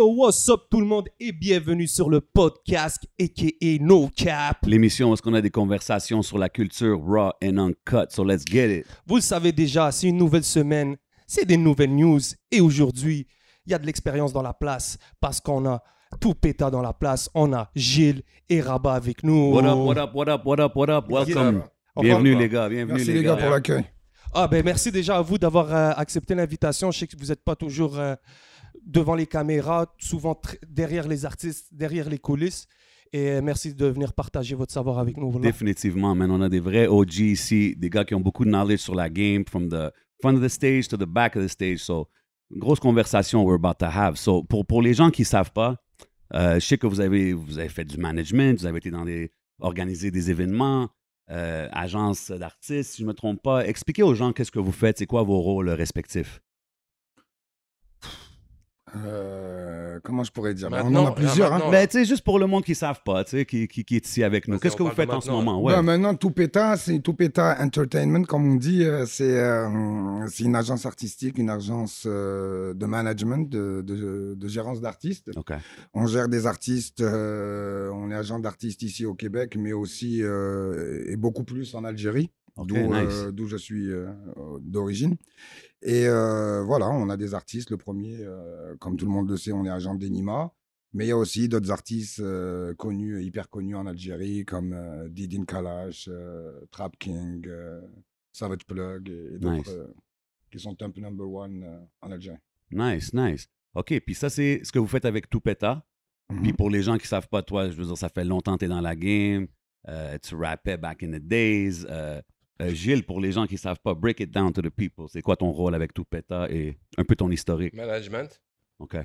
Yo, what's up tout le monde et bienvenue sur le podcast aka No Cap. L'émission où est-ce qu'on a des conversations sur la culture raw and uncut. So let's get it. Vous le savez déjà, c'est une nouvelle semaine, c'est des nouvelles news et aujourd'hui, il y a de l'expérience dans la place parce qu'on a tout péta dans la place. On a Gilles et Rabat avec nous. What up, what up, what up, what up, what up? Welcome. On Bienvenue les gars, bienvenue Merci les, les gars pour l'accueil. Ah ben merci déjà à vous d'avoir euh, accepté l'invitation. Je sais que vous n'êtes pas toujours euh, devant les caméras, souvent derrière les artistes, derrière les coulisses. Et merci de venir partager votre savoir avec nous. voilà. Définitivement, man. On a des vrais OG ici, des gars qui ont beaucoup de knowledge sur la game, from the front of the stage to the back of the stage. So, grosse conversation we're about to have. So, pour, pour les gens qui ne savent pas, euh, je sais que vous avez, vous avez fait du management, vous avez été dans des, organisé des événements, euh, agence d'artistes, si je ne me trompe pas. Expliquez aux gens qu'est-ce que vous faites, c'est quoi vos rôles respectifs? Euh, comment je pourrais dire? On Maintenant, en a plusieurs. hein. Mais tu sais, juste pour le monde qui ne savent pas, tu sais, qui, qui, qui est ici avec nous, qu'est-ce on que vous faites en ce moment? Ouais. Ben, maintenant, Toupeta, c'est Toupeta Entertainment, comme on dit. euh, C'est euh, c'est une agence artistique, une agence euh, de management, de, de, de gérance d'artistes. OK. On gère des artistes, euh, on est agent d'artistes ici au Québec, mais aussi euh, et beaucoup plus en Algérie, OK, d'où nice. euh, je suis d'origine. Et euh, voilà, on a des artistes. Le premier, euh, comme tout le monde le sait, on est agent d'Enima. Mais il y a aussi d'autres artistes euh, connus, hyper connus en Algérie, comme Didin Kalash, Trap King, Savage Plug et, et d'autres Nice. qui sont un peu number one en Algérie. Nice, nice. OK, puis ça, c'est ce que vous faites avec Toupeta. Puis Mhm. pour les gens qui savent pas, toi, je veux dire, ça fait longtemps que tu es dans la game. tu rappais back in the days. Euh, Gilles, pour les gens qui savent pas, break it down to the people. C'est quoi ton rôle avec Toupeta et un peu ton historique? Management. OK,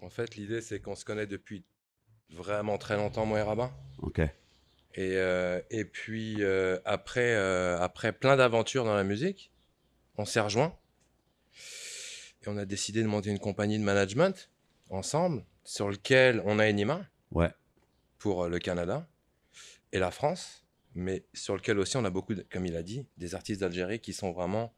En fait, l'idée, c'est qu'on se connaît depuis vraiment très longtemps, moi et Rabat. OK. Et, euh, et puis, euh, après, après plein d'aventures dans la musique, on s'est rejoints. Et on a décidé de monter une compagnie de management ensemble, sur lequel on a Enima Ouais, pour le Canada et la France, mais sur lequel aussi on a beaucoup, de- comme il a dit, des artistes d'Algérie qui sont vraiment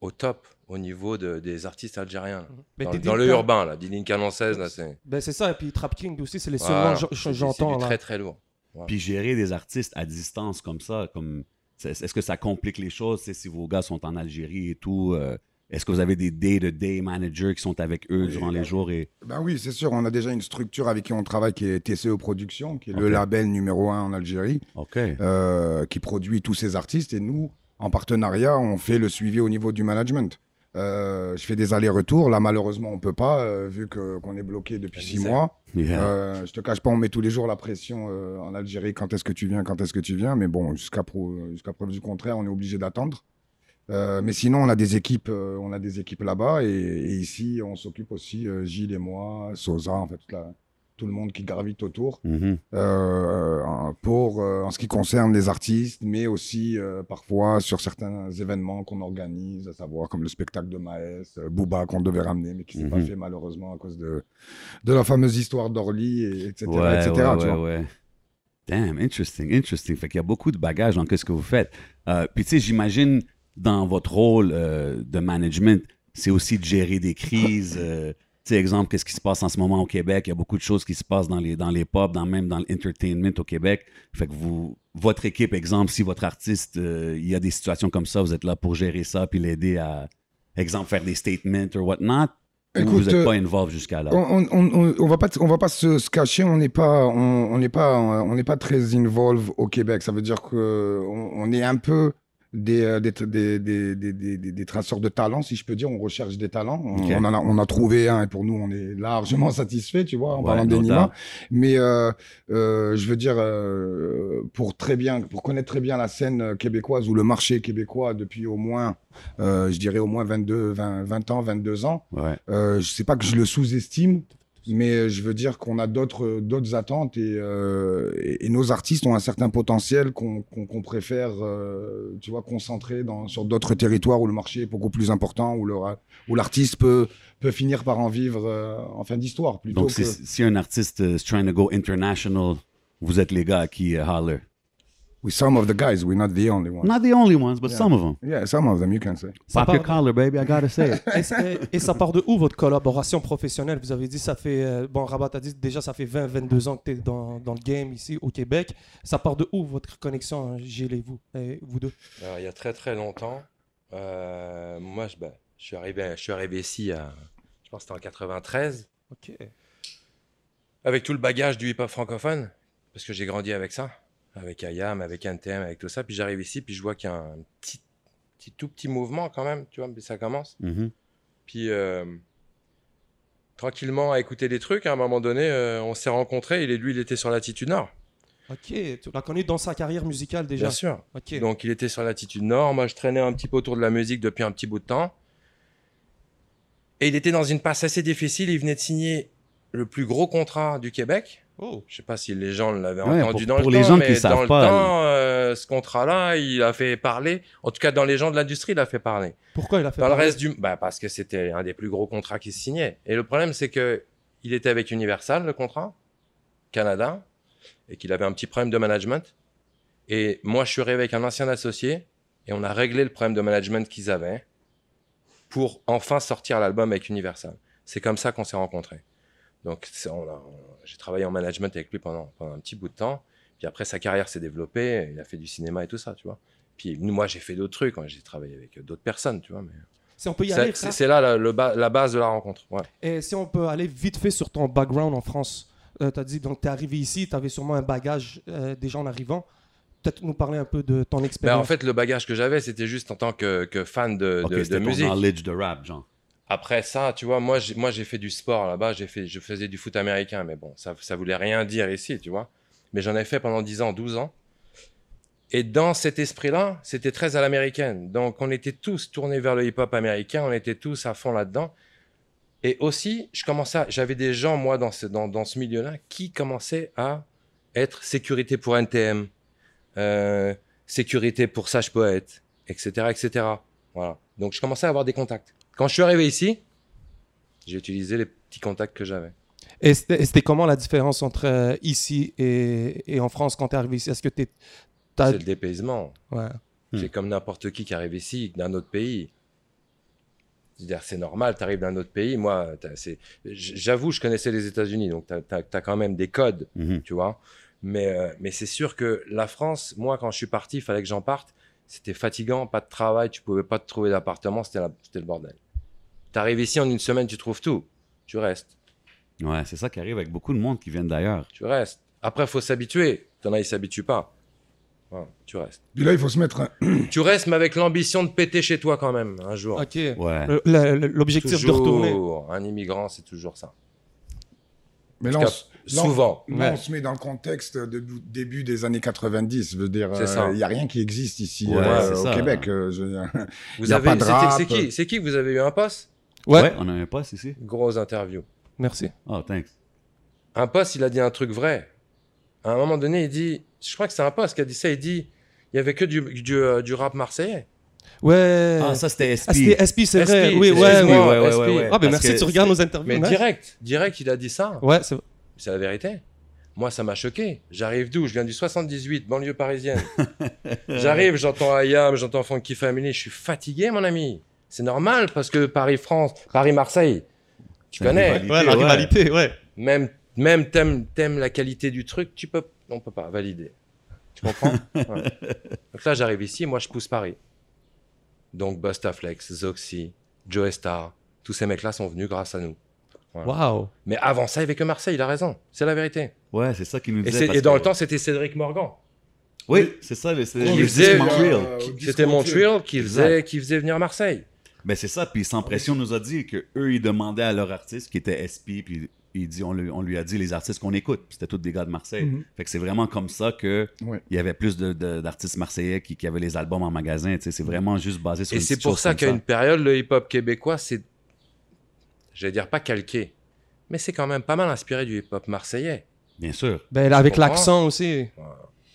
au top au niveau de- des artistes algériens. là. Dans, Diddy dans le urbain, là, Didine Calançaise, là, c'est Ben c'est ça, et puis Trap King aussi, c'est les seuls voilà, c'est- c'est- c'est j'entends. là. très très lourd. Puis gérer des artistes à distance comme ça, comme c'est- est-ce que ça complique les choses si vos gars sont en Algérie et tout? euh, est-ce que vous avez des day-to-day managers qui sont avec eux Oui, durant les jours? Et... Ben oui, c'est sûr. On a déjà une structure avec qui on travaille qui est TCE Productions, qui est le label numéro un en Algérie, euh, qui produit tous ces artistes. Et nous, en partenariat, on fait le suivi au niveau du management. Euh, je fais des allers-retours. Là, malheureusement, on peut pas, euh, vu que- qu'on est bloqué depuis La six mois. Yeah. Euh, je te cache pas, on met tous les jours la pression euh, en Algérie. Quand est-ce que tu viens? Quand est-ce que tu viens? Mais bon, jusqu'à preuve du contraire, on est obligé d'attendre. Euh, mais sinon, on a des équipes, euh, on a des équipes là-bas et, et ici, on s'occupe aussi euh, Gilles et moi, Sosa, en fait, la- tout le monde qui gravite autour Mhm. pour en ce qui concerne les artistes, mais aussi parfois sur certains événements qu'on organise, à savoir comme le spectacle de euh, Booba qu'on devait ramener, mais qui s'est pas Mhm. fait malheureusement à cause de de la fameuse histoire d'Orly, et, etc., Ouais, etc. ouais, tu ouais, vois. Damn, interesting, interesting. Fait qu'il y a beaucoup de bagages dans ce que vous faites. Euh, puis tu sais, j'imagine dans votre rôle euh, de management, c'est aussi de gérer des crises. euh, tu sais, exemple, qu'est-ce qui se passe en ce moment au Québec? Il y a beaucoup de choses qui se passent dans les, dans les pubs, dans, même dans l'entertainment au Québec. Fait que vous, votre équipe, exemple, si votre artiste, euh, il y a des situations comme ça, vous êtes là pour gérer ça puis l'aider à, exemple, faire des statements ou whatnot. ou Écoute, vous n'êtes euh, pas involved jusqu'à là? On, on, va pas, on va pas se, se cacher, on n'est pas, on, on n'est pas, on n'est pas très involved au Québec. Ça veut dire que on, on est un peu des, euh, des, des, des, des, des, des- des traceurs de talents, si je peux dire. On recherche des talents. On, en a, on a trouvé un et pour nous, on est largement satisfait, tu vois, en Ouais, parlant d'Enima. Mais euh, euh, je veux dire, euh, pour très bien, pour connaître très bien la scène québécoise ou le marché québécois depuis au moins, euh, je dirais au moins 22, 20, 20 ans, 22 ans. Ouais. Euh, je sais pas que je le sous-estime, mais je veux dire qu'on a d'autres d'autres attentes et, euh, et, et nos artistes ont un certain potentiel qu'on préfère, euh, tu vois, concentrer dans, sur d'autres territoires où le marché est beaucoup plus important, où le ra- où l'artiste peut peut finir par en vivre euh, en fin d'histoire plutôt Donc, que. si, un artiste is trying to go international, vous êtes les gars qui euh, holler. With some of the guys, we're not the only ones. Not the only ones, but Yeah. some of them. Yeah, some of them you can say. Pop your collar, baby, I gotta say it. Et, et ça part de où votre collaboration professionnelle? Vous avez dit ça fait. euh, bon, Rabat a dit déjà ça fait 20-22 ans que tu es dans, dans le game ici au Québec. Ça part de où votre connexion, hein, Gilles et vous, et vous deux? Alors, il y a très très longtemps, euh, moi je, bah, je, suis arrivé, je suis arrivé ici, à, je pense que c'était en 93, Ok. avec tout le bagage du hip-hop francophone, parce que j'ai grandi avec ça, avec IAM, avec NTM, avec tout ça. Puis j'arrive ici, puis je vois qu'il y a un petit, petit, tout petit mouvement quand même, tu vois, mais ça commence. Mhm. Puis euh, tranquillement à écouter des trucs, à un moment donné, euh, on s'est rencontrés, il est, lui il était sur l'attitude nord, Ok, tu l'as connu dans sa carrière musicale déjà bien sûr. Ok. Donc il était sur l'attitude nord. Moi, je traînais un petit peu autour de la musique depuis un petit bout de temps. Et il était dans une passe assez difficile. Il venait de signer le plus gros contrat du Québec. Oh. Je sais pas si les gens l'avaient Ouais, entendu pour- dans pour le les temps, gens qui mais savent dans le pas, temps, euh, ce contrat-là, il a fait parler. En tout cas, dans les gens de l'industrie, il a fait parler. Pourquoi il a fait Dans le parler reste du, bah parce que c'était un des plus gros contrats qui se signait. Et le problème, c'est que il était avec Universal, le contrat, Canada, et qu'il avait un petit problème de management. Et moi, je suis arrivé avec un ancien associé, et on a réglé le problème de management qu'ils avaient pour enfin sortir l'album avec Universal. C'est comme ça qu'on s'est rencontrés. Donc, c'est- on a- on- j'ai travaillé en management avec lui pendant, pendant un petit bout de temps. Puis après, sa carrière s'est développée. Il a fait du cinéma et tout ça, tu vois. Puis moi, j'ai fait d'autres trucs. hein. J'ai travaillé avec euh, d'autres personnes, tu vois. Mais... Si on peut y aller, C'est là la, le ba- la base de la rencontre. Ouais. Et si on peut aller vite fait sur ton background en France. tu as dit, donc tu es arrivé ici, tu avais sûrement un bagage euh, déjà en arrivant. Peut-être nous parler un peu de ton Ben, expérience. en fait, le bagage que j'avais, c'était juste en tant que, que fan de, Ok, de- de c'était ton musique. knowledge de rap, genre. Après ça, tu vois, moi, j'ai, moi, j'ai fait du sport là-bas. J'ai fait, je faisais du foot américain, mais bon, ça, ça voulait rien dire ici, tu vois. Mais j'en ai fait pendant 10 ans, 12 ans. Et dans cet esprit-là, c'était très à l'américaine. Donc, on était tous tournés vers le hip-hop américain. On était tous à fond là-dedans. Et aussi, je commençais, j'avais des gens, moi, dans ce, dans ce milieu-là, qui commençaient à être sécurité pour NTM, euh, sécurité pour Sage Poète, etc., etc. Voilà. Donc, je commençais à avoir des contacts. Quand je suis arrivé ici, j'ai utilisé les petits contacts que j'avais. Et c'était comment la différence entre euh, ici et, et en France quand tu es arrivé ici? Est-ce que tu C'est le dépaysement. Ouais. Hmm. C'est comme n'importe qui qui arrive ici, d'un autre pays. C'est normal, tu arrives d'un autre pays. Moi, j'avoue, je connaissais les États-Unis, donc tu as, quand même des codes, Mhm. tu vois. Mais, euh, mais c'est sûr que la France, moi, quand je suis parti, il fallait que j'en parte. C'était fatigant, pas de travail, tu pouvais pas te trouver d'appartement, c'était le bordel. Tu arrives ici en une semaine, tu trouves tout. Tu restes, Ouais, c'est ça qui arrive avec beaucoup de monde qui viennent d'ailleurs. tu restes. Après, il faut s'habituer. T'en as, ils s'habituent pas. Tu restes. Puis là, il faut se mettre. un- Tu restes, mais avec l'ambition de péter chez toi quand même, un jour. Ok. Ouais. L'objectif de retourner. Un immigrant, c'est toujours ça. Mais là, souvent. là, Ouais. on se met dans le contexte de début des années 90. Je veux dire, C'est ça. il n'y a rien qui existe ici Ouais, euh, au ça. Québec. euh, je. Vous Y a avez, pas de c'était- rap. c'est qui, c'est qui que vous avez eu un poste? Ouais. Ouais, on a un poste ici. Grosse interview. Merci. Oh, thanks. Un poste, il a dit un truc vrai. À un moment donné, il dit, je crois que c'est un poste qui a dit ça, il dit, il y avait que du, du, euh, du rap marseillais. Ouais. Ah, ça c'était SP. Ah, c'était SP, c'est vrai. SP, Oui, c'est ouais, SP, ouais. ouais, ouais, Ah, ouais. ben merci, que tu regardes nos interviews. Mais direct, direct, il a dit ça. Ouais, c'est C'est la vérité. Moi, ça m'a choqué. J'arrive d'où? Je viens du 78, banlieue parisienne. J'arrive, j'entends IAM, j'entends Funky Family. Je suis fatigué, mon ami. C'est normal parce que Paris-France, Paris-Marseille, tu connais. rivalité, Ouais, la ouais. rivalité, ouais. Même, même t'aimes, t'aimes la qualité du truc, tu peux, on peut pas valider. Tu comprends Ouais. Donc là, j'arrive ici, moi, je pousse Paris. Donc Bustaflex, Zoxy, Joe Star, tous ces mecs-là sont venus grâce à nous. Waouh. Mais avant ça, il y avait que Marseille, il a raison. C'est la vérité. Ouais, c'est ça qui nous Et, disait. c'est- parce et dans que- le temps, c'était Cédric Morgan. Oui, c'est ça. c'est- disque C'était Montreal qui faisait, qui faisait venir Marseille. Ben c'est ça, puis sans pression nous a dit que eux ils demandaient à leur artiste qui était SP, puis il dit on lui, on lui a dit les artistes qu'on écoute, puis c'était tous des gars de Marseille. Mhm. Fait que c'est vraiment comme ça que Ouais. il y avait plus de- de- d'artistes marseillais qui, qui avaient les albums en magasin. C'est vraiment juste basé sur Et c'est pour ça qu'à une période, le hip-hop québécois, c'est, j'allais dire pas calqué, mais c'est quand même pas mal inspiré du hip-hop marseillais. Bien sûr. Ben, avec l'accent aussi.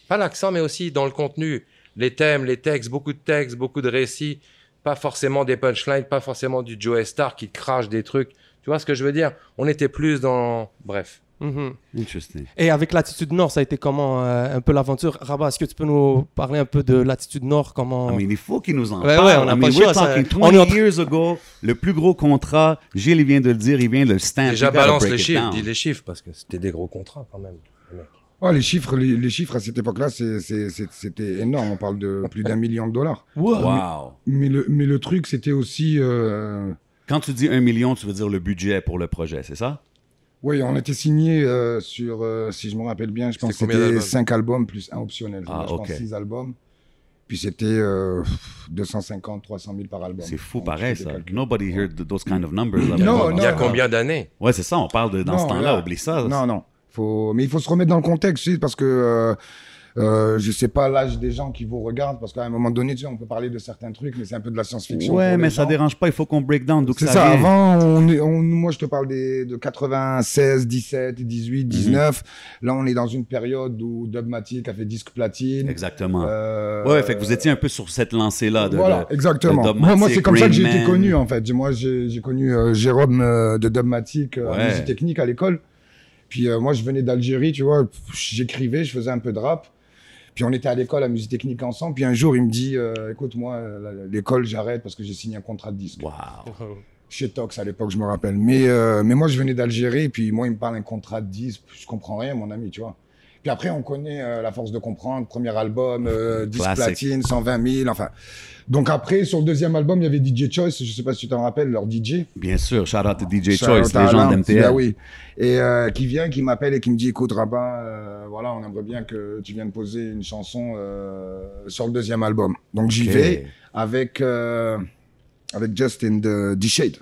Pas l'accent, mais aussi dans le contenu. Les thèmes, les textes, beaucoup de textes, beaucoup de récits. Pas forcément des punchlines, pas forcément du Joe Star qui crache des trucs. Tu vois ce que je veux dire? On était plus dans... Bref. Mhm. Interesting. Et avec l'attitude Nord, ça a été comment euh, un peu l'aventure? Rabat, est-ce que tu peux nous parler un peu de l'attitude Nord? Comment I mean, il faut qu'il nous en Ouais, parle. ouais, on n'a I pas mean, choix, ça- talking on 20 est en train- years ago, le plus gros contrat, Gilles il vient de le dire, il vient de le stamp. Déjà, balance les it chiffres, dis les chiffres, parce que c'était des gros contrats quand même. Oh, les chiffres, les, les chiffres à cette époque-là, c'était énorme. On parle de plus d'un million de dollars. Wow. Mais le, mais le truc, c'était aussi. euh, Quand tu dis un million, tu veux dire le budget pour le projet, c'est ça? Oui, on était signé euh, sur, euh, si je me rappelle bien, je pense que C'était 5 albums plus un optionnel. Ah, je pense 6 albums. Puis c'était euh, 250, 300 000 par album. C'est fou pareil, ça. Nobody heard th- those kind of numbers. là. Il y a combien d'années? Ouais, c'est ça, on parle de dans ce temps-là, là- oublie ça. Non, non. Faut... Mais il faut se remettre dans le contexte, parce que euh, euh, je sais pas l'âge des gens qui vous regardent, parce qu'à un moment donné, tu sais, on peut parler de certains trucs, mais c'est un peu de la science-fiction. Ouais, mais ça gens. dérange pas, il faut qu'on break down C'est ça, avant, on est, on- moi je te parle des, de 96, 17, 18, Mhm. 19. Là, on est dans une période où Dubmatic a fait disque platine. Exactement. Euh, Ouais, fait que vous étiez un peu sur cette lancée-là. De, voilà, de- exactement. de Moi, moi c'est comme ça que j'ai été connu, en fait. Moi, j'ai connu euh, Jérôme euh, de Dubmatic Ouais. en musique technique à l'école. Puis euh, moi, je venais d'Algérie, tu vois. J'écrivais, je faisais un peu de rap. Puis on était à l'école à musique technique ensemble. Puis un jour, il me dit, euh, écoute, moi, euh, l'école, j'arrête parce que j'ai signé un contrat de disque. Wow. Chez Tox à l'époque, je me rappelle. Mais, euh, mais moi, je venais d'Algérie. Puis moi, il me parle un contrat de disque. Je comprends rien, mon ami, tu vois. Puis après, on connaît euh, La Force de Comprendre, premier album, euh, disque Classic. platine, 120 000, enfin. Donc après, sur le deuxième album, il y avait DJ Choice, je sais pas si tu t'en rappelles, leur DJ. Bien sûr, shout out to DJ Shout Choice, légende Alain, d'MTL. bah oui. Et euh, qui vient, qui m'appelle et qui me dit, écoute Rabat, euh, voilà, on aimerait bien que tu viennes poser une chanson sur le deuxième album. Donc j'y vais avec, avec Justin de D-Shade.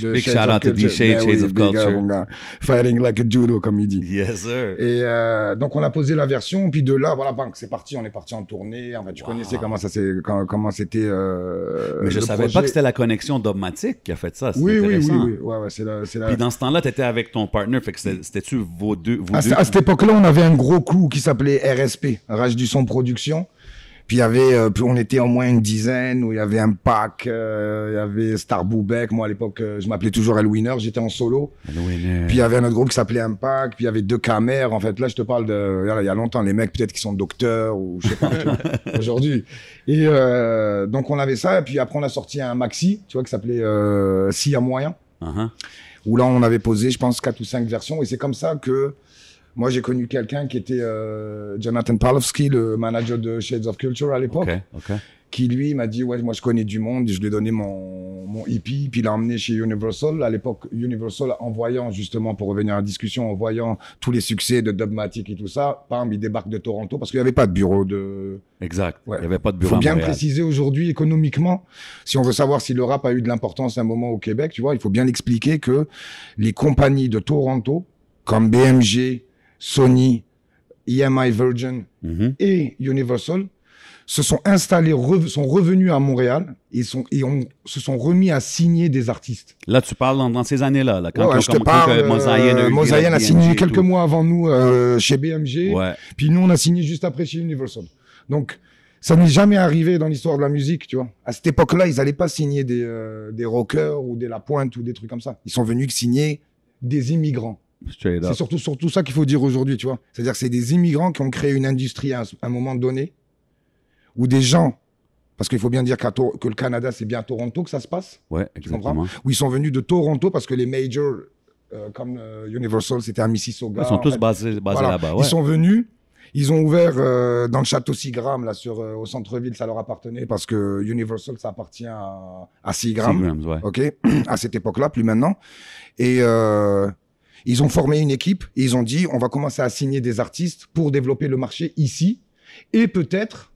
Big shout out to. D-Shade, Ben Shades of Culture. Fighting like a judo, comme il dit. Yes, sir. Et euh, donc on a posé la version, puis de là, voilà, bang, c'est parti, on est parti en tournée. En fait, tu Wow. connaissais comment ça comment, c'était. Euh, Mais je savais projet. pas que c'était la connexion Dogmatic qui a fait ça. Oui, oui, oui, oui. Ouais, ouais, c'est la, c'est la... Puis dans ce temps-là, tu étais avec ton partner, fait que c'était- c'était-tu vos deux, vous À, deux? à cette époque-là, on avait un gros crew qui s'appelait RSP, Rage du son production. Puis il y avait, euh, on était au moins une dizaine, où il y avait un pack, euh, il y avait Star. Moi à l'époque, euh, je m'appelais toujours El Winner, j'étais en solo. Winner. Puis il y avait un autre groupe qui s'appelait Impact, puis il y avait deux caméras. En fait, là, je te parle de, il y a longtemps, les mecs peut-être qui sont docteurs ou je sais pas, aujourd'hui. Et euh, donc on avait ça, et puis après on a sorti un maxi, tu vois, qui s'appelait euh, y a moyen, Uh-huh. où là on avait posé, je pense, quatre ou cinq versions. Et c'est comme ça que moi j'ai connu quelqu'un qui était euh, Jonathan Palowski, le manager de Shades of Culture à l'époque OK, OK. qui lui m'a dit ouais moi je connais du monde je lui ai donné mon mon hippie puis il l'a emmené chez Universal à l'époque Universal en voyant justement pour revenir à la discussion en voyant tous les succès de Dubmatic et tout ça pam il débarque de Toronto parce qu'il n'y avait pas de bureau de Exact. Ouais. Il n'y avait pas de il bureau faut bien préciser aujourd'hui économiquement si on veut savoir si le rap a eu de l'importance à un moment au Québec tu vois il faut bien expliquer que les compagnies de Toronto comme BMG Sony EMI Virgin Mhm. et Universal se sont installés, sont revenus à Montréal et, sont, et ont, se sont remis à signer des artistes. Là, tu parles dans, dans ces années-là. Là, quand, Ouais, je te parle, Mosaïen a euh, Mosaïen a signé quelques mois avant nous euh, chez BMG, Ouais. puis nous on a signé juste après chez Universal. Donc ça n'est jamais arrivé dans l'histoire de la musique, tu vois. À cette époque-là, ils n'allaient pas signer des, euh, des rockers ou des La Pointe ou des trucs comme ça. Ils sont venus signer des immigrants. C'est surtout, surtout ça qu'il faut dire aujourd'hui, tu vois. C'est-à-dire que c'est des immigrants qui ont créé une industrie à un, moment donné, où des gens, parce qu'il faut bien dire que le Canada, c'est bien à Toronto que ça se passe, Ouais, tu comprends exactement. Où ils sont venus de Toronto parce que les majors, euh, comme euh, Universal, c'était à Mississauga. Ils sont tous fait. basés, basés Voilà. là-bas. Ouais. Ils sont venus, ils ont ouvert euh, dans le château Seagram, là, sur, euh, au centre-ville, ça leur appartenait parce que Universal, ça appartient à, à Seagram. Seagrams, ouais. OK À cette époque-là, plus maintenant. Et euh, ils ont formé une équipe et ils ont dit on va commencer à signer des artistes pour développer le marché ici et peut-être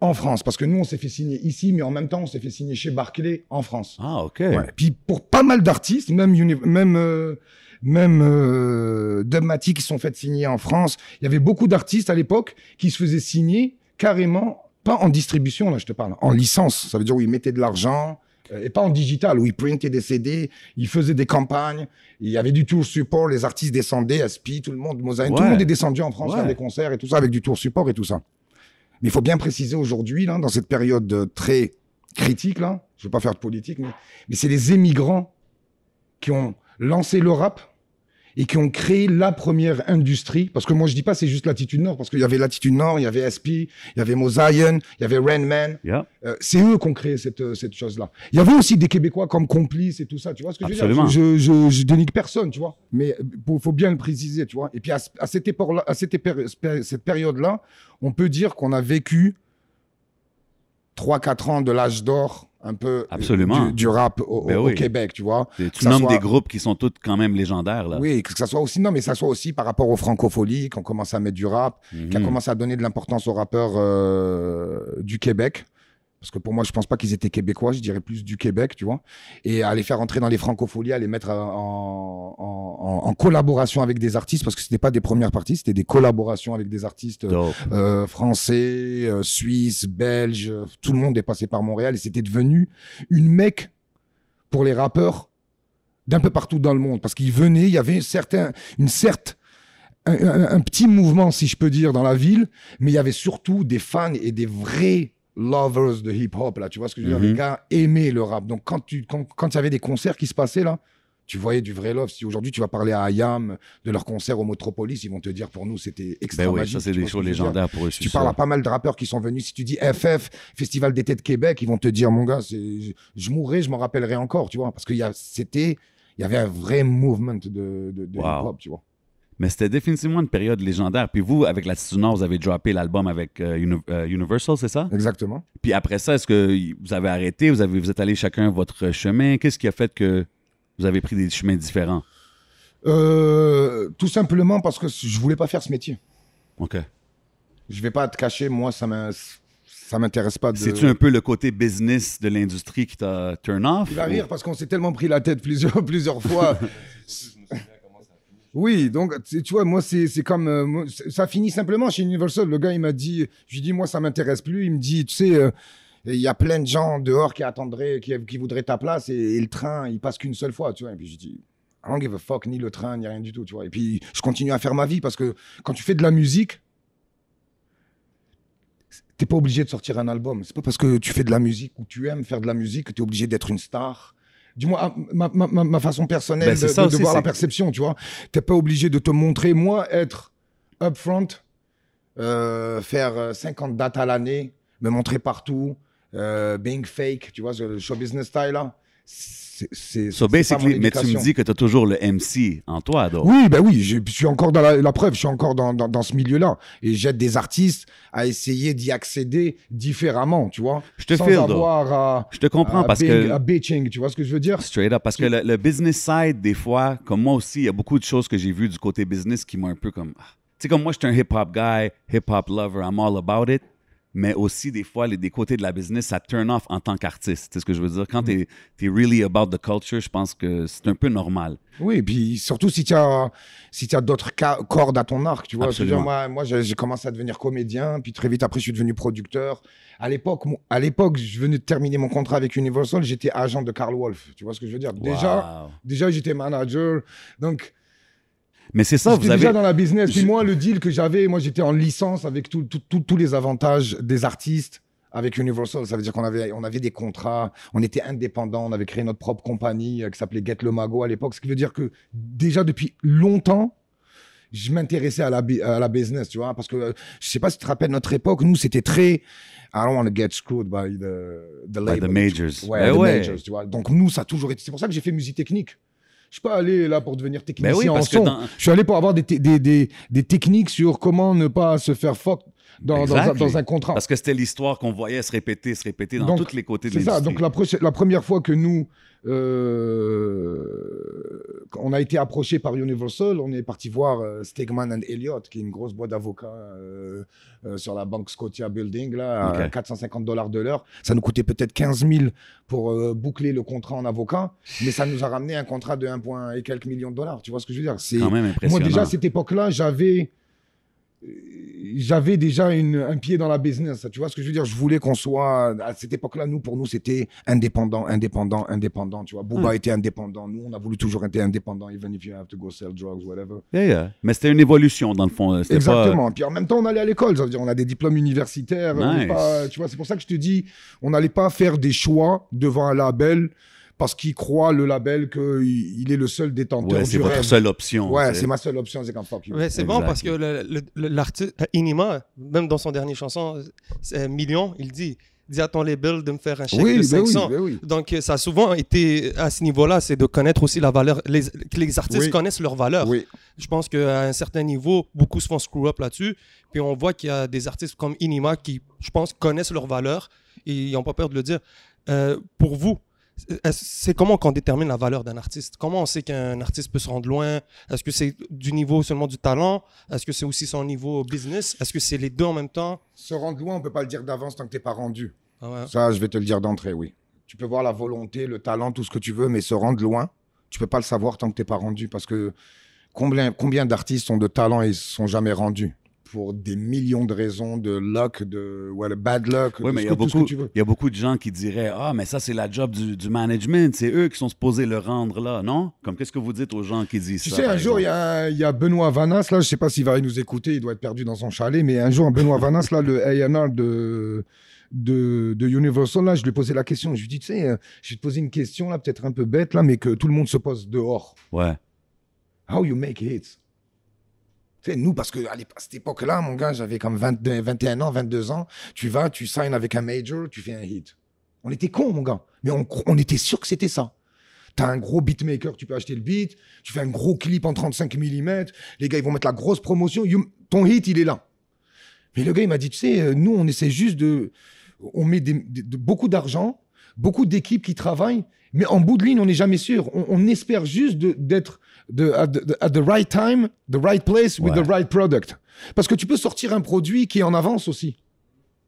en France. Parce que nous, on s'est fait signer ici, mais en même temps, on s'est fait signer chez Barclay en France. Ah, OK. Ouais. Puis pour pas mal d'artistes, même même euh, même euh, qui se sont fait signer en France, il y avait beaucoup d'artistes à l'époque qui se faisaient signer carrément pas en distribution là, je te parle, en licence. Ça veut dire où ils mettaient de l'argent euh, et pas en digital où ils printaient des CD, ils faisaient des campagnes, il y avait du tour support, les artistes descendaient, Aspi, tout le monde, Mosaïne, tout le monde est descendu en France Ouais. faire des concerts et tout ça avec du tour support et tout ça. Mais il faut bien préciser aujourd'hui, là, dans cette période euh, très critique, là, je veux pas faire de politique, mais, mais c'est les émigrants qui ont lancé le rap et qui ont créé la première industrie. Parce que moi, je dis pas c'est juste Latitude Nord, parce qu'il y avait Latitude Nord, il y avait SP, il y avait Mosaïen, il y avait Rainman. Yeah. Euh, c'est eux qui ont créé cette, euh, cette chose-là. Il y avait aussi des Québécois comme complices et tout ça, tu vois ce que je veux Absolument. dire Je, je, je dénigre personne, tu vois. Mais il faut bien le préciser, tu vois. Et puis à, ce- à cette à cette période-là, on peut dire qu'on a vécu 3-4 ans de l'âge d'or un peu Absolument. Du, du rap au, Ben au. Québec, tu vois. Tu Que nommes soit- des groupes qui sont tous quand même légendaires, là. Oui, que ça soit aussi non, mais ça soit aussi par rapport aux francopholies, qu'on commence à mettre du rap, qui a Mhm. commencé à donner de l'importance aux rappeurs euh, du Québec. Parce que pour moi, je pense pas qu'ils étaient québécois, je dirais plus du Québec, tu vois. Et à les faire entrer dans les francopholies, à les mettre en, en, en- en collaboration avec des artistes, parce que c'était pas des premières parties, c'était des collaborations avec des artistes euh, euh, français, euh, suisses, belges, euh, tout le monde est passé par Montréal et c'était devenu une mecque pour les rappeurs d'un peu partout dans le monde parce qu'ils venaient, il y avait un certain, une certes, un, un- un petit mouvement si je peux dire dans la ville, mais il y avait surtout des fans et des vrais lovers de hip hop là, tu vois ce que je veux Mhm. dire, les gars aimaient le rap. Donc quand tu quand quand y avait des concerts qui se passaient là, tu voyais du vrai love. Si aujourd'hui tu vas parler à Ayam de leur concert au Metropolis, ils vont te dire pour nous c'était extra Ben magique, ça, c'est des dire légendaires pour eux. si tu parles à pas mal de rappeurs qui sont venus, si tu dis FF, Festival d'été de Québec, ils vont te dire, mon gars, je, je mourrai, je m'en rappellerai encore, tu vois, parce qu'il y a, c'était, il y avait un vrai movement de, de, de Wow. hip-hop, tu vois. Mais c'était définitivement une période légendaire. Puis vous, avec Latitude Nord, vous avez droppé l'album avec euh, Uni- euh, Universal, c'est ça? Exactement. Puis après ça, est-ce que vous avez arrêté? Vous, avez, vous êtes allé chacun votre chemin? Qu'est-ce qui a fait que vous avez pris des chemins différents? Euh, tout simplement parce que je voulais pas faire ce métier. OK. Je vais pas te cacher, moi, ça ça m'intéresse pas de. C'est-tu un peu le côté business de l'industrie qui t'a turn off? Il va rire parce qu'on s'est tellement pris la tête plusieurs, plusieurs fois. Oui, donc tu vois, moi c'est comme euh, ça finit simplement chez Universal. Le gars il m'a dit, je lui dis moi ça m'intéresse plus. Il me dit, tu sais, euh, il y a plein de gens dehors qui attendraient, qui, voudraient ta place et, et le train il passe qu'une seule fois, tu vois. Et puis je dis, I don't give a fuck ni le train ni rien du tout, tu vois. Et puis je continue à faire ma vie parce que quand tu fais de la musique. T'es pas obligé de sortir un album. C'est pas parce que tu fais de la musique ou tu aimes faire de la musique que tu es obligé d'être une star. Dis-moi, ah, ma, ma, ma, ma façon personnelle Ben, de, c'est ça de- de aussi, voir la perception, tu vois. T'es pas obligé de te montrer. Moi, être upfront, euh, faire euh, 50 dates à l'année, me montrer partout, euh, being fake, tu vois, le show business style là, c'est So basically, mais tu me dis que tu as toujours le MC en toi, donc. Oui, ben oui, je, je suis encore dans la, la preuve, je suis encore dans, dans, dans ce milieu-là. Et j'aide des artistes à essayer d'y accéder différemment, tu vois. Je te sans feel, avoir à, Je te comprends à parce que à bitching, tu vois ce que je veux dire? Straight up. Parce que le, le business side, des fois, comme moi aussi, il y a beaucoup de choses que j'ai vues du côté business qui m'ont un peu comme. ah. Tu sais, comme moi, je suis un hip-hop guy, hip-hop lover, I'm all about it. Mais aussi, des fois, les, des côtés de la business, ça turn off en tant qu'artiste. Tu sais ce que je veux dire? Quand t'es es really about the culture, je pense que c'est un peu normal. Oui, et puis surtout si tu as, si tu as d'autres cordes à ton arc, tu vois. Absolument. moi, moi j'ai commencé à devenir comédien, puis très vite après, je suis devenu producteur. À l'époque, mo- à l'époque, je venais de terminer mon contrat avec Universal, j'étais agent de Carl Wolf, tu vois ce que je veux dire? Déjà, Wow. déjà j'étais manager, donc Mais c'est ça, vous avez. déjà dans la business. Puis moi, le deal que j'avais, moi, j'étais en licence avec tous les avantages des artistes avec Universal. Ça veut dire qu'on avait, on avait des contrats, on était indépendants, on avait créé notre propre compagnie euh, qui s'appelait Get Le Mago à l'époque. Ce qui veut dire que déjà depuis longtemps, je m'intéressais à la, bi- à la business, tu vois. Parce que euh, je sais pas si tu te rappelles notre époque, nous, c'était très. I don't want to get screwed by the, the By label. the majors. Ouais, the ouais. majors, tu vois. Donc nous, ça a toujours été. C'est pour ça que j'ai fait musique technique. Je suis pas allé là pour devenir technicien oui, en son. Je suis allé pour avoir des, des, des, des techniques sur comment ne pas se faire fuck dans, dans, un, Exactly. dans un contrat. Parce que c'était l'histoire qu'on voyait se répéter, se répéter dans Donc, tous les côtés de C'est ça. l'industrie. Donc la, première fois que nous, euh, on a été approché par Universal, on est parti voir euh, Stegman and Elliott, qui est une grosse boîte d'avocats euh, sur la banque Scotia Building, là, à Ok. 450 dollars de l'heure. Ça nous coûtait peut-être 15 000 pour boucler le contrat en avocat, mais ça nous a ramené un contrat de 1 point et quelques millions de dollars. Tu vois ce que je veux dire? C'est Moi, déjà, à cette époque-là, j'avais. J'avais déjà une, un pied dans la business. Tu vois ce que je veux dire? Je voulais qu'on soit. À cette époque-là, nous, pour nous, c'était indépendant, indépendant, indépendant. Tu vois, Booba Hmm. était indépendant. Nous, on a voulu toujours être indépendant, even if you have to go sell drugs, whatever. Yeah, yeah. Mais c'était une évolution, dans le fond. C'était pas- Exactement. Puis en même temps, on allait à l'école. Ça veut dire, on a des diplômes universitaires. on Nice. pas- tu vois, c'est pour ça que je te dis, on n'allait pas faire des choix devant un label parce qu'il croit le label qu'il il est le seul détenteur Ouais, c'est votre rêve. seule option. Ouais, c'est ma seule option, c'est comme fuck you. Ouais, c'est bon parce que l'artiste Inima, même dans son dernier chanson, Million, il dit dis à ton label de me faire un chèque Oui, de ben oui, 500. ben oui. Donc ça a souvent été à ce niveau-là, c'est de connaître aussi la valeur, les, que les artistes Oui. connaissent leur valeur. Oui. Je pense qu'à un certain niveau, beaucoup se font screw up là-dessus. Puis on voit qu'il y a des artistes comme Inima qui, je pense, connaissent leur valeur et ils n'ont pas peur de le dire. Euh, pour vous, c'est comment qu'on détermine la valeur d'un artiste? Comment on sait qu'un artiste peut se rendre loin? Est-ce que c'est du niveau seulement du talent? Est-ce que c'est aussi son niveau business? Est-ce que c'est les deux en même temps? Se rendre loin, on peut pas le dire d'avance tant que t'es pas rendu. Ah ouais. Ça, je vais te le dire d'entrée, oui. Tu peux voir la volonté, le talent, tout ce que tu veux, mais se rendre loin, tu peux pas le savoir tant que t'es pas rendu. Parce que combien, combien d'artistes ont de talent et sont jamais rendus? Pour des millions de raisons, de luck, de le bad luck, Oui, mais il y, a beaucoup, tu veux. il y a beaucoup de gens qui diraient Ah, mais ça, c'est la job du, du management. C'est eux qui sont supposés le rendre là, non? Comme qu'est-ce que vous dites aux gens qui disent Tu ça sais, par un jour, il y, a y Benoît Vanas, là, je sais pas s'il va nous écouter, il doit être perdu dans son chalet, mais un jour, Benoît Vanas, là, le A&R de, de, de Universal, là, je lui ai posé la question. Je lui ai dit, tu sais, euh, je vais te poser une question, là, peut-être un peu bête, là, mais que tout le monde se pose dehors. Ouais. How you make hits? Nous, parce que à à cette époque-là, mon gars, j'avais comme 22, 21 ans, 22 ans, tu vas, tu signes avec un major, tu fais un hit. On était cons, mon gars, mais on, on était sûr que c'était ça. T'as un gros beatmaker, tu peux acheter le beat, tu fais un gros clip en 35 mm, les gars, ils vont mettre la grosse promotion, ton hit, il est là. Mais le gars, il m'a dit, tu sais, euh, nous, on essaie juste de... On met de- beaucoup d'argent, beaucoup d'équipes qui travaillent, mais en bout de ligne, on n'est jamais sûr. On, on espère juste d'être de, at, the, at the right time, the right place, with Ouais. the right product. Parce que tu peux sortir un produit qui est en avance aussi.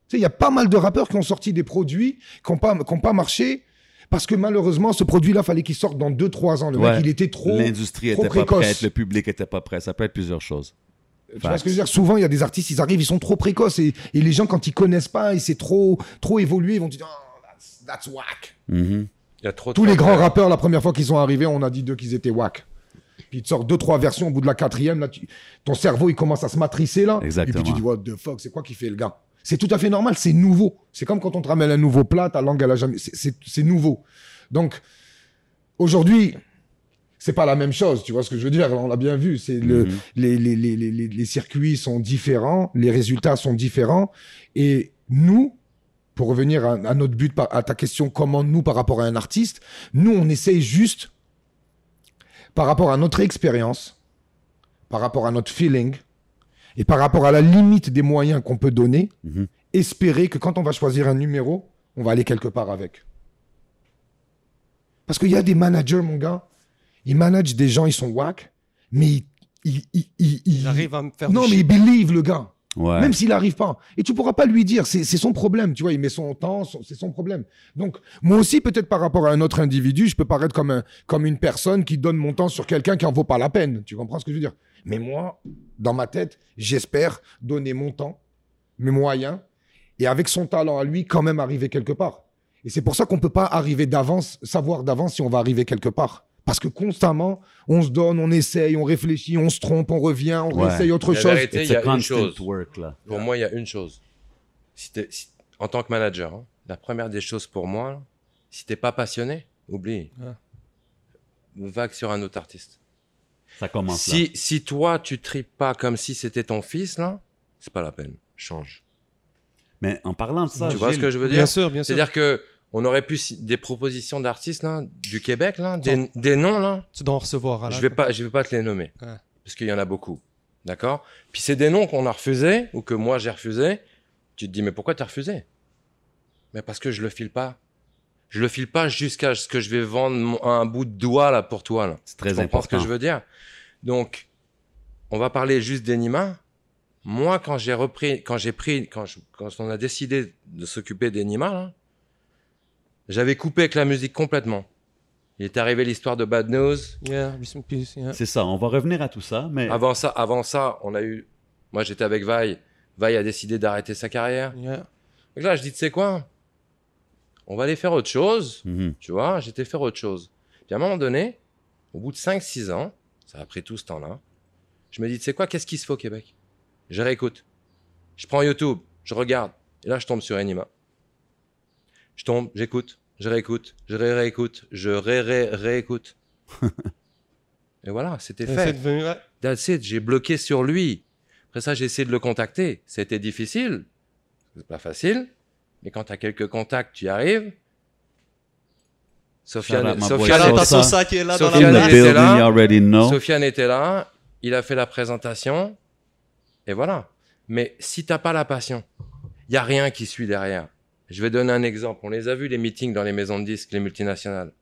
Tu sais, il y a pas mal de rappeurs qui ont sorti des produits qui n'ont pas, qui ont pas marché parce que malheureusement, ce produit-là, fallait qu'il sorte dans 2-3 ans. Le Ouais. mec, il était trop... L'industrie était pas précoce. prête, le public était pas prêt. Ça peut être plusieurs choses. Tu vois ce que je veux dire? Souvent, il y a des artistes, ils arrivent, ils sont trop précoces. Et, et les gens, quand ils connaissent pas, et c'est trop, trop évolué, ils vont dire oh, that's, that's whack. Mhm. Il y a trop de Tous les grands rappeurs, la première fois qu'ils sont arrivés, on a dit d'eux qu'ils étaient whack. Puis te sortent deux, trois versions au bout de la quatrième. Là, tu- ton cerveau, il commence à se matricer là. Exactement. Et puis tu dis, what the fuck, c'est quoi qui fait le gars? C'est tout à fait normal, c'est nouveau. C'est comme quand on te ramène un nouveau plat, ta langue, elle a jamais. c'est- nouveau. Donc, aujourd'hui, c'est pas la même chose. Tu vois ce que je veux dire? On l'a bien vu. C'est le, Mhm. les, les, les, les, circuits sont différents, les résultats sont différents. Et nous, pour revenir à, à notre but, à ta question, comment nous, par rapport à un artiste, nous, on essaye juste, par rapport à notre expérience, par rapport à notre feeling, et par rapport à la limite des moyens qu'on peut donner, Mhm. espérer que quand on va choisir un numéro, on va aller quelque part avec. Parce qu'il y a des managers, mon gars, ils managent des gens, ils sont whack, mais ils, ils, ils, ils- ils- J'arrive à me faire Non, mais ils believe le gars. Même s'il n'arrive pas. Et tu pourras pas lui dire, c'est son problème, tu vois, il met son temps, c'est son problème. Donc, moi aussi, peut-être par rapport à un autre individu, je peux paraître comme, un, comme une personne qui donne mon temps sur quelqu'un qui en vaut pas la peine. Tu comprends ce que je veux dire? Mais moi, dans ma tête, j'espère donner mon temps, mes moyens, et avec son talent à lui, quand même arriver quelque part. Et c'est pour ça qu'on peut pas arriver d'avance, savoir d'avance si on va arriver quelque part. Parce que constamment, on se donne, on essaye, on réfléchit, on se trompe, on revient, on Ouais. réessaye autre La chose. il y a une chose. work, là. Pour moi, il y a une chose. Si t'es- si- en tant que manager, hein, la première des choses pour moi, là, si t'es pas passionné, oublie. Ouais. Vague sur un autre artiste. Ça commence là. Si, toi, tu tripes pas comme si c'était ton fils, là, c'est pas la peine. Change. Mais en parlant de ça, tu vois ce que je veux dire? Bien sûr, bien sûr. C'est-à-dire que on aurait pu des propositions d'artistes là, du Québec là, des, des noms là. Tu dois en recevoir. Je vais pas, je vais pas te les nommer Ouais. parce qu'il y en a beaucoup, d'accord? Puis c'est des noms qu'on a refusés ou que moi j'ai refusé. Tu te dis mais pourquoi t'as refusé? Mais parce que je le file pas. Je le file pas jusqu'à ce que je vais vendre mon- un bout de doigt là pour toi là. c'est très Tu comprends important. ce que je veux dire? Donc, on va parler juste d'Enima. Moi, quand j'ai repris, quand j'ai pris, quand, je- quand on a décidé de s'occuper d'Enima, là, j'avais coupé avec la musique complètement. Il est arrivé l'histoire de Bad News. Yeah, yeah. C'est ça, on va revenir à tout ça, mais Avant ça, avant ça, on a eu. Moi, j'étais avec Vaille. Vaille a décidé d'arrêter sa carrière. Yeah. Donc là, je dis, tu sais quoi? On va aller faire autre chose. Mhm. Tu vois, j'étais faire autre chose. Puis à un moment donné, au bout de 5-6 ans, ça a pris tout ce temps-là, je me dis, tu sais quoi, qu'est-ce qui se fait au Québec? Je réécoute. Je prends YouTube, je regarde, et là, je tombe sur Enima. Je tombe, j'écoute, je réécoute, je ré réécoute, je ré ré réécoute. Et voilà, c'était fait. c'est devenu- ouais. That's it, j'ai bloqué sur lui. Après ça, j'ai essayé de le contacter. C'était difficile. C'est pas facile. Mais quand tu as quelques contacts, tu y arrives. Sofiane, Sofiane, était là. Sofiane était là. Il a fait la présentation. Et voilà. Mais si t'as pas la passion, il y a rien qui suit derrière. Je vais donner un exemple. On les a vus, les meetings dans les maisons de disques, les multinationales.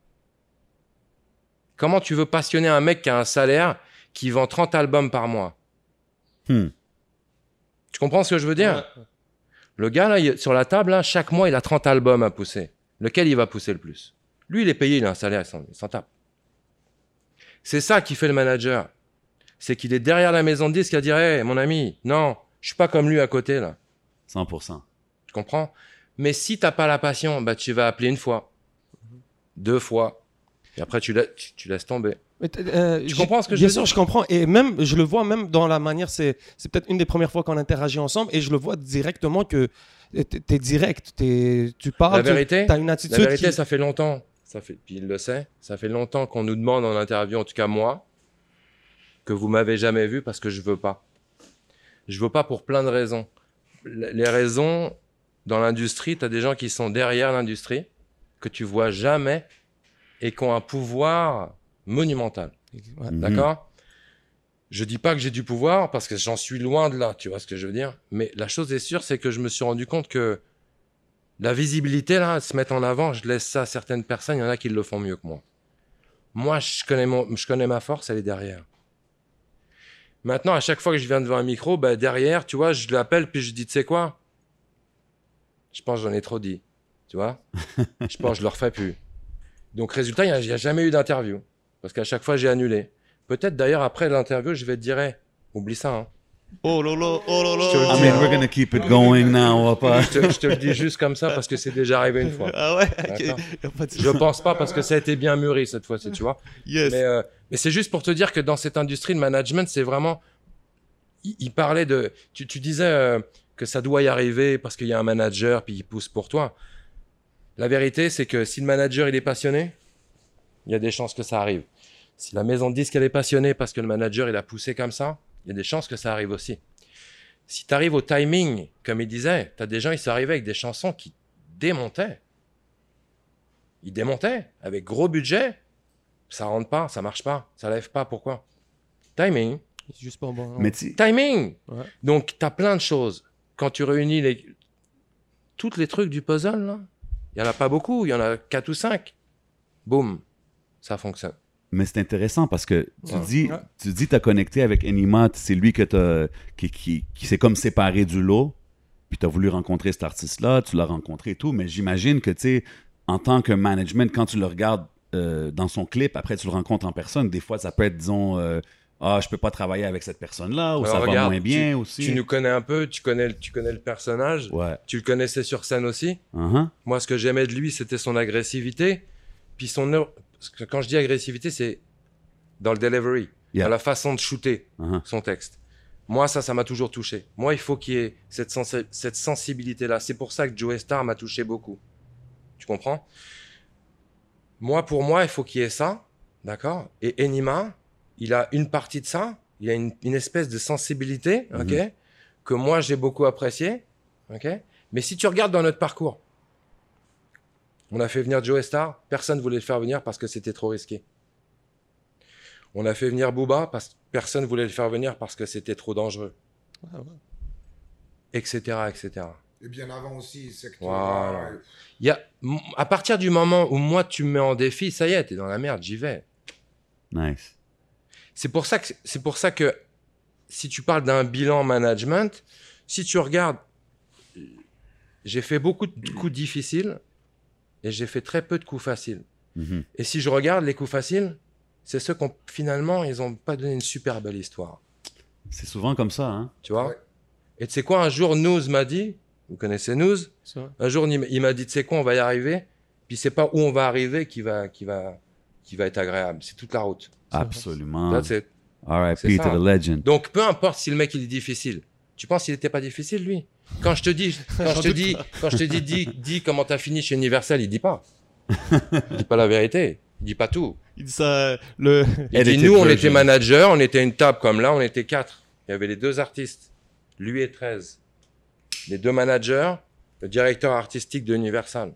Comment tu veux passionner un mec qui a un salaire qui vend 30 albums par mois? Hmm. Tu comprends ce que je veux dire? Ouais. Le gars, là, il- sur la table, là, chaque mois, il a 30 albums à pousser. Lequel il va pousser le plus? Lui, il est payé, il a un salaire, il s'en- il s'en tape. C'est ça qui fait le manager. C'est qu'il est derrière la maison de disques à dire Hey, mon ami, non, je suis pas comme lui à côté, là. 100%. Tu comprends? Mais si t'as pas la passion, bah, tu vas appeler une fois, deux fois, et après, tu, la- tu- tu laisses tomber. Euh, Tu comprends ce que je Bien sûr, je comprends. Et même, je le vois même dans la manière, c'est c'est peut-être une des premières fois qu'on interagit ensemble, et je le vois directement que tu es direct, t'es- tu parles, La vérité, tu as une La attitude vérité, qui... ça fait longtemps, ça fait, puis il le sait, ça fait longtemps qu'on nous demande en interview, en tout cas moi, que vous m'avez jamais vu parce que je veux pas. Je veux pas pour plein de raisons. Les raisons, dans l'industrie, tu as des gens qui sont derrière l'industrie, que tu vois jamais, et qui ont un pouvoir monumental. Ouais. Mhm. D'accord? Je dis pas que j'ai du pouvoir parce que j'en suis loin de là, tu vois ce que je veux dire? Mais la chose est sûre, c'est que je me suis rendu compte que la visibilité, là, se mettre en avant, je laisse ça à certaines personnes, il y en a qui le font mieux que moi. Moi, je connais, mon, je connais ma force, elle est derrière. Maintenant, à chaque fois que je viens devant un micro, bah, derrière, tu vois, je l'appelle puis je dis, tu sais quoi? Je pense que j'en ai trop dit, tu vois Je pense que je le refais plus. Donc, résultat, il n'y a, jamais eu d'interview. Parce qu'à chaque fois, j'ai annulé. Peut-être d'ailleurs, après l'interview, je vais te dire, Hey, oublie ça. Hein. Oh lolo, oh lolo. Je te le I dis, mean, we're gonna keep it going now. On va pas. Je te, je te le dis juste comme ça parce que c'est déjà arrivé une fois. Ah ouais, Je pense pas parce que ça a été bien mûri cette fois-ci, tu vois. Yes. Mais, euh, mais c'est juste pour te dire que dans cette industrie de management, c'est vraiment. Il, il parlait de. Tu, tu disais euh, que ça doit y arriver parce qu'il y a un manager puis il pousse pour toi. La vérité, c'est que si le manager il est passionné, il y a des chances que ça arrive. Si la maison de disque elle est passionnée parce que le manager il a poussé comme ça, il y a des chances que ça arrive aussi. Si tu arrives au timing, comme il disait, tu as des gens, ils sont arrivés avec des chansons qui démontaient. Ils démontaient avec gros budget. Ça rentre pas, ça marche pas, ça lève pas. Pourquoi? Timing. C'est juste pas bon. Mais tu Timing. Ouais. Donc, tu as plein de choses. Quand tu réunis les... tous les trucs du puzzle, là, il y en a pas beaucoup, il y en a quatre ou cinq. Boum, ça fonctionne. Mais c'est intéressant parce que tu Ouais. dis, Ouais. tu dis, t'as connecté avec Anima, c'est lui que t'as, qui, qui, qui s'est comme séparé du lot, puis t'as voulu rencontrer cet artiste-là, tu l'as rencontré et tout, mais j'imagine que, tu sais, en tant que management, quand tu le regardes euh, dans son clip, après tu le rencontres en personne, des fois ça peut être, disons, euh, ah, je peux pas travailler avec cette personne-là, ou Alors, ça va regarde, moins bien aussi. Tu nous connais un peu, tu connais, tu connais le personnage, Ouais. tu le connaissais sur scène aussi. Uh-huh. Moi, ce que j'aimais de lui, c'était son agressivité. Puis son. quand je dis agressivité, c'est dans le delivery, Yeah. dans la façon de shooter Uh-huh. son texte. Moi, ça, ça m'a toujours touché. Moi, il faut qu'il y ait cette, sensi- cette sensibilité-là. C'est pour ça que Joe Star m'a touché beaucoup. Tu comprends? Moi, pour moi, il faut qu'il y ait ça. D'accord? Et Enima, il a une partie de ça. Il a une, une espèce de sensibilité, ok Mhm. Que moi, j'ai beaucoup apprécié, ok Mais si tu regardes dans notre parcours, on a fait venir Joe Star, personne voulait le faire venir parce que c'était trop risqué. On a fait venir Booba parce que personne voulait le faire venir parce que c'était trop dangereux, Ah ouais. etc., etc. Et bien avant aussi. Voilà. Il y a, à partir du moment où moi tu me mets en défi, ça y est, t'es dans la merde, j'y vais. Nice. C'est pour ça que c'est pour ça que si tu parles d'un bilan management, si tu regardes, j'ai fait beaucoup de coups difficiles et j'ai fait très peu de coups faciles. Mhm. Et si je regarde les coups faciles, c'est ceux qu'on finalement ils ont pas donné une super belle histoire. C'est souvent comme ça, hein? Tu vois? Ouais. Et tu sais quoi, un jour, Nouz m'a dit, vous connaissez Nouz? Un jour, il m'a- il m'a dit, tu sais quoi, on va y arriver, puis c'est pas où on va arriver qui va, qui va, qui va être agréable, c'est toute la route. Absolument. That's it. The legend. Donc, peu importe si le mec il est difficile. Tu penses qu'il était pas difficile, lui? Quand je te dis, quand je te dis, quand je te dis, dis, dis comment t'as fini chez Universal, il dit pas. il dit pas la vérité. Il dit pas tout. Il dit ça. Le... Il dit, nous, on était manager, on était une table comme là, on était quatre. Il y avait les deux artistes, lui et 13. Les deux managers, le directeur artistique de Universal.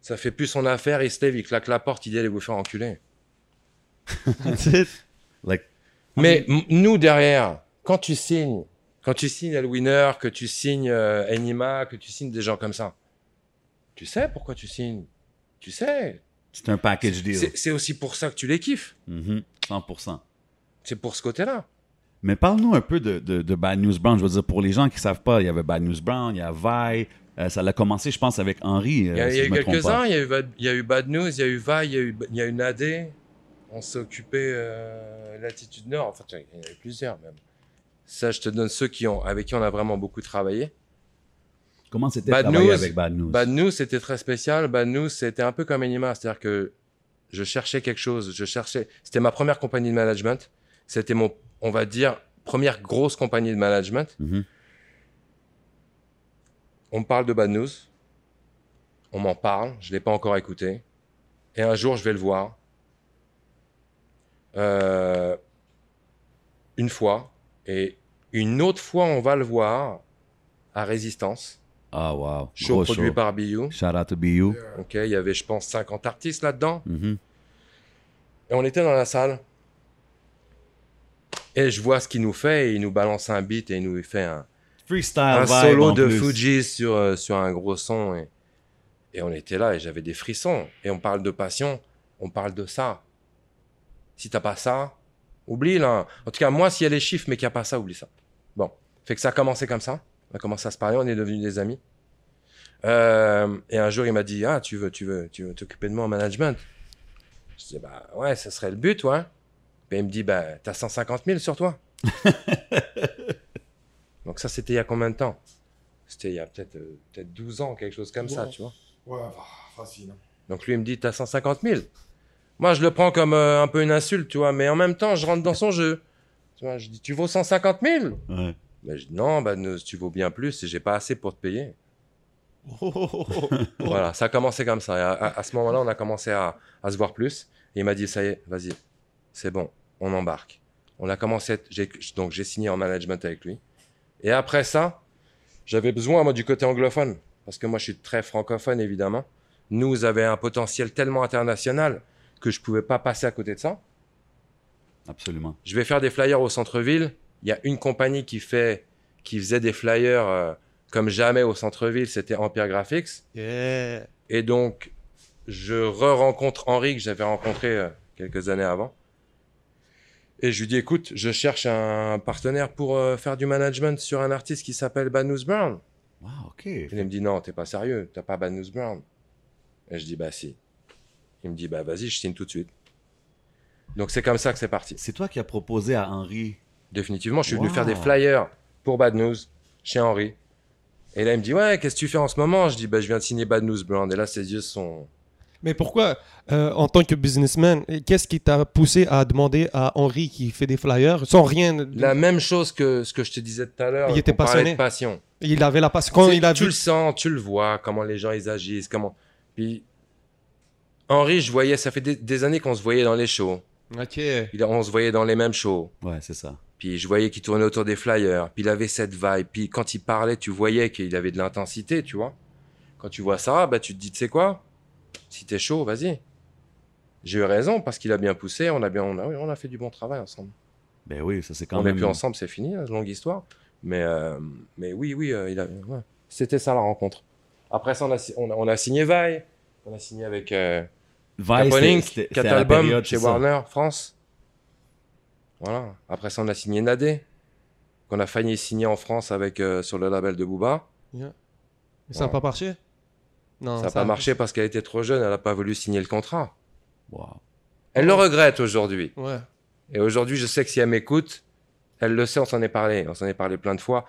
Ça fait plus son affaire, il se lève, il claque la porte, il dit allez vous faire enculer. like, Mais nous, derrière, quand tu signes, quand tu signes El Winner, que tu signes euh, Enima, que tu signes des gens comme ça, tu sais pourquoi tu signes. Tu sais. c'est un package deal. C'est aussi pour ça que tu les kiffes. Mhm, 100%. C'est pour ce côté-là. Mais parle-nous un peu de, de- de Bad News Brown. Je veux dire, pour les gens qui ne savent pas, il y avait Bad News Brown, il y a Vi. Euh, ça a commencé, je pense, avec Henri. euh, Il y a, si il y a eu quelques-uns, il y, a eu Bad- il y a eu Bad News, il y a eu Vi, il y a eu, il y a eu Nadé. On s'est occupé euh, Latitude Nord, enfin, il y en a eu plusieurs même. Ça, je te donne ceux qui ont, avec qui on a vraiment beaucoup travaillé. Comment c'était travailler News, avec Bad News? Bad News, c'était très spécial. Bad News, c'était un peu comme Enima, c'est-à-dire que je cherchais quelque chose. Je cherchais. C'était ma première compagnie de management. C'était mon, on va dire, première grosse compagnie de management. Mhm. On me parle de Bad News. On m'en parle. Je l'ai pas encore écouté. Et un jour, je vais le voir. Euh, une fois. Et une autre fois, on va le voir à Résistance. Ah, wow. Show Gros produit show. par BU. Shout out to BU. Ok, il y avait, je pense, 50 artistes là-dedans. Mhm. Et on était dans la salle. Et je vois ce qu'il nous fait. Et il nous balance un beat et il nous fait un, Freestyle un vibe solo en de plus. Fuji sur, euh, sur un gros son. Et, et on était là et j'avais des frissons. Et on parle de passion. On parle de ça. Si t'as pas ça, oublie là. En tout cas, moi, s'il y a les chiffres mais qu'il n'y a pas ça, oublie ça. Bon. Fait que ça a commencé comme ça. On a commencé à se parler. On est devenus des amis. Euh, et un jour, il m'a dit, ah, tu veux, tu veux, tu veux t'occuper de moi en management? Je dis, bah, ouais, ça serait le but, ouais. Puis il me dit, bah, t'as 150 000 sur toi. Donc ça, c'était il y a combien de temps? C'était il y a peut-être euh, peut-être 12 ans, quelque chose comme ça, tu vois. Ouais, bah, facile. Donc lui, il me dit, t'as 150 000. Moi, je le prends comme euh, un peu une insulte, tu vois, mais en même temps, je rentre dans son jeu. Tu vois, je dis, tu vaux 150 000? Ouais. Mais je dis, non, bah, nous, tu vaux bien plus et j'ai pas assez pour te payer. Oh, oh, oh, oh. Voilà, ça a commencé comme ça. Et à, à- à ce moment-là, on a commencé à, à se voir plus. Et il m'a dit, ça y est, vas-y, c'est bon, on embarque. On a commencé, à donc j'ai signé en management avec lui. Et après ça, j'avais besoin, moi, du côté anglophone. Parce que moi, je suis très francophone, évidemment. Nous avait un potentiel tellement international que je pouvais pas passer à côté de ça. Absolument. Je vais faire des flyers au centre-ville. Il y a une compagnie qui fait, qui faisait des flyers euh, comme jamais au centre-ville. C'était Empire Graphics. Yeah. Et donc, je re-rencontre Henri que j'avais rencontré euh, quelques années avant. Et je lui dis, écoute, je cherche un partenaire pour euh, faire du management sur un artiste qui s'appelle Bad News Brown. Wow, OK. Et il me dit, non, t'es pas sérieux, t'as pas Bad News Brown. Et je dis, bah si. Il me dit, bah vas-y, je signe tout de suite. Donc c'est comme ça que c'est parti. C'est toi qui as proposé à Henri. Définitivement, je suis venu faire des flyers pour Bad News chez Henri. Et là, il me dit, ouais, qu'est-ce que tu fais en ce moment? Je dis, bah je viens de signer Bad News Brown. Et là, ses yeux sont... Mais pourquoi, euh, en tant que businessman, qu'est-ce qui t'a poussé à demander à Henri qui fait des flyers sans rien de- La même chose que ce que je te disais tout à l'heure. Il était passionné. de passion. Il avait la passion. Quand C'est- il a tu vu. le sens, tu le vois, comment les gens ils agissent, comment. Puis Henri, je voyais, ça fait des, des années qu'on se voyait dans les shows. Ok. Il- on se voyait dans les mêmes shows. Ouais, c'est ça. Puis je voyais qu'il tournait autour des flyers. Puis il avait cette vibe. Puis quand il parlait, tu voyais qu'il avait de l'intensité, tu vois. Quand tu vois ça, bah tu te dis, tu sais quoi? Si t'es chaud, vas-y. J'ai eu raison parce qu'il a bien poussé. On a bien, on a, on fait du bon travail ensemble. Ben oui, ça c'est quand on n'est même. plus ensemble, c'est fini, la longue histoire. Mais, euh, mais oui, oui, euh, il a, ouais. c'était ça la rencontre. Après ça, on a, on a, on a signé Vaille. On a signé avec euh, Vice, Capolink, c'était- c'était 4 à la albums période, chez c'est ça. Warner France. Voilà. Après ça, on a signé Nadé, qu'on a failli signer en France avec, euh, sur le label de Booba. Yeah. Ça n'a pas marché? Non. ça n'a pas marché parce qu'elle était trop jeune, elle n'a pas voulu signer le contrat. Wow. Elle le regrette aujourd'hui. Ouais. Et aujourd'hui, je sais que si elle m'écoute, elle le sait, on s'en est parlé, on s'en est parlé plein de fois.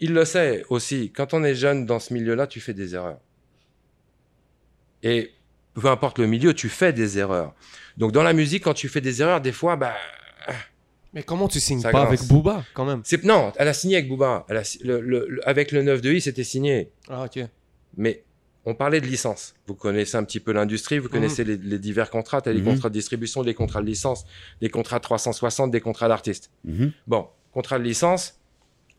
Il le sait aussi, quand on est jeune dans ce milieu-là, tu fais des erreurs. Et peu importe le milieu, tu fais des erreurs. Donc dans la musique, quand tu fais des erreurs, des fois, bah, Mais comment tu signes Ça pas grince. avec Booba quand même c'est non, elle a signé avec Booba. Elle a, si- le, le- le- avec le 9 de I, c'était signé. Ah ok. Mais on parlait de licence. Vous connaissez un petit peu l'industrie, vous connaissez les, les divers contrats, les Mhm. contrats de distribution, les contrats de licence, les contrats 360, des contrats d'artistes. Mhm. Bon, contrat de licence,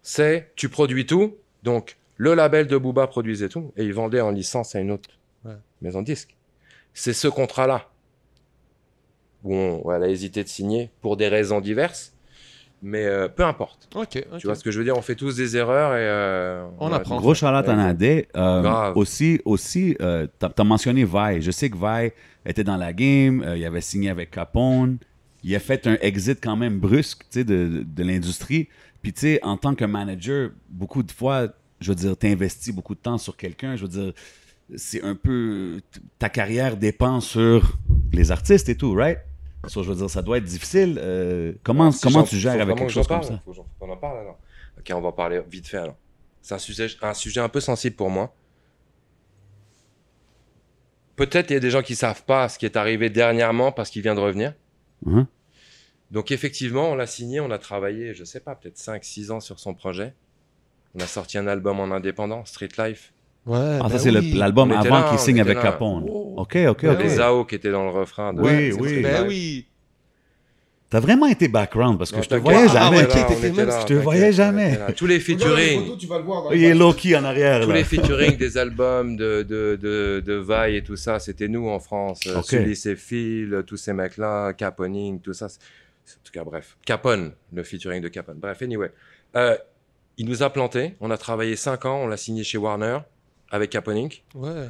c'est tu produis tout, donc le label de Booba produisait tout, et il vendait en licence à une autre Ouais. maison de disques. C'est ce contrat-là où on, a hésité de signer pour des raisons diverses, mais euh, peu importe. Ok, ok. Tu vois ce que je veux dire? On fait tous des erreurs et euh, On a- apprend. Gros charlotte en Adé. Euh, aussi, aussi euh, t'as as mentionné Vi. Je sais que Vi était dans la game. euh, il avait signé avec Capone. Il a fait un exit quand même brusque tu sais, de, de l'industrie. Puis, tu sais, en tant que manager, beaucoup de fois, je veux dire, t'investis beaucoup de temps sur quelqu'un. Je veux dire, c'est un peu. Ta carrière dépend sur les artistes et tout, right? So, je veux dire, ça doit être difficile. euh, comment Si comment tu gères avec quelque que chose comme ça? faut qu'on en parle alors. Ok, on va en parler vite fait alors. C'est un sujet, un sujet un peu sensible pour moi. Peut-être il y a des gens qui savent pas ce qui est arrivé dernièrement parce qu'il vient de revenir. Hein? Donc effectivement, on l'a signé, on a travaillé, je sais pas, peut-être 5-6 ans sur son projet. On a sorti un album en indépendant, Street Life. Ouais, Ah, ben ça, c'est oui. le- l'album avant qu'il signe avec là. Capone. Oh. OK, OK, Ben OK. Les AO qui étaient dans le refrain. De Oui, c'est oui. Ben oui. T'as vraiment été background parce que Non, je te voyais Ah, jamais. je te voyais jamais. Tous les featuring. Il est low-key en arrière. Tous Là. les featuring des albums de, de, de, de Vaille et tout ça, c'était nous en France. Euh, Ok. Sully et Phil, tous ces mecs-là, Caponing, tout ça. c'est- En tout cas, bref. Capone, le featuring de Capone. Bref, anyway. Euh, il nous a planté. On a travaillé 5 ans. On l'a signé chez Warner avec Caponing. Ouais.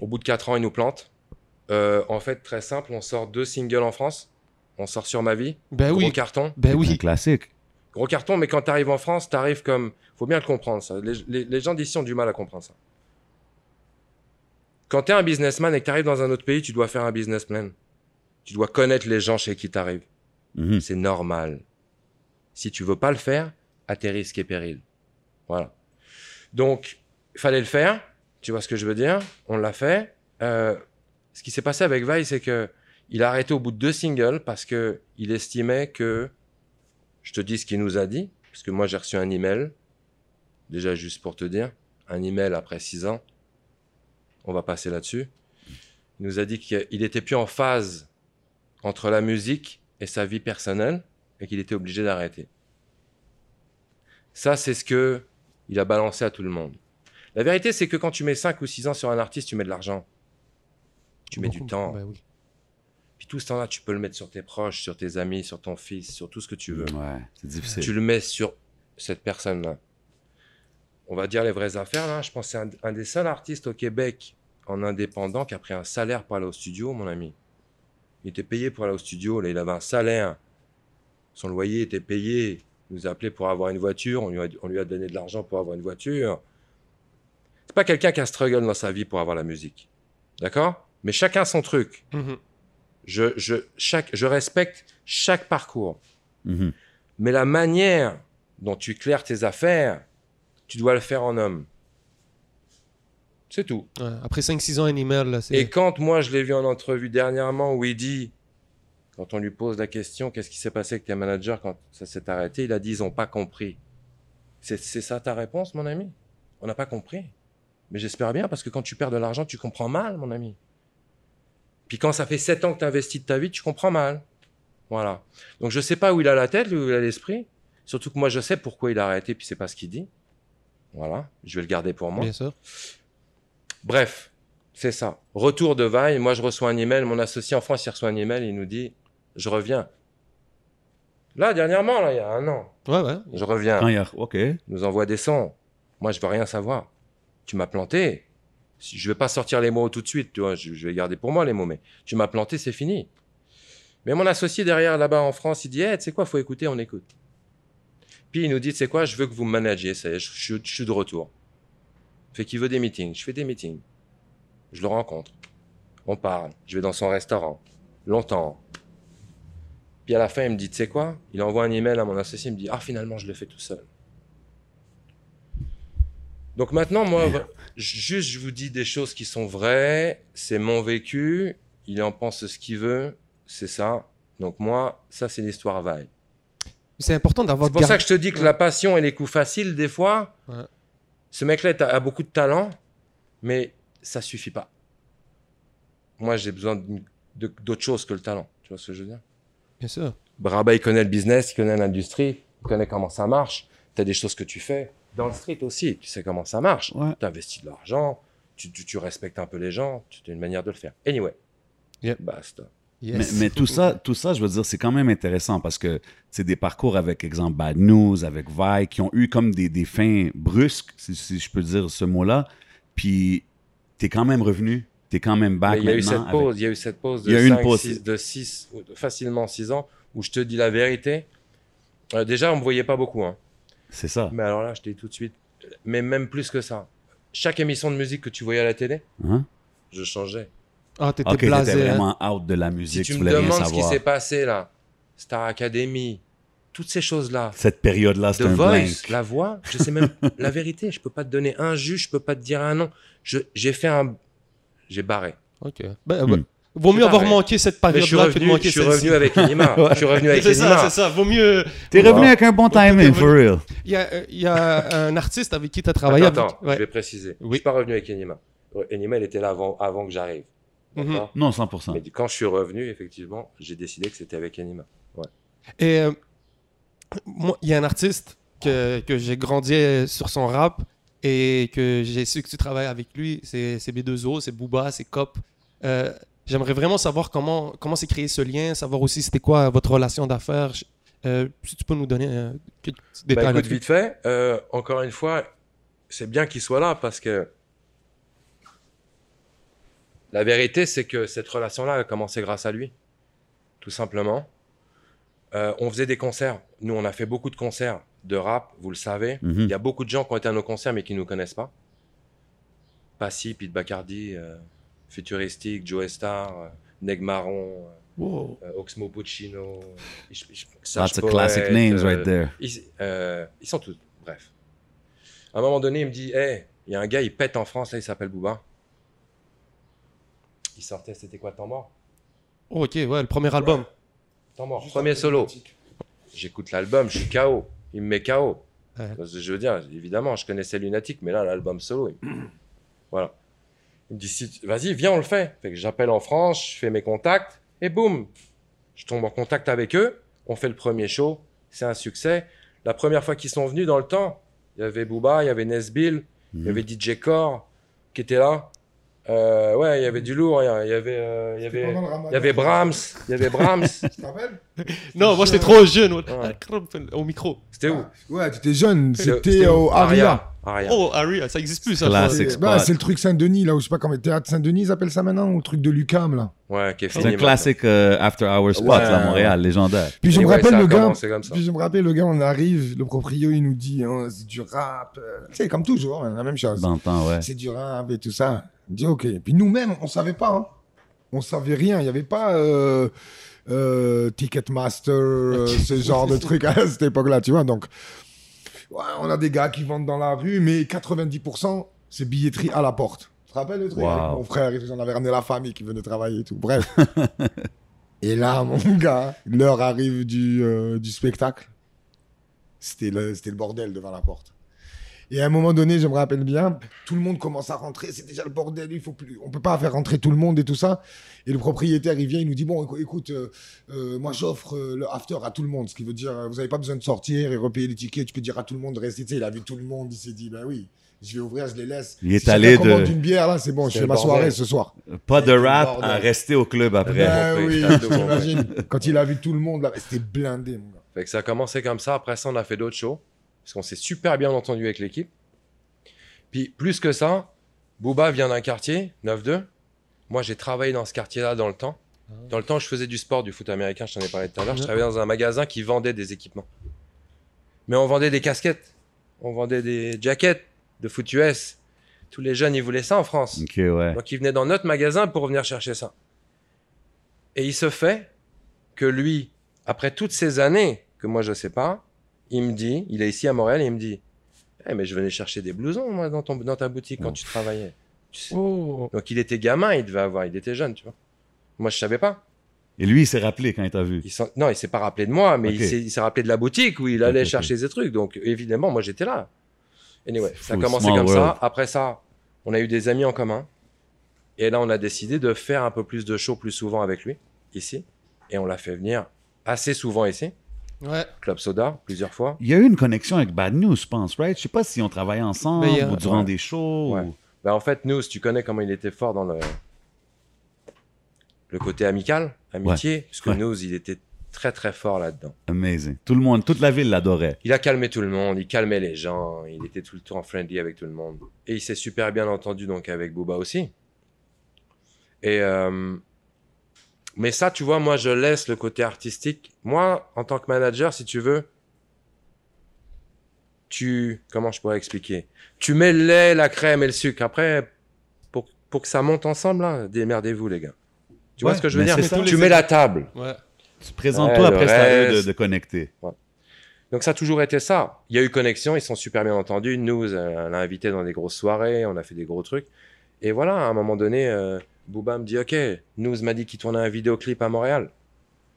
Au bout de 4 ans, il nous plante. Euh, en fait, très simple. On sort deux singles en France. On sort sur ma vie. Ben Gros oui. carton. Ben Un oui. classique. Gros carton, mais quand tu arrives en France, tu arrives comme. faut bien le comprendre, ça. Les, les- les gens d'ici ont du mal à comprendre ça. Quand tu es un businessman et que tu arrives dans un autre pays, tu dois faire un business plan. Tu dois connaître les gens chez qui tu arrives. Mhm. C'est normal. Si tu veux pas le faire, à tes risques et périls. Voilà. Donc, fallait le faire. Tu vois ce que je veux dire On l'a fait. Euh, ce qui s'est passé avec Vaille, c'est que il a arrêté au bout de deux singles parce que il estimait que, je te dis ce qu'il nous a dit, parce que moi j'ai reçu un email, déjà juste pour te dire, un email après six ans. On va passer là-dessus. Il nous a dit qu'il était plus en phase entre la musique et sa vie personnelle et qu'il était obligé d'arrêter. Ça, c'est ce que il a balancé à tout le monde. La vérité, c'est que quand tu mets 5 ou 6 ans sur un artiste, tu mets de l'argent. Tu mets du temps. Oui. Puis tout ce temps-là, tu peux le mettre sur tes proches, sur tes amis, sur ton fils, sur tout ce que tu veux. Ouais, c'est difficile. Tu le mets sur cette personne-là. On va dire les vraies affaires, là. Je pense que c'est un, un des seuls artistes au Québec en indépendant qui a pris un salaire pour aller au studio, mon ami. Il était payé pour aller au studio, là, il avait un salaire. Son loyer était payé. Il nous a appelé pour avoir une voiture, on lui a, on lui a donné de l'argent pour avoir une voiture. C'est pas quelqu'un qui a struggle dans sa vie pour avoir la musique. D'accord? Mais chacun son truc. Mhm. Je, je, chaque, je respecte chaque parcours. Mhm. Mais la manière dont tu claires tes affaires, tu dois le faire en homme. C'est tout. Ouais. Après 5-6 ans, un email, là, c'est. Et quand moi je l'ai vu en entrevue dernièrement où il dit, quand on lui pose la question, qu'est-ce qui s'est passé avec tes managers quand ça s'est arrêté, il a dit, ils n'ont pas compris. C'est c'est ça ta réponse, mon ami? On n'a pas compris. Mais j'espère bien, parce que quand tu perds de l'argent, tu comprends mal, mon ami. Puis quand ça fait 7 ans que tu investis de ta vie, tu comprends mal. Voilà. Donc je sais pas où il a la tête, où il a l'esprit. Surtout que moi, je sais pourquoi il a arrêté, puis c'est pas ce qu'il dit. Voilà. Je vais le garder pour moi. Bien sûr. Bref, c'est ça. Retour de Vaille. Moi, je reçois un email. Mon associé en France, il reçoit un email. Il nous dit Je reviens. Là, dernièrement, là, il y a un an, Ouais, ouais. je reviens. Quand il y a... OK. Il nous envoie des sons. Moi, je veux rien savoir. Tu m'as planté. Je vais pas sortir les mots tout de suite, tu vois. Je, vais garder pour moi les mots, mais tu m'as planté, c'est fini. Mais mon associé derrière, là-bas en France, il dit Hey, tu sais quoi, faut écouter, on écoute. Puis il nous dit sais quoi, je veux que vous me managiez, ça je suis de retour. Fait qu'il veut des meetings. Je fais des meetings. Je le rencontre. On parle. Je vais dans son restaurant. Longtemps. Puis à la fin, il me dit, tu sais quoi Il envoie un email à mon associé, il me dit, ah finalement, je le fais tout seul. Donc maintenant, moi, juste, je vous dis des choses qui sont vraies. C'est mon vécu. Il en pense ce qu'il veut. C'est ça. Donc moi, ça, c'est l'histoire vaille. C'est important d'avoir C'est pour ça que je te dis que la passion et les coups faciles, des fois, Ouais. ce mec-là a beaucoup de talent, Mais ça suffit pas. Moi, j'ai besoin d'autre chose que le talent. Tu vois ce que je veux dire? Bien sûr. Braba, il connaît le business, il connaît l'industrie, il connaît comment ça marche. Tu as des choses que tu fais. Dans le street aussi, tu sais comment ça marche. Ouais. Tu investis de l'argent, tu, tu- tu respectes un peu les gens, tu as une manière de le faire. Anyway. Yep. Basta. Yes. Mais, mais tout ça, tout ça, je veux dire, c'est quand même intéressant parce que c'est des parcours avec, exemple, Bad News, avec Vi, qui ont eu comme des, des fins brusques, si, si je peux dire ce mot-là. Puis, t'es quand même revenu, t'es quand même back Mais il y a eu maintenant cette avec- pause, il y a eu cette pause de Il y a eu une 5, pause. 6, de 6, facilement 6 ans, où je te dis la vérité. Euh, déjà, on me voyait pas beaucoup. Hein. C'est ça. Mais alors là, je te dis tout de suite, mais même plus que ça. Chaque émission de musique que tu voyais à la télé, Hein? je changeais. Ah, t'étais Ok, t'étais blasé. hein. vraiment out de la Si musique, tu tu me rien demandes ce qui s'est passé là, Star Academy, toutes ces choses-là, Cette période-là, The c'était un Voice, blank. la voix, je sais même la vérité. Je peux pas te donner un juge, je peux pas te dire un nom. Je- J'ai fait un, j'ai barré. Ok. Ben, Hmm. ben, Vaut mieux avoir manqué cette Mais je suis période-là que de revenu, manquer je suis revenu avec Enima. Ouais. Je suis revenu avec C'est ça, c'est ça. Vaut mieux. T'es revenu avec un bon timing, for real. Il y a, il y a un artiste avec qui tu as travaillé. Attends, avec- attends, Ouais. je vais préciser. Oui. Je suis pas revenu avec Enima. Enima, il était là avant, avant que j'arrive. Mhm. Non, 100%. Mais quand je suis revenu, effectivement, j'ai décidé que c'était avec Enima. Et euh, moi, il y a un artiste que, que j'ai grandi sur son rap et que j'ai su que tu travailles avec lui. C'est c'est B2O, c'est Booba, c'est Cop. Euh, J'aimerais vraiment savoir comment comment s'est créé ce lien, savoir aussi c'était quoi votre relation d'affaires. Euh, si tu peux nous donner euh, quelques petits détails Bah, écoute, vite fait, euh, encore une fois, c'est bien qu'il soit là parce que la vérité, c'est que cette relation-là a commencé grâce à lui, tout simplement. Euh, on faisait des concerts. Nous, on a fait beaucoup de concerts de rap, vous le savez. Mhm. Il y a beaucoup de gens qui ont été à nos concerts mais qui ne nous connaissent pas. Passy, Pete Bacardi, euh, Futuristic, Joe Star, euh, Neg Marron, Wow. euh, Oxmo Puccino, euh, Lots of classic names euh, right there. ils, euh, ils sont tous. Bref. À un moment donné, il me dit Hey, il y a un gars, il pète en France, là, il s'appelle Booba. Il sortait, c'était quoi, Temps mort? Oh, ok, ouais, le premier album. Temps mort, premier solo. J'écoute l'album, je suis KO. Il me met KO. Ouais. Je veux dire, évidemment, je connaissais Lunatic, mais là, l'album solo, il... voilà. Il me dit Si tu- Vas-y, viens, on le fait. Fait que j'appelle en France, je fais mes contacts, et boum Je tombe en contact avec eux. On fait le premier show. C'est un succès. La première fois qu'ils sont venus dans le temps, il y avait Booba, il y avait Nesbill, il y Mhm. avait DJ Core qui était là. Euh, ouais, il y avait du lourd. Il y avait, euh, il y avait, il y avait Brahms. Il y avait Brahms. Tu te rappelles? Non, moi j'étais trop jeune. Au micro. C'était où? Ouais, tu étais jeune. C'était au Aria. Aria. Oh, Harry, ça existe plus ça. C'est bah, c'est le truc Saint-Denis, là, où je sais pas comment. Théâtre Saint-Denis, ils appellent ça maintenant, ou le truc de Lucam, là? Ouais, qui est C'est un classique euh, After Hour Spot, Ouais, là, à Montréal, légendaire. Puis je me rappelle le gars. Puis je me rappelle le gars, on arrive, le proprio, il nous dit, hein, c'est du rap. euh, C'est comme toujours, hein, la même chose. Ouais. C'est du rap et tout ça. Il dit ok. Puis nous-mêmes, on savait pas. Hein. On savait rien. Il n'y avait pas euh, euh, Ticketmaster, euh, ce genre de truc à cette époque-là, tu vois. Donc, ouais, on a des gars qui vendent dans la rue, mais 90%, c'est billetterie à la porte. Tu te rappelles le truc Wow. avec Mon frère, on avait ramené la famille qui venait travailler et tout. Bref. et là, mon gars, l'heure arrive du, du spectacle. C'était le, c'était le bordel devant la porte. Et à un moment donné, je me rappelle bien, tout le monde commence à rentrer, c'est déjà le bordel, il faut plus, on peut pas faire rentrer tout le monde et tout ça. Et le propriétaire, il vient, il nous dit bon, écou- écoute, euh, euh, moi j'offre euh, le after à tout le monde, ce qui veut dire, euh, vous avez pas besoin de sortir et repayer les tickets, tu peux dire à tout le monde de rester. Tu sais, il a vu tout le monde, il s'est dit ben oui, je vais ouvrir, je les laisse. Il est Si allé de- une bière là, c'est bon, je fais ma soirée ce soir. Pas de rap à rester au club après. Ben oui, j'imagine. Quand il a vu tout le monde là, c'était blindé, mon gars. Fait que ça a commencé comme ça. Après ça, on a fait d'autres shows. Parce qu'on s'est super bien entendu avec l'équipe. Puis plus que ça, Booba vient d'un quartier, 9-2. Moi, j'ai travaillé dans ce quartier-là dans le temps. Dans le temps, je faisais du sport, du foot américain, je t'en ai parlé tout à l'heure. Je travaillais dans un magasin qui vendait des équipements. Mais on vendait des casquettes. On vendait des jackets de foot US. Tous les jeunes, ils voulaient ça en France. Ouais. Donc il venait dans notre magasin pour venir chercher ça. Et il se fait que lui, après toutes ces années que moi je sais pas, il me dit, il est ici à Montréal et il me dit, Eh, mais je venais chercher des blousons moi dans, ton, dans ta boutique quand tu travaillais. Tu sais. Oh. Donc il était gamin, il devait avoir, il était jeune, tu vois. Moi je savais pas. Et lui, il s'est rappelé quand il t'a vu? Il non, il s'est pas rappelé de moi, mais il s'est- rappelé de la boutique où il allait chercher ses trucs. Donc évidemment, moi j'étais là. Anyway, ça a commencé comme world. ça. Après ça, on a eu des amis en commun. Et là, on a décidé de faire un peu plus de shows plus souvent avec lui, ici. Et on l'a fait venir assez souvent ici. Ouais. Club Soda, plusieurs fois. Il y a eu une connexion avec Bad News, je pense, right? Je sais pas si on travaillait ensemble a- ou durant Ouais. des shows. Ouais. ou- Bah, en fait, nous, tu connais comment il était fort dans le, le côté amical, amitié, parce que Ouais. nous, il était très très fort là-dedans. Amazing. Tout le monde, toute la ville l'adorait. Il a calmé tout le monde, il calmait les gens, il était tout le temps friendly avec tout le monde. Et il s'est super bien entendu donc avec Booba aussi. Et euh, mais ça, tu vois, moi je laisse le côté artistique. Moi, en tant que manager, si tu veux, tu comment je pourrais expliquer? Tu mets le lait, la crème et le sucre. Après, pour, pour que ça monte ensemble, là, démerdez-vous les gars. Tu vois ce que je veux dire? ça. Tu mets la table. Ouais. Tu présentes-toi Ouais, après, eux de, reste. de connecter. Donc ça a toujours été ça. Il y a eu connexion, ils sont super bien entendus. Nous, euh, on l'a invité dans des grosses soirées, on a fait des gros trucs. Et voilà, à un moment donné, euh, Booba me dit, OK, Nous m'a dit qu'il tournait un vidéoclip à Montréal.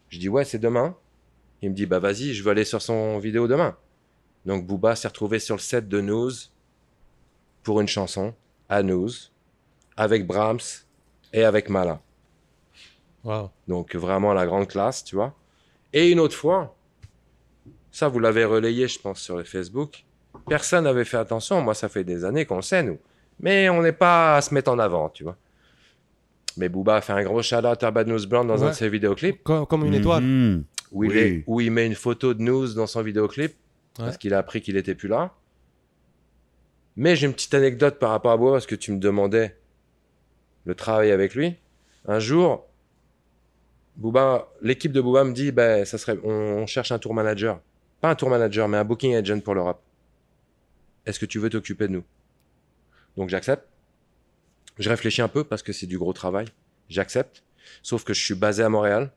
Je dis, ouais, c'est demain. Il me dit, bah vas-y, je veux aller sur son vidéo demain. Donc Booba s'est retrouvé sur le set de News pour une chanson, à News, avec Brahms et avec Mala. Wow. Donc vraiment la grande classe, tu vois. Et une autre fois, ça vous l'avez relayé, je pense, sur le Facebook. Personne n'avait fait attention. Moi, ça fait des années qu'on le sait, nous. Mais on n'est pas à se mettre en avant, tu vois. Mais Booba a fait un gros shout-out à Bad News Brown dans un de ses vidéoclips Comme, comme une étoile. Mhm. où, il Oui. est- où il met une photo de News dans son vidéoclip parce qu'il a appris qu'il était plus là. Mais j'ai une petite anecdote par rapport à Booba parce que tu me demandais le travail avec lui. Un jour, Booba, l'équipe de Booba me dit, ben, ça serait, on, on cherche un tour manager, pas un tour manager, mais un booking agent pour l'Europe. Est-ce que tu veux t'occuper de nous? Donc j'accepte. Je réfléchis un peu parce que c'est du gros travail. J'accepte. Sauf que je suis basé à Montréal.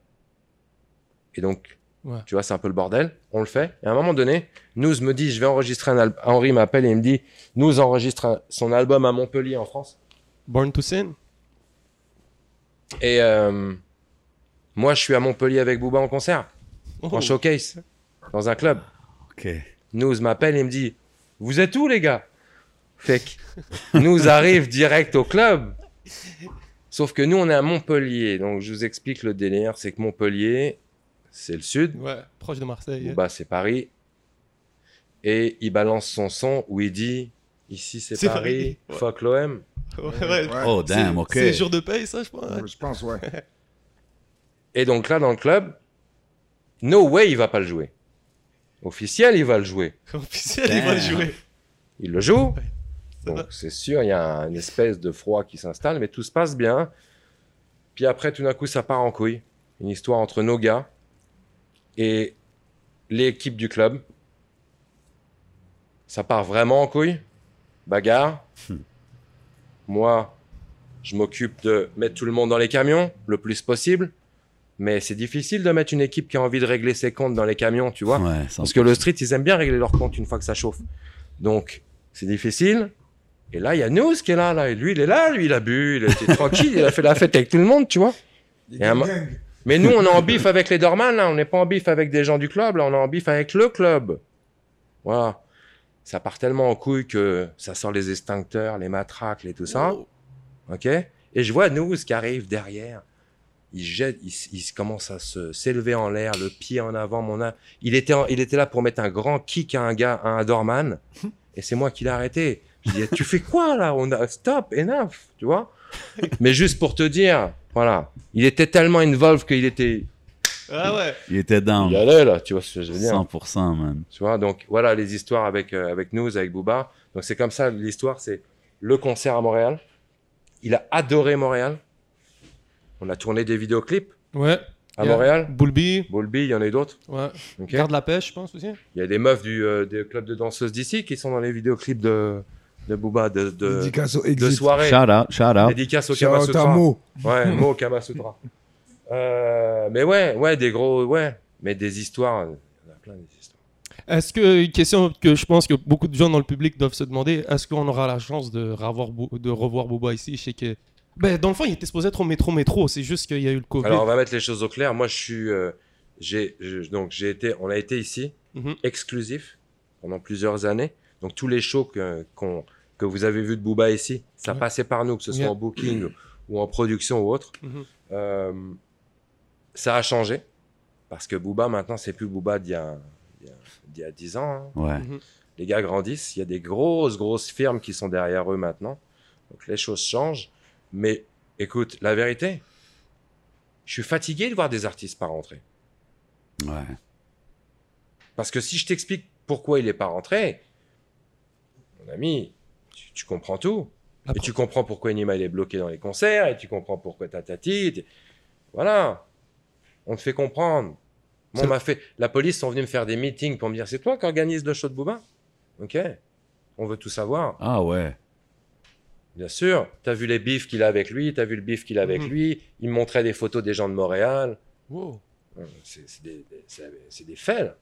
Et donc, Ouais. tu vois, c'est un peu le bordel. On le fait. Et à un moment donné, Nous me dit, je vais enregistrer un album. Henri m'appelle et il me dit, Nous enregistre un- son album à Montpellier en France. Born to Sin? Et euh, moi, je suis à Montpellier avec Booba en concert, Oh. en showcase, dans un club. OK. Nous m'appelle et me dit Vous êtes où, les gars? Fait que nous arrive direct au club. Sauf que nous, on est à Montpellier. Donc, je vous explique le délire c'est que Montpellier, c'est le sud. Ouais, proche de Marseille. Booba, c'est Paris. Et il balance son son où il dit Ici, c'est Paris, Paris, ouais. fuck l'OM. Ouais, ouais. Oh, damn, OK. C'est jour de paye, ça, je pense. Je pense, ouais. Et donc là, dans le club, no way, il va pas le jouer. Officiel, il va le jouer. Officiel, il va le jouer. Il le joue. Donc c'est sûr, il y a une espèce de froid qui s'installe, mais tout se passe bien. Puis après, tout d'un coup, ça part en couille. Une histoire entre nos gars et l'équipe du club. Ça part vraiment en couille. Bagarre. Moi, je m'occupe de mettre tout le monde dans les camions le plus possible. Mais c'est difficile de mettre une équipe qui a envie de régler ses comptes dans les camions, tu vois. Ouais, Parce que le street, ils aiment bien régler leurs comptes une fois que ça chauffe. Donc, c'est difficile. Et là, il y a News qui est là, là. Et lui, il est là, lui, il a bu, il était tranquille, il a fait la fête avec tout le monde, tu vois. Et un mo- Mais nous, on est en bif avec les Dorman, là. On n'est pas en bif avec des gens du club, là. On est en bif avec le club. Voilà. Ça part tellement en couille que ça sort les extincteurs, les matraques, et tout ça. OK Et je vois News qui arrive derrière. Il jette, il, commence à se s'élever en l'air, le pied en avant. Mon a- il était, en- il était là pour mettre un grand kick à un gars, à un doorman, et c'est moi qui l'ai arrêté. Je dis, tu fais quoi là? On a stop, enough, tu vois? Mais juste pour te dire, voilà, il était tellement involved qu'il était, Ah ouais. Il était down. il allait là, tu vois ce que je veux dire? 100%, man. tu vois, donc voilà les histoires avec, euh, avec nous, avec Booba. Donc c'est comme ça, l'histoire, c'est le concert à Montréal. Il a adoré Montréal. On a tourné des vidéoclips Ouais. à Montréal. Bulby. Bolby, il y en a eu d'autres. Ouais. ok Garde la pêche, je pense aussi. Il y a des meufs du euh, des clubs de danseuses d'ici qui sont dans les vidéoclips de, de Booba, de, de, Dédicace au de exit. soirée. Shout out, shout out. Dédicace au Shout out à Kamasutra. Mo. Ouais, mot Kamasutra. Euh, mais ouais, ouais, des gros, ouais. Mais des histoires, il y en a plein des histoires. Est-ce que, une question que je pense que beaucoup de gens dans le public doivent se demander, est-ce qu'on aura la chance de revoir, Bo- de revoir Boba ici? Je sais que. Ben, dans le fond, il était supposé être au métro métro, c'est juste qu'il y a eu le Covid. Alors, on va mettre les choses au clair. Moi, je suis. euh, j'ai, je- donc, j'ai été. On a été ici, Mhm. exclusif, pendant plusieurs années. Donc, tous les shows que- qu'on, que vous avez vu de Booba ici, ça Ouais. passait par nous, que ce soit Yeah. en booking ou en production ou autre. Mhm. Euh, ça a changé parce que Booba maintenant c'est plus Booba d'il y a, d'il y a- d'il y a 10 ans. hein. Ouais. Mhm. Les gars grandissent, il y a des grosses grosses firmes qui sont derrière eux maintenant. Donc les choses changent. Mais écoute, la vérité, je suis fatigué de voir des artistes pas rentrer. Ouais. Parce que si je t'explique pourquoi il n'est pas rentré, mon ami, tu, tu comprends tout. Et tu comprends pourquoi Nima il est bloqué dans les concerts, et tu comprends pourquoi Tatati. Voilà. On te fait comprendre. Moi, on m'a fait... La police sont venus me faire des meetings pour me dire c'est toi qui organise le show de Booba? Ok. On veut tout savoir. Ah ouais. Bien sûr. T'as vu les bifs qu'il a avec lui, t'as vu le bif qu'il a avec Mhm. lui. Il me montrait des photos des gens de Montréal. Wow. Euh, C'est des, des- des faits. là.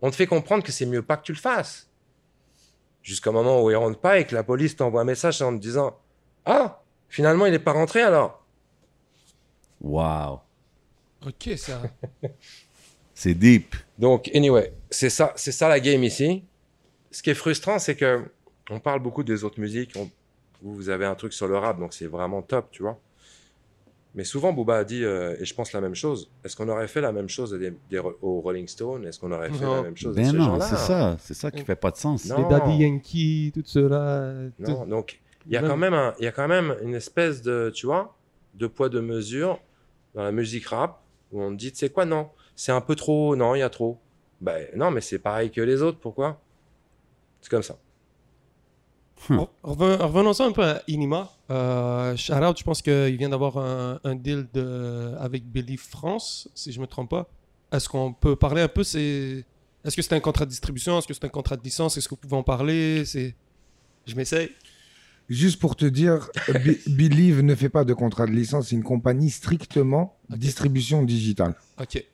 On te fait comprendre que c'est mieux pas que tu le fasses. Jusqu'au moment où il rentre pas et que la police t'envoie un message en te disant Ah, finalement, il n'est pas rentré alors. Wow. Ok, ça. C'est deep. Donc, anyway, c'est ça, c'est ça la game ici. Ce qui est frustrant, c'est que on parle beaucoup des autres musiques. on- vous, vous avez un truc sur le rap, donc c'est vraiment top, tu vois. Mais souvent, Booba a dit, euh, et je pense la même chose. Est-ce qu'on aurait fait la même chose des, des- aux Rolling Stones? Est-ce qu'on aurait fait Non. la même chose à Ben non, c'est ça. C'est ça qui fait pas de sens. Non. Les Daddy Yankee, tout cela. Non, donc il y a Même- quand même un- il y a quand même une espèce de, tu vois, de poids de mesure dans la musique rap où on dit, tu sais quoi, non, c'est un peu trop, non, il y a trop. Ben non, mais c'est pareil que les autres, pourquoi? C'est comme ça. Re- reven- Revenons un peu à Inima. Euh, je pense qu'il vient d'avoir un, un deal de, avec Believe France, si je me trompe pas. Est-ce qu'on peut parler un peu. Est-ce que c'est un contrat de distribution? Est-ce que c'est un contrat de licence? Est-ce que vous pouvez en parler? Je m'essaye. Juste pour te dire, Be- Believe ne fait pas de contrat de licence, c'est une compagnie strictement Ok. distribution digitale. Ok.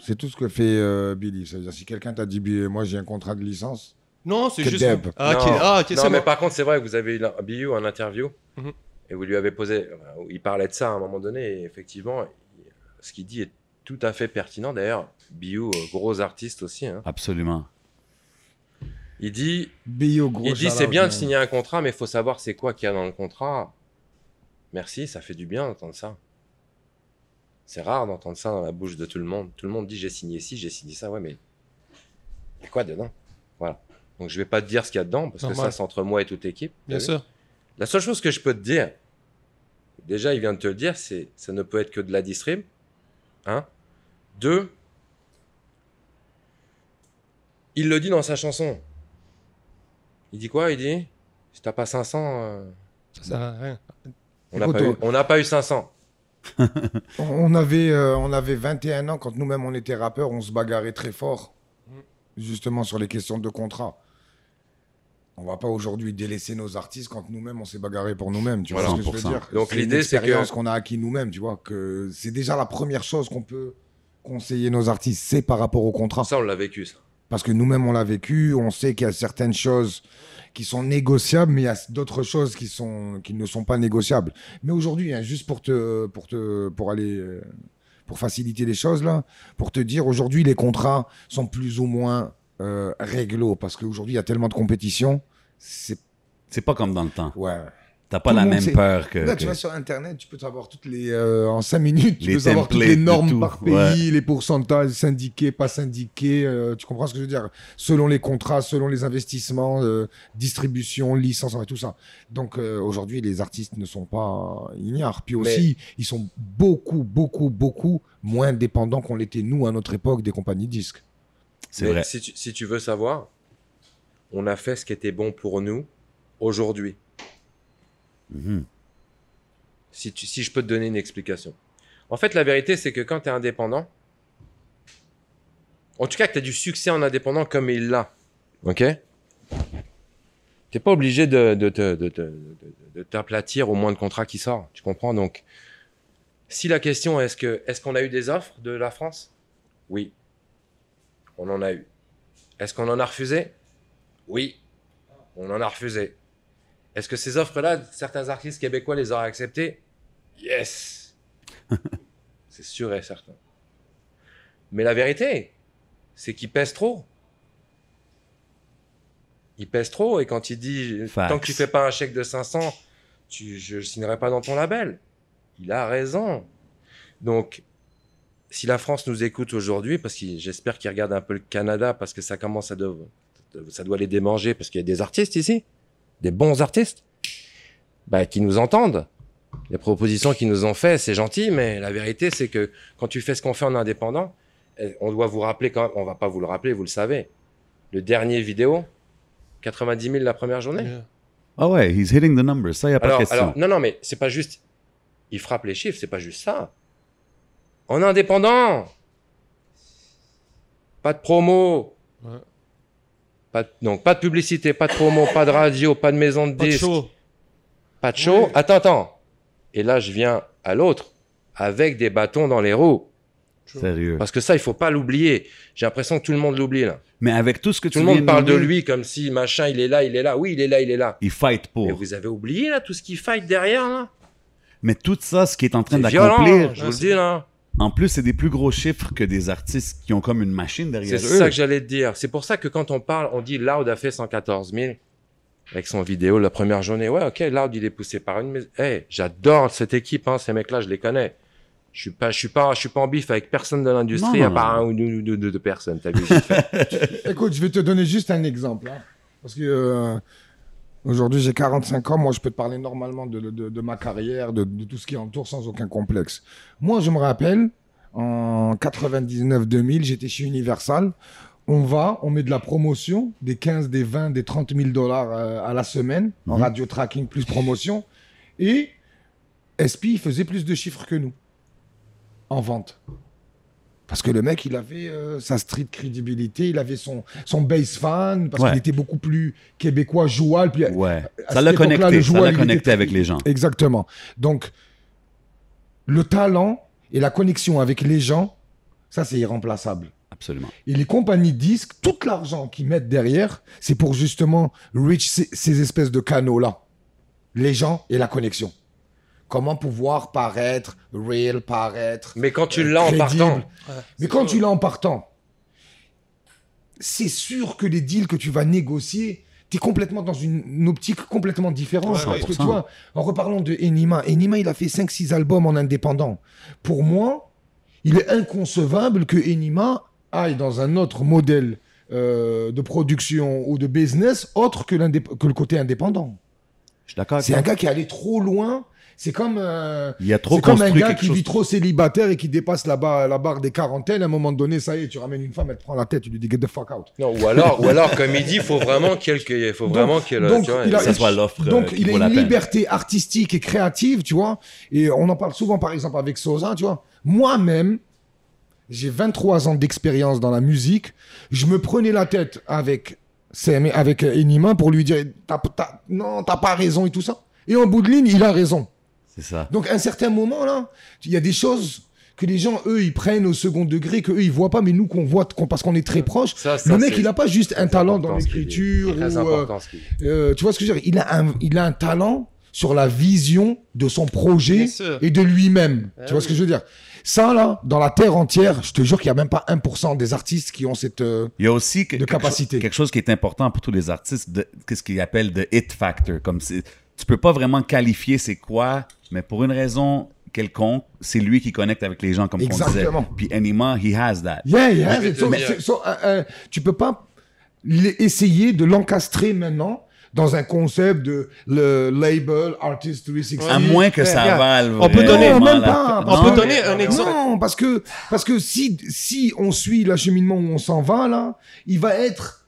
C'est tout ce que fait euh, Believe. C'est-à-dire, si quelqu'un t'a dit, moi j'ai un contrat de licence, Non, c'est Que juste. Deb. Ah, ok, Non. ah, ok, non, c'est mais bon. par contre, c'est vrai que vous avez eu la- BU en interview Mhm. et vous lui avez posé, il parlait de ça à un moment donné et effectivement, ce qu'il dit est tout à fait pertinent. D'ailleurs, BU, euh, gros artiste aussi, hein. Absolument. il dit Bio gros Il dit c'est bien de man. signer un contrat, mais il faut savoir c'est quoi qu'il y a dans le contrat. Merci, ça fait du bien d'entendre ça. C'est rare d'entendre ça dans la bouche de tout le monde. Tout le monde dit j'ai signé ci, j'ai signé ça, ouais, mais il y a quoi dedans? Voilà. Donc je vais pas te dire ce qu'il y a dedans, parce que ça c'est entre moi et toute l'équipe. Bien vu sûr. La seule chose que je peux te dire, déjà il vient de te le dire, c'est ça ne peut être que de la distrib. Un. Deux. Il le dit dans sa chanson. Il dit quoi Il dit? Si t'as pas 500, euh, Ça sert à rien. on n'a pas, eu- on- on n'a pas eu 500. On avait, euh, on avait 21 ans quand nous-mêmes on était rappeurs, on se bagarrait très fort, justement sur les questions de contrat. On va pas aujourd'hui délaisser nos artistes quand nous-mêmes on s'est bagarré pour nous-mêmes. Tu vois Voilà. ce que je veux 100%. dire Donc, l'idée, c'est que- qu'on a acquis nous-mêmes, tu vois, que c'est déjà la première chose qu'on peut conseiller nos artistes, c'est par rapport au contrat. Ça, on l'a vécu, ça. Parce que nous-mêmes, on l'a vécu, on sait qu'il y a certaines choses qui sont négociables, mais il y a d'autres choses qui, sont, qui ne sont pas négociables. Mais aujourd'hui, hein, juste pour, te, pour, te, pour aller... euh, pour faciliter les choses, là, pour te dire, aujourd'hui, les contrats sont plus ou moins euh, réglo, parce qu'aujourd'hui, il y a tellement de compétition, c'est... C'est pas comme dans le temps. Ouais. T'as pas Tout la même sait. peur que. Là, que- tu vas sur Internet, tu peux savoir toutes les... euh, en cinq minutes, tu Les peux savoir toutes les normes tout, par pays, ouais. les pourcentages syndiqués, pas syndiqués, euh, tu comprends ce que je veux dire? Selon les contrats, selon les investissements, euh, distribution, licence, et tout ça. Donc euh, aujourd'hui, les artistes ne sont pas ignares. Puis aussi, ils sont beaucoup, beaucoup, beaucoup moins dépendants qu'on l'était nous à notre époque des compagnies disques. C'est Mais vrai. Si tu, si tu veux savoir, on a fait ce qui était bon pour nous aujourd'hui. Mhm. Si, tu- si je peux te donner une explication. En fait, la vérité, c'est que quand tu es indépendant, en tout cas que tu as du succès en indépendant comme il l'a, ok? T'es pas obligé de, t'aplatir au moins de contrat qui sort, tu comprends? Donc, si la question est est-ce qu'on a eu des offres de la France? Oui, on en a eu. Est-ce qu'on en a refusé? Oui, on en a refusé. Est-ce que ces offres-là, certains artistes québécois les auraient acceptées? Yes C'est sûr et certain. Mais la vérité, c'est qu'ils pèsent trop. il pèse trop. Et quand il dit tant que tu fais pas un chèque de 500, tu, je ne signerai pas dans ton label. Il a raison. Donc, si la France nous écoute aujourd'hui, parce que j'espère qu'ils regardent un peu le Canada, parce que ça commence à de- ça doit les démanger, parce qu'il y a des artistes ici, des bons artistes, bah, qui nous entendent. Les propositions qu'ils nous ont fait, c'est gentil, mais la vérité, c'est que quand tu fais ce qu'on fait en indépendant, eh, on doit vous rappeler quand même, on va pas vous le rappeler, vous le savez. Le dernier vidéo, 90 000 la première journée? Ah ouais, he's hitting the numbers. Ça, y a pas Alors, de question. alors, non, non, mais c'est pas juste. Il frappe les chiffres, c'est pas juste ça. En indépendant, pas de promo. Ouais. Pas de- donc, pas de publicité, pas de promo, pas de radio, pas de maison de Pas de disques, show. pas de show. Attends, attends. Et là, je viens à l'autre avec des bâtons dans les roues. Sérieux. Parce que ça, il faut pas l'oublier. J'ai l'impression que tout le monde l'oublie là. Mais avec tout ce que Tout tu le monde parle de lui comme si machin, il est là, il est là. Oui, il est là, il est là. Il fight pour. Mais Mais, vous avez oublié là tout ce qu'il fight derrière là? tout ça, ce qui est en train d'accomplir, je vous le dis là. En plus, c'est des plus gros chiffres que des artistes qui ont comme une machine C'est derrière eux. ça que j'allais te dire. C'est pour ça que quand on parle, on dit Loud a fait 114 000 avec son vidéo la première journée. Ouais, ok, Loud il est poussé par une. Hey, j'adore cette équipe, hein, ces mecs-là, je les connais. Je suis pas, je suis pas, je suis pas en bif avec personne de l'industrie à part un ou deux, deux- deux- deux personnes. Vu. Écoute, je vais te donner juste un exemple. hein. Parce que euh, aujourd'hui, j'ai 45 ans. Moi, je peux te parler normalement de, de- de ma carrière, de, de tout ce qui entoure sans aucun complexe. Moi, je me rappelle, en 99-2000, j'étais chez Universal. On va, on met de la promotion, des 15, des 20, des 30 000 dollars euh, à la semaine, en Mhm. radio tracking plus promotion. Et SP faisait plus de chiffres que nous en vente. Parce que le mec, il avait euh, sa street crédibilité, il avait son, son base fan, parce Ouais. qu'il était beaucoup plus québécois, joual. Puis, Ouais. à Ça l'a connecté. le Ça joual, l'a connecté était- avec les gens. Exactement. Donc, le talent et la connexion avec les gens, ça, c'est irremplaçable. Absolument. Et les compagnies disques, tout l'argent qu'ils mettent derrière, c'est pour justement reach ces, ces espèces de canaux-là. Les gens et la connexion. Comment pouvoir paraître real, paraître. Mais quand tu l'as en partant, Mais quand tu l'as en partant, c'est sûr que les deals que tu vas négocier, tu es complètement dans une, une optique complètement différente. Ouais, Parce que 100%. tu vois, en reparlant de Enima, Enima, il a fait 5-6 albums en indépendant. Pour moi, il est inconcevable que Enima aille dans un autre modèle euh, de production ou de business autre que, le côté indépendant. Je suis d'accord avec C'est un gars qui est allé trop loin. C'est comme, euh, Il a trop c'est comme un gars qui chose. vit trop célibataire et qui dépasse la barre, la barre des quarantaines. À un moment donné, ça y est, tu ramènes une femme, elle te prend la tête, tu lui dis get the fuck out. non, ou alors, ou alors comme il dit, il faut vraiment qu'il y ait le- il faut Donc- vraiment qu'il y ait le- donc, tu vois, il a- que ça soit l'offre euh, Donc, il a une peine. liberté artistique et créative, tu vois. Et on en parle souvent, par exemple, avec Sosa, tu vois. Moi-même, j'ai 23 ans d'expérience dans la musique. Je me prenais la tête avec, avec euh, Enima pour lui dire T'as- t'as- Non, t'as pas raison et tout ça. Et en bout de ligne, il a raison. C'est ça. Donc, à un certain moment, là, il y a des choses que les gens, eux, ils prennent au second degré, que eux, ils voient pas, mais nous, qu'on voit, parce qu'on est très proches. Ça, ça, Le mec, il a pas juste un talent dans l'écriture euh, euh, tu vois ce que je veux dire? Il a, un, il a un talent sur la vision de son projet et de lui-même. Ah tu vois oui. ce que je veux dire? Ça, là, dans la terre entière, je te jure qu'il n'y a même pas 1% des artistes qui ont cette... euh, Il y a aussi que- De quelque, capacité. chose, quelque chose qui est important pour tous les artistes, de, qu'est-ce qu'ils appellent le hit factor. Comme c'est- tu peux pas vraiment qualifier c'est quoi, mais pour une raison quelconque, c'est lui qui connecte avec les gens comme on disait. Exactement. Puis Anima, he has that. Yeah, So- so- so, euh, euh, tu peux pas essayer de l'encastrer maintenant dans un concept de le label Artist 360. À moins que ça avale on peut donner- Non, même la- pas. On peut donner un exemple. Non, parce que, parce que si, si on suit l'acheminement où on s'en va, là, il va être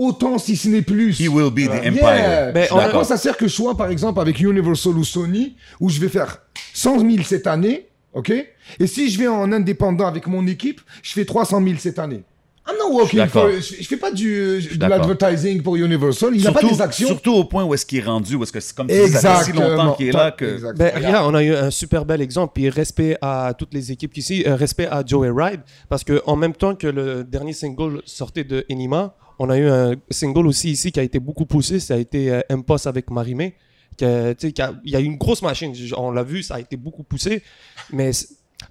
autant, si ce n'est plus. He will be the Yeah. empire. Mais Je suis on- quoi ça sert que je sois, par exemple, avec Universal ou Sony, où je vais faire 100 000 cette année, ok? Et si je vais en indépendant avec mon équipe, je fais 300 000 cette année. I'm not working d'accord. for... Je, je fais pas du, de d'accord. l'advertising pour Universal. Il n'a pas Surtout, des actions. surtout au point où est-ce qu'il est rendu, où est-ce que c'est comme ça fait si Exactement. longtemps qu'il est là que... Ben, regarde, on a eu un super bel exemple. Puis respect à toutes les équipes ici, euh, respect à Joey Ride, parce que en même temps que le dernier single sortait de Enima, on a eu un single aussi ici qui a été beaucoup poussé. Ça a été euh, Impost avec Marimé. Il y a eu une grosse machine. On l'a vu, ça a été beaucoup poussé. Mais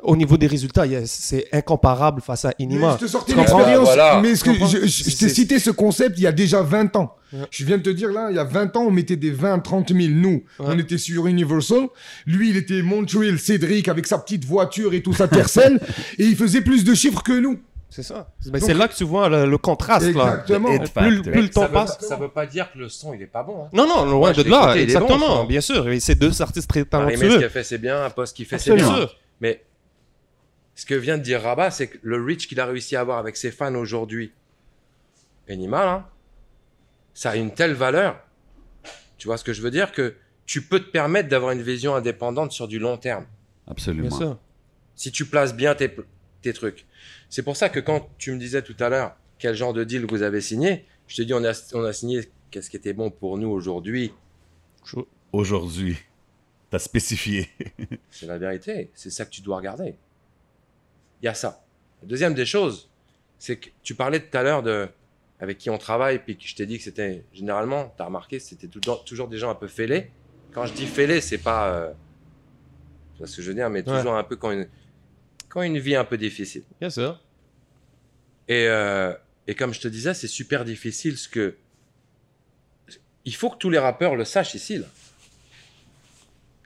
au niveau des résultats, c'est incomparable face à Mais Enima. je te sortais l'expérience, Voilà. mais ce que je, je- je t'ai C'est- cité ce concept il y a déjà 20 ans. Ouais. Je viens de te dire, là, il y a 20 ans, on mettait des 20, 30 000, nous. On était sur Universal. Lui, il était Montreal, Cédric, avec sa petite voiture et tout, sa tercelle. et il faisait plus de chiffres que nous. C'est ça. Ben, c'est là que tu vois le, le contraste. Là. Exactement. Le Plus, le temps ça, veut, passe. ça veut pas dire que le son il est pas bon. Hein. Non, non, loin de là. écouté, bon, exactement, bien sûr. Et c'est deux artistes très Marie ce talentueux. qu'elle fait c'est bien, un poste qui fait c'est Bien bien. sûr. Mais ce que vient de dire Rabat, c'est que le reach qu'il a réussi à avoir avec ses fans aujourd'hui, Enima, là, ça a une telle valeur. Tu vois ce que je veux dire? Que tu peux te permettre d'avoir une vision indépendante sur du long terme. Absolument. Bien sûr. Si tu places bien tes, tes trucs. C'est pour ça que quand tu me disais tout à l'heure quel genre de deal vous avez signé, je te dis on a, on a signé qu'est-ce qui était bon pour nous aujourd'hui. Aujourd'hui, t'as spécifié. C'est la vérité. C'est ça que tu dois regarder. Il y a ça. La deuxième des choses, c'est que tu parlais tout à l'heure de avec qui on travaille, puis que je t'ai dit que c'était généralement, tu as remarqué, c'était toujours des gens un peu fêlés. Quand je dis fêlés, c'est pas. euh, tu vois ce que je veux dire, mais Ouais. toujours un peu quand une, quand une vie un peu difficile. Bien sûr. Et, euh, et comme je te disais, c'est super difficile ce que. Il faut que tous les rappeurs le sachent ici. Là.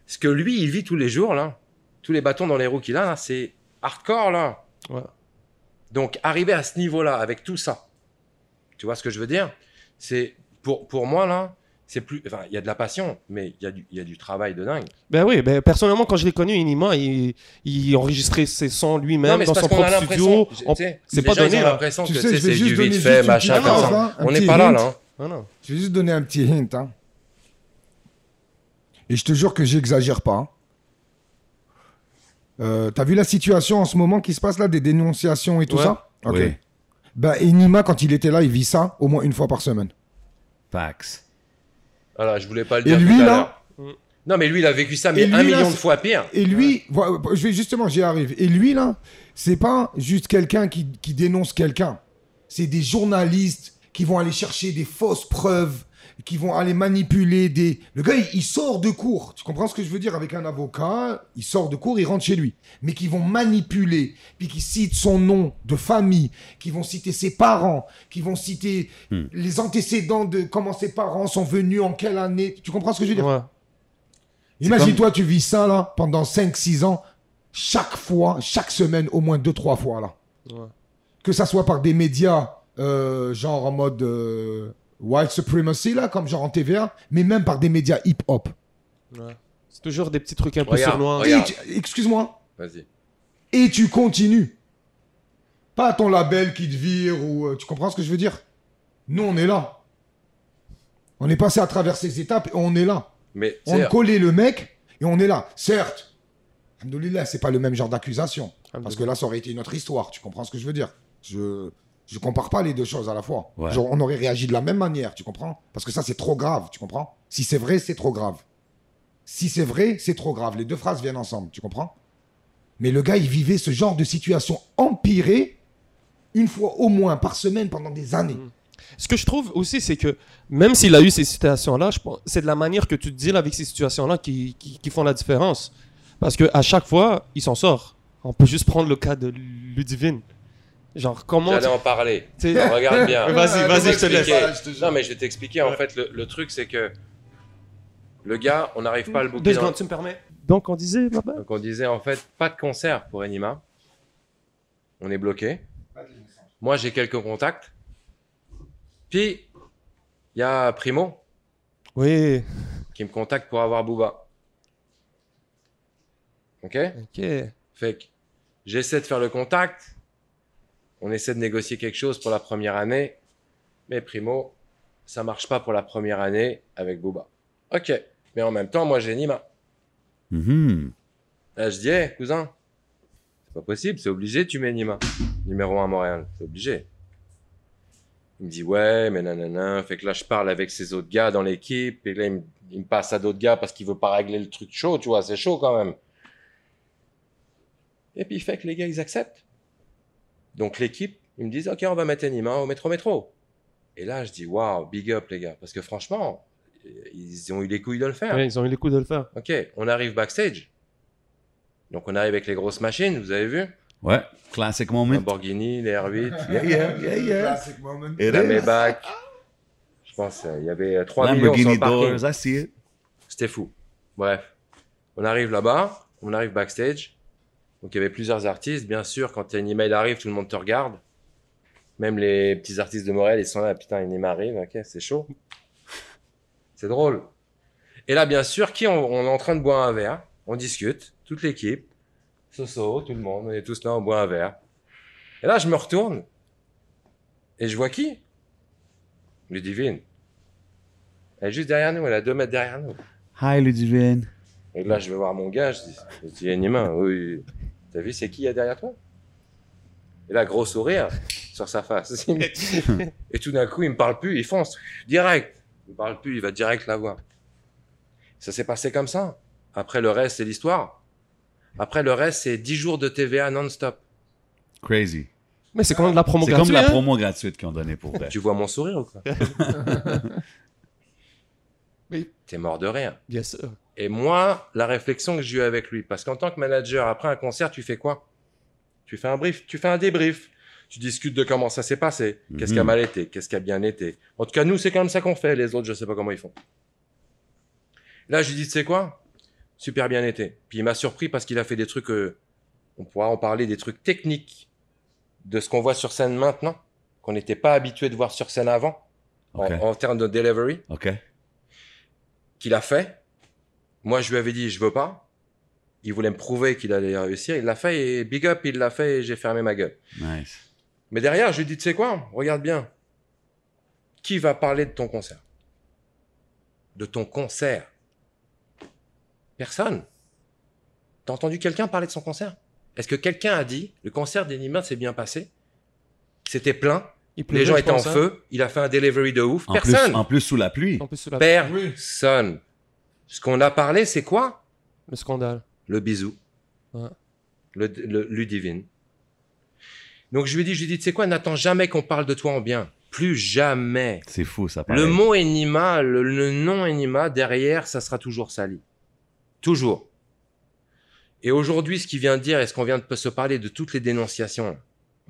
Ce que lui, il vit tous les jours, là, tous les bâtons dans les roues qu'il a, là, c'est hardcore, là. Ouais. Donc, arriver à ce niveau-là, avec tout ça, tu vois ce que je veux dire? C'est pour, pour moi, là, c'est plus. Enfin, il y a de la passion, mais il y, a du- il y a du travail de dingue. Ben oui, ben personnellement, quand je l'ai connu, Inima, il, il enregistrait ses sons lui-même dans son propre studio. On- C'est pas donné, l'impression Tu que sais, tu sais, je vais c'est juste du donner vite fait, machin, comme ça. hein, On n'est pas là, hint. là. hein. Ah non. Je vais juste donner un petit hint. Hein. Et je te jure que j'exagère pas. Euh, T'as vu la situation en ce moment qui se passe là, des dénonciations et tout Ouais. ça? Ok. Oui. Ben, Enima, quand il était là, il vit ça au moins une fois par semaine. Fax. Voilà, je voulais pas le Et dire lui, tout à là. Non, mais lui, il a vécu ça, mais Et lui, un là, million de fois pire. Et lui, voilà, je vais justement, j'y arrive. Et lui, là, c'est pas juste quelqu'un qui, qui dénonce quelqu'un. C'est des journalistes qui vont aller chercher des fausses preuves, qui vont aller manipuler des. Le gars, il, il sort de cours. Tu comprends ce que je veux dire avec un avocat? Il sort de cours, il rentre chez lui. Mais qui vont manipuler, puis qui citent son nom de famille, qui vont citer ses parents, qui vont citer Hmm. les antécédents de comment ses parents sont venus, en quelle année. Tu comprends ce que je veux dire? Ouais. Imagine-toi, tu vis ça là pendant 5-6 ans, chaque fois, chaque semaine, au moins 2-3 fois là. Ouais. Que ça soit par des médias, euh, genre en mode euh, white supremacy là, comme genre en TVA, mais même par des médias hip-hop. Ouais. C'est toujours des petits trucs un peu tu- Excuse-moi. Vas-y. Et tu continues. Pas ton label qui te vire ou. euh, tu comprends ce que je veux dire? Nous, on est là. On est passé à travers ces étapes et on est là. Mais On collait le mec et on est là. Certes, Alhamdoulilah, c'est pas le même genre d'accusation. Parce que là, ça aurait été une autre histoire. Tu comprends ce que je veux dire? Je je compare pas les deux choses à la fois. Ouais. Genre, on aurait réagi de la même manière, tu comprends? Parce que ça, c'est trop grave, tu comprends? Si c'est vrai, c'est trop grave. Si c'est vrai, c'est trop grave. Les deux phrases viennent ensemble, tu comprends? Mais le gars, il vivait ce genre de situation empirée une fois au moins par semaine pendant des années. Ce que je trouve aussi, c'est que même s'il a eu ces situations-là, c'est de la manière que tu deals avec ces situations-là qui, qui, qui font la différence. Parce que à chaque fois, il s'en sort. On peut juste prendre le cas de Ludivine. Genre, comment. J'allais tu- en parler. Regarde bien. Vas-y, vas-y, je te laisse. Non, mais je vais t'expliquer. En fait, le, le truc, c'est que le gars, on n'arrive pas à le Deux booker. dans- secondes, tu me permets Donc, on disait là-bas Donc, on disait, en fait, pas de concert pour Enima. On est bloqué. Moi, j'ai quelques contacts. Puis, il y a Primo Oui. qui me contacte pour avoir Booba. Ok? Ok. Fait que j'essaie de faire le contact. On essaie de négocier quelque chose pour la première année. Mais Primo, ça marche pas pour la première année avec Booba. Ok. Mais en même temps, moi, j'ai Nima. Mhm. Là, je dis, cousin, c'est pas possible, c'est obligé, tu mets Nima. Numéro 1 à Montréal, c'est obligé. Il me dit, ouais, mais nanana. Fait que là, je parle avec ces autres gars dans l'équipe. Et là, il me, il me passe à d'autres gars parce qu'il veut pas régler le truc chaud, tu vois, c'est chaud quand même. Et puis, il fait que les gars, ils acceptent. Donc, l'équipe, ils me disent, ok, on va mettre Nima au métro métro. Et là, je dis, waouh, big up, les gars. Parce que franchement, ils ont eu les couilles de le faire. Ouais, ils ont eu les coups de le faire. Ok, on arrive backstage. Donc on arrive avec les grosses machines, vous avez vu? Ouais, classic moment. Lamborghini, les R8, Yeah, yeah, yeah, yeah. Classic moment. La. Maybach. Je pense euh, il y avait 3 millions sur Lamborghini le parking. doors, I see it. C'était fou. Bref, on arrive là-bas, on arrive backstage. Donc il y avait plusieurs artistes. Bien sûr, quand une email arrive, tout le monde te regarde. Même les petits artistes de Morel, ils sont là, putain, une email arrive, ok, c'est chaud. C'est drôle. Et là, bien sûr, qui on, on est en train de boire un verre, on discute, toute l'équipe, Soso, tout le monde, on est tous là, on boit un verre. Et là, je me retourne et je vois qui? Ludivine. Elle est juste derrière nous, elle est à deux mètres derrière nous. Hi, Ludivine. Et là, je vais voir mon gars, je dis, Nima, oui, t'as vu, c'est qui il y a derrière toi? Et là, gros sourire sur sa face. Et tout d'un coup, il me parle plus, il fonce, direct. Il me parle plus, il va direct la voir. Ça s'est passé comme ça. Après, le reste, c'est l'histoire. Après, le reste, c'est 10 jours de TVA non-stop. Crazy. Mais c'est quand même de la promo C'est comme gratuite. la hein. promo gratuite qu'ils ont donnée pour vrai. Tu vois mon sourire ou quoi? Oui. T'es mort de rire. Bien sûr. Et moi, la réflexion que j'ai eue avec lui, parce qu'en tant que manager, après un concert, tu fais quoi? Tu fais un brief, tu fais un débrief. Tu discutes de comment ça s'est passé, qu'est-ce qui a Mhm. mal été, qu'est-ce qui a bien été. En tout cas, nous, c'est comme ça qu'on fait. Les autres, je sais pas comment ils font. Là, je lui dis, tu sais quoi? Super bien été. Puis il m'a surpris parce qu'il a fait des trucs, euh, on pourra en parler, des trucs techniques de ce qu'on voit sur scène maintenant, qu'on n'était pas habitué de voir sur scène avant, en- en termes de delivery OK? qu'il a fait. Moi, je lui avais dit, je veux pas. Il voulait me prouver qu'il allait réussir. Il l'a fait et big up, il l'a fait et j'ai fermé ma gueule. Nice. Mais derrière, je lui dis, tu sais quoi? Regarde bien. Qui va parler de ton concert? De ton concert? Personne. T'as entendu quelqu'un parler de son concert? Est-ce que quelqu'un a dit, le concert d'Enima s'est bien passé? C'était plein. Il Les gens étaient en hein. feu. Il a fait un delivery de ouf. En Personne. plus, en plus, sous la pluie. En plus, sous la... Personne. Ce qu'on a parlé, c'est quoi? le scandale. le bisou, Ouais. le, le Ludivine. Donc je lui dis, je lui dis, tu sais quoi, n'attends jamais qu'on parle de toi en bien. Plus jamais. C'est fou, ça Le mot Enima, le, le nom Enima, derrière, ça sera toujours sali. Toujours. Et aujourd'hui, ce qu'il vient de dire, est-ce qu'on vient de se parler de toutes les dénonciations,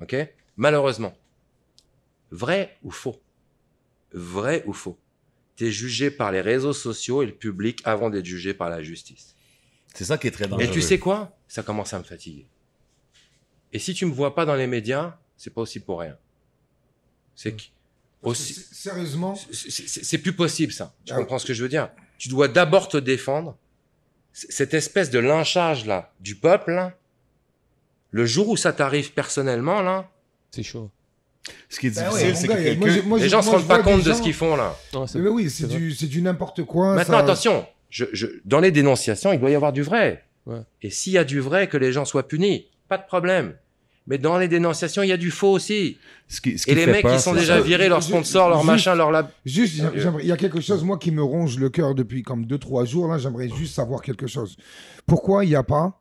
ok? Malheureusement, vrai ou faux? Vrai ou faux? T'es jugé par les réseaux sociaux et le public avant d'être jugé par la justice. C'est ça qui est très dangereux. Et tu sais quoi? Ça commence à me fatiguer. Et si tu me vois pas dans les médias, c'est pas aussi pour rien. C'est que aussi, Sérieusement, c'est- plus possible ça. Tu Ah. comprends ce que je veux dire? Tu dois d'abord te défendre. Cette espèce de lynchage là du peuple, là, le jour où ça t'arrive personnellement là, C'est chaud. Ce qui est Ben difficile, ouais, c'est que gars, moi, quelqu'un... j'ai- moi, les gens se moi, je rendent pas compte de ce qu'ils font là. Non, c'est- Mais oui, c'est du, c'est du n'importe quoi. Maintenant, ça- attention, je, je, dans les dénonciations, il doit y avoir du vrai. Ouais. Et s'il y a du vrai, que les gens soient punis, pas de problème. Mais dans les dénonciations, il y a du faux aussi. Ce qui, ce qui Et les mecs peur, qui sont déjà ça. virés, leurs sponsors, leurs juste- machins, leurs lab. Juste, il y a quelque chose, moi, qui me ronge le cœur depuis comme 2-3 jours. Là, j'aimerais juste savoir quelque chose. Pourquoi il n'y a pas.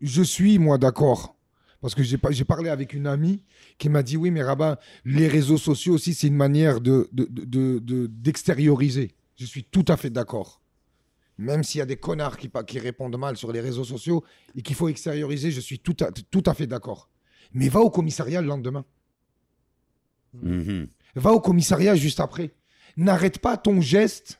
Je suis, moi, d'accord. Parce que j'ai parlé avec une amie qui m'a dit Oui, mais Rabat, les réseaux sociaux aussi, c'est une manière de- de- de- de- de- d'extérioriser. je suis tout à fait d'accord. Même s'il y a des connards qui, qui répondent mal sur les réseaux sociaux et qu'il faut extérioriser, je suis tout à, tout à fait d'accord. Mais va au commissariat le lendemain. Mhm. Va au commissariat juste après. N'arrête pas ton geste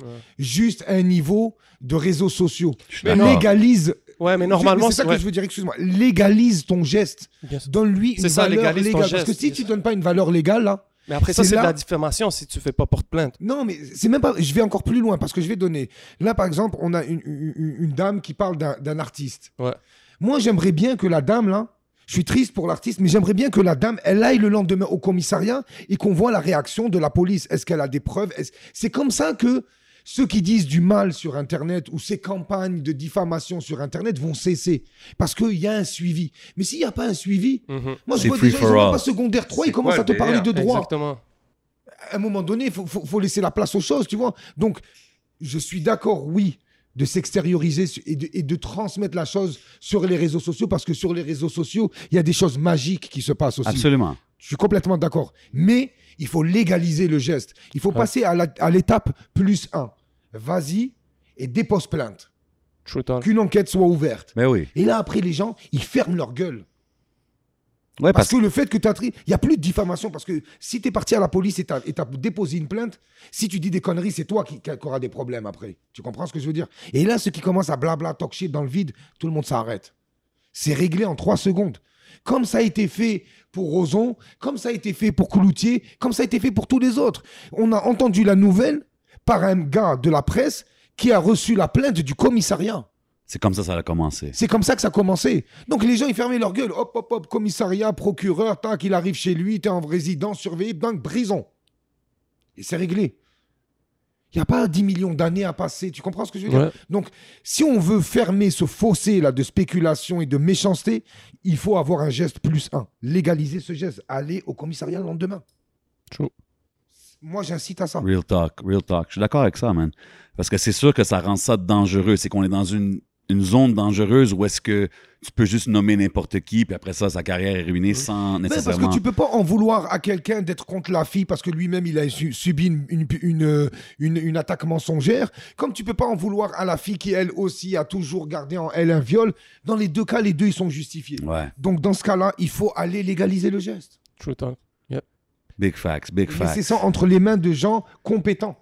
Ouais. juste à un niveau de réseaux sociaux. Légalise. Ouais, mais normalement, c'est ça ouais, que je veux dire, excuse-moi. Légalise ton geste. Donne-lui une C'est ça, valeur légalise ton légale. Parce que geste, si tu ça. donnes pas une valeur légale, là. Mais après ça, c'est de la diffamation si tu fais pas porte plainte. Non, mais c'est même pas. Je vais encore plus loin parce que je vais donner. Là, par exemple, on a une, une- une dame qui parle d'un artiste. Ouais. Moi, j'aimerais bien que la dame, là, je suis triste pour l'artiste, mais j'aimerais bien que la dame, elle aille le lendemain au commissariat et qu'on voit la réaction de la police. Est-ce qu'elle a des preuves? C'est comme ça que ceux qui disent du mal sur Internet ou ces campagnes de diffamation sur Internet vont cesser. Parce qu'il y a un suivi. Mais s'il n'y a pas un suivi, Mhm. moi, je vois des gens, ils pas secondaire 3, C'est ils commencent à te le parler de droit Exactement. à un moment donné, il faut, faut- faut laisser la place aux choses, tu vois. Donc, je suis d'accord, oui, de s'extérioriser et de, et de transmettre la chose sur les réseaux sociaux, parce que sur les réseaux sociaux, il y a des choses magiques qui se passent aussi. Absolument. Je suis complètement d'accord. Mais il faut légaliser le geste. Il faut Ouais. passer à l'étape plus 1. Vas-y et dépose plainte. Qu'une enquête soit ouverte. Ben oui. Et là, après, les gens, ils ferment leur gueule. Ouais, Parce parce que le fait que tu as tri, il n'y a plus de diffamation. Parce que si tu es parti à la police et tu as, déposé une plainte, si tu dis des conneries, c'est toi qui, qui auras des problèmes après. Tu comprends ce que je veux dire? Et là, ceux qui commencent à blabla, talk shit dans le vide, tout le monde s'arrête. C'est réglé en trois secondes. Comme ça a été fait pour Roson, comme ça a été fait pour Cloutier, comme ça a été fait pour tous les autres. On a entendu la nouvelle par un gars de la presse qui a reçu la plainte du commissariat. c'est comme ça ça a commencé. C'est comme ça que ça a commencé. Donc les gens, ils fermaient leur gueule. Hop, hop, hop, commissariat, procureur, tac, il arrive chez lui, t'es en résidence surveillée, bang, prison. Et c'est réglé. Il n'y a pas 10 millions d'années à passer. Tu comprends ce que je veux dire? Ouais. Donc, si on veut fermer ce fossé là de spéculation et de méchanceté, il faut avoir un geste plus un. Légaliser ce geste. Aller au commissariat le lendemain. True. Moi, j'incite à ça. Real talk, real talk. Je suis d'accord avec ça, man. Parce que c'est sûr que ça rend ça dangereux. C'est qu'on est dans une, une zone dangereuse où est-ce que tu peux juste nommer n'importe qui, puis après ça, sa carrière est ruinée sans Mais parce nécessairement. que tu peux pas en vouloir à quelqu'un d'être contre la fille parce que lui-même il a su- subi une, une, une, une- une attaque mensongère. Comme tu peux pas en vouloir à la fille qui elle aussi a toujours gardé en elle un viol. Dans les deux cas, les deux ils sont justifiés. Ouais, Donc dans ce cas-là, il faut aller légaliser le geste. True talk. Big facts, big facts. ça entre les mains de gens compétents.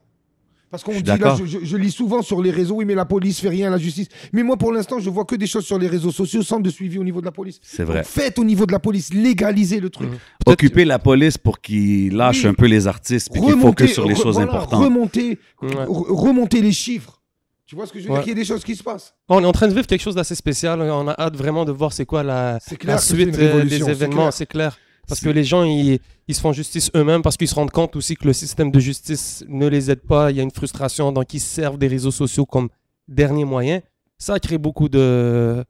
Parce qu'on dit là, je, je- je lis souvent sur les réseaux, oui, mais la police fait rien, la justice. Mais moi, pour l'instant, je vois que des choses sur les réseaux sociaux sans de suivi au niveau de la police. C'est vrai. Donc, faites au niveau de la police, légalisez le truc. Mhm. Occuper la police pour qu'ils lâchent Oui. un peu les artistes, puis qu'ils focus sur les re- choses voilà, importantes. Remonter, Ouais. les chiffres. Tu vois ce que je veux Ouais. dire Qu'il y a des choses qui se passent. On est en train de vivre quelque chose d'assez spécial. On a hâte vraiment de voir c'est quoi la, C'est clair la c'est suite des c'est événements. clair. C'est clair. Parce que les gens, ils, ils se font justice eux-mêmes parce qu'ils se rendent compte aussi que le système de justice ne les aide pas. Il y a une frustration, donc ils se servent des réseaux sociaux comme dernier moyen. Ça crée beaucoup de,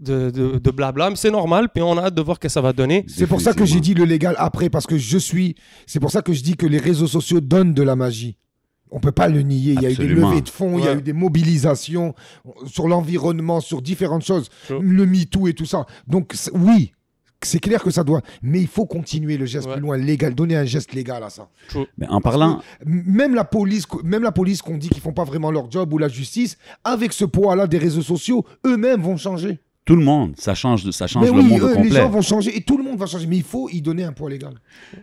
de, de, de blabla, mais c'est normal. Puis on a hâte de voir ce que ça va donner. C'est pour ça que j'ai dit le légal après, parce que je suis. C'est pour ça que je dis que les réseaux sociaux donnent de la magie. On peut pas le nier. Il y a eu des levées de fonds, il y a eu des mobilisations sur l'environnement, sur différentes choses, Sure. le MeToo et tout ça. Donc oui, c'est clair que ça doit. Mais il faut continuer le geste Ouais. plus loin, légal, donner un geste légal à ça. Mais en parlant, M- Même la police, même la police qu'on dit qu'ils font pas vraiment leur job ou la justice, avec ce poids-là des réseaux sociaux, eux-mêmes vont changer. tout le monde, ça change, ça change Mais le oui, monde au eux, les complet. gens vont changer et tout le monde va changer. Mais il faut y donner un poids légal.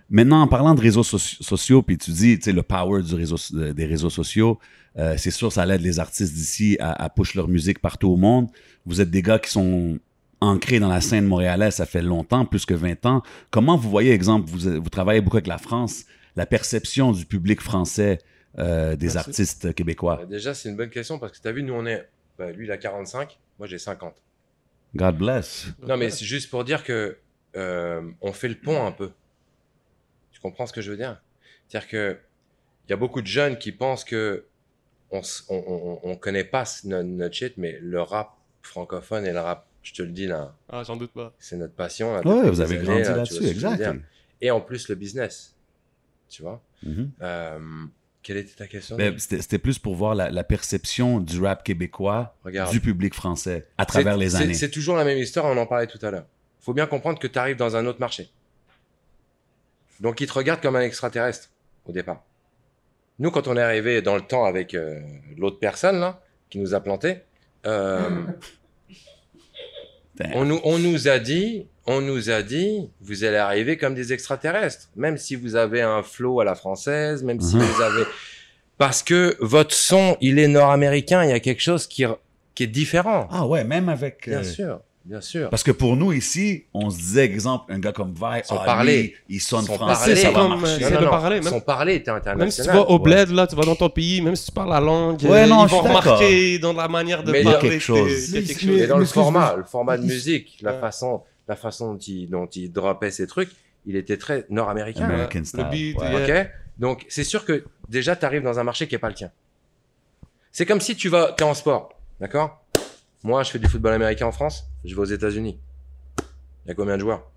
Maintenant, en parlant de réseaux soci- sociaux, puis tu dis, tu sais, le power du réseau, des réseaux sociaux, euh, c'est sûr, ça aide les artistes d'ici à, à push leur musique partout au monde. Vous êtes des gars qui sont ancrés dans la scène montréalaise, ça fait longtemps, plus que 20 ans. Comment vous voyez, exemple, vous, vous travaillez beaucoup avec la France, la perception du public français euh, des Merci. artistes québécois? Bah, Déjà, c'est une bonne question parce que tu as vu, nous, on est. bah, lui, il a 45, moi, j'ai 50. God bless. Non, mais c'est juste pour dire que euh, on fait le pont un peu. Tu comprends ce que je veux dire? C'est-à-dire que il y a beaucoup de jeunes qui pensent que on, s- on, on, on connaît pas notre shit, mais le rap francophone et le rap, je te le dis là, Ah, j'en doute pas. c'est notre passion. là, Ouais, vous avez années, grandi là, là-dessus, veux exact. Et en plus le business, tu vois. Mhm. Euh, quelle était ta question Ben, C'était plus pour voir la, la perception du rap québécois Regarde. du public français à travers les années. C'est toujours la même histoire, on en parlait tout à l'heure. faut bien comprendre que tu arrives dans un autre marché. Donc, ils te regardent comme un extraterrestre au départ. Nous, quand on est arrivé dans le temps avec euh, l'autre personne là, qui nous a planté, euh. on, nous, on nous a dit, on nous a dit, vous allez arriver comme des extraterrestres, même si vous avez un flow à la française, même si Mhm. vous avez, parce que votre son, il est nord-américain, il y a quelque chose qui, qui est différent. Ah ouais, même avec. Bien euh, sûr, bien sûr. Parce que pour nous ici, on se disait, exemple, un gars comme Vi, Son ah, parler. lui, il sonne Son français, ça C'est va comme, marcher. euh, c'est de parler, même- Son parler était international. Même si tu vas au ouais. bled, là, tu vas dans ton pays, même si tu parles la langue, Ouais, non, ils vont remarquer dans la manière de Mais il y a parler quelque que chose. qu'il y a quelque Mais- chose. dans le format, le format de il- musique, la Ouais. façon, la façon dont il, dont il dropait ses trucs, il était très nord-américain. American Le style. beat, yeah. Ok Donc, c'est sûr que déjà, tu arrives dans un marché qui n'est pas le tien. C'est comme si tu vas, es en sport, d'accord? Moi, je fais du football américain en France, je vais aux États-Unis. Il y a combien de joueurs?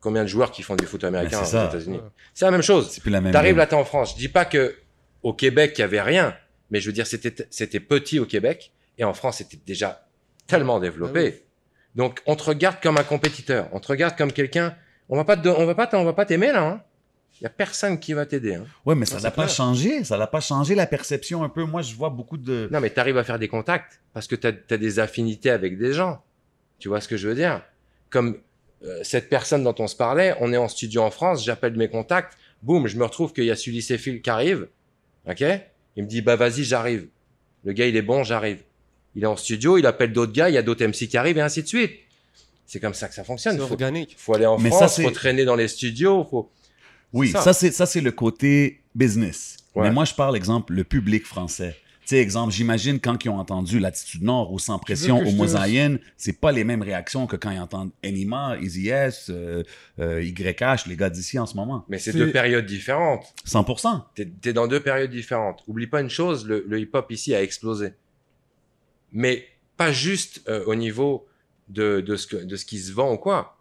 Combien de joueurs qui font du foot américain Mais aux c'est ça. États-Unis? C'est la même chose. C'est plus la même. T'arrives là, t'es en France. Je dis pas que au Québec, il y avait rien, mais je veux dire, c'était, c'était petit au Québec, et en France, c'était déjà tellement développé. Donc, on te regarde comme un compétiteur. On te regarde comme quelqu'un. On va pas te, on va pas, on va pas t'aimer, là, hein. Il y a personne qui va t'aider, hein. Ouais, mais ça n'a pas clair. changé. Ça n'a pas changé la perception un peu. Moi, je vois beaucoup de. Non, mais t'arrives à faire des contacts parce que t'as, as des affinités avec des gens. Tu vois ce que je veux dire? Comme euh, cette personne dont on se parlait, on est en studio en France, j'appelle mes contacts, boum, je me retrouve qu'il y a Sully Sefil qui arrive, ok? Il me dit, bah vas-y, j'arrive. Le gars, il est bon, j'arrive. Il est en studio, il appelle d'autres gars, il y a d'autres MC qui arrivent et ainsi de suite. C'est comme ça que ça fonctionne. C'est Il faut, organique. faut aller en Mais ça, France, c'est- faut traîner dans les studios, faut... Oui, ça. ça, c'est ça c'est le côté business. Ouais. Mais moi, je parle, exemple, le public français. Tu sais, exemple, j'imagine quand ils ont entendu Latitude Nord ou Sans Pression te- Mosaïenne, c'est pas les mêmes réactions que quand ils entendent Enima, Easy S, euh, euh, YH, les gars d'ici en ce moment. Mais c'est deux périodes différentes. 100%. T'es es dans deux périodes différentes. Oublie pas une chose, le, le hip-hop ici a explosé. Mais pas juste euh, au niveau de, de, ce que, de ce qui se vend ou quoi.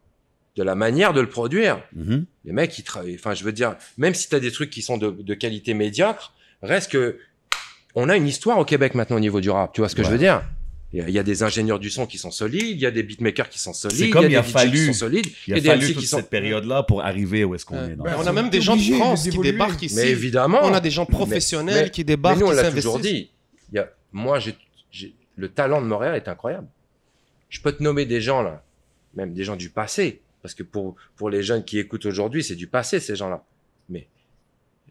De la manière de le produire. Mhm. Les mecs, ils travaillent. Enfin, je veux dire, même si tu as des trucs qui sont de, de qualité médiocre, reste que. On a une histoire au Québec maintenant au niveau du rap. Tu vois ce que je veux dire? Il y a- il y a des ingénieurs du son qui sont solides, il y a des beatmakers qui sont solides, C'est comme il y il a a des DJ fallu- qui sont solides, Il a et des fallu toute qui sont. cette période-là pour arriver où est-ce qu'on est. dans Ben, le- on a même des gens de France qui débarquent ici. Mais évidemment. On a des gens Mais- professionnels mais- qui débarquent, Mais nous, on qui l'a toujours dit. Il y a, moi, j'ai- le talent de Montréal est incroyable. Je peux te nommer des gens là, même des gens du passé, parce que pour pour les jeunes qui écoutent aujourd'hui, c'est du passé ces gens-là.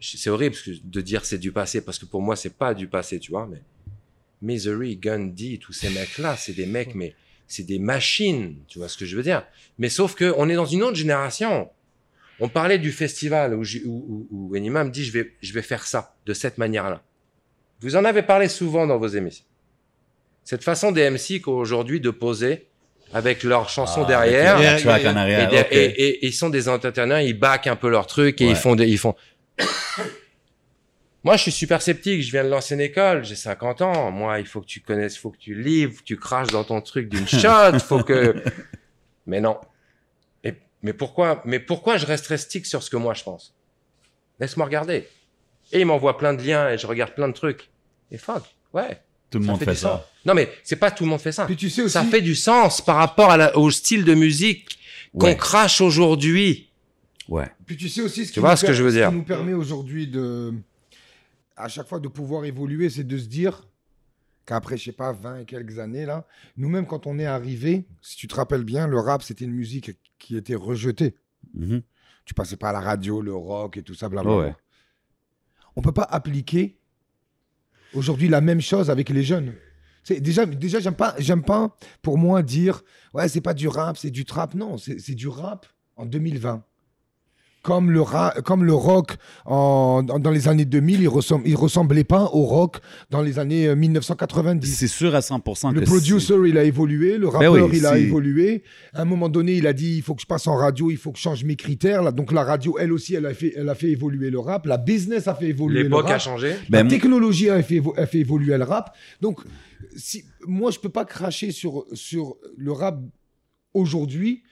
C'est horrible de dire c'est du passé parce que pour moi c'est pas du passé, tu vois. Mais Misery, Gun D, tous ces mecs-là, c'est des mecs, mais c'est des machines, tu vois ce que je veux dire. Mais sauf que on est dans une autre génération. On parlait du festival où, où, où, où Enima me dit je vais, je vais faire ça de cette manière-là. Vous en avez parlé souvent dans vos émissions. Cette façon des MC qu'aujourd'hui de poser avec leurs chansons Ah, derrière. avec le track en. Et, arrière. der- ok. et- et- et ils sont des entertainers, ils backent un peu leur truc et Ouais. ils font des, ils font. Moi, je suis super sceptique. Je viens de l'ancienne école. J'ai 50 ans. Moi, il faut que tu connaisses, il faut que tu livres, tu craches dans ton truc d'une shot. faut que. Mais non. Et, mais pourquoi, mais pourquoi je resterais stick sur ce que moi je pense? Laisse-moi regarder. Et il m'envoie plein de liens et je regarde plein de trucs. Et fuck. Ouais. Tout le monde fait fait du sens. ça. Non, mais c'est pas tout le monde fait ça. Puis tu sais aussi. Ça fait du sens par rapport à la- au style de musique qu'on Ouais. crache aujourd'hui. Ouais. Puis tu sais aussi ce qui, vois nous ce que je veux dire. qui nous permet aujourd'hui de, à chaque fois de pouvoir évoluer, c'est de se dire qu'après, je sais pas, 20 et quelques années, là, nous-mêmes, quand on est arrivé, si tu te rappelles bien, le rap, c'était une musique qui était rejetée. Mhm. Tu passais pas à la radio, le rock et tout ça, blablabla. Ouais. On peut pas appliquer aujourd'hui la même chose avec les jeunes. C'est déjà, déjà, j'aime pas, j'aime pas pour moi dire, ouais, c'est pas du rap, c'est du trap. Non, c'est du rap en 2020. Comme le, ra- comme le rock en, dans les années 2000, il, ressemble, il ressemblait pas au rock dans les années euh, 1990. C'est sûr à 100% Le que producer, il a évolué. Le Ben rappeur, oui, il a évolué. À un moment donné, il a dit il faut que je passe en radio, il faut que je change mes critères. Là, donc la radio, elle aussi, elle a fait, elle a fait évoluer le rap. La business a fait évoluer le L'époque a changé. Ben, la technologie a fait, a fait évoluer le rap. Donc, si, moi, je peux pas cracher sur, sur le rap aujourd'hui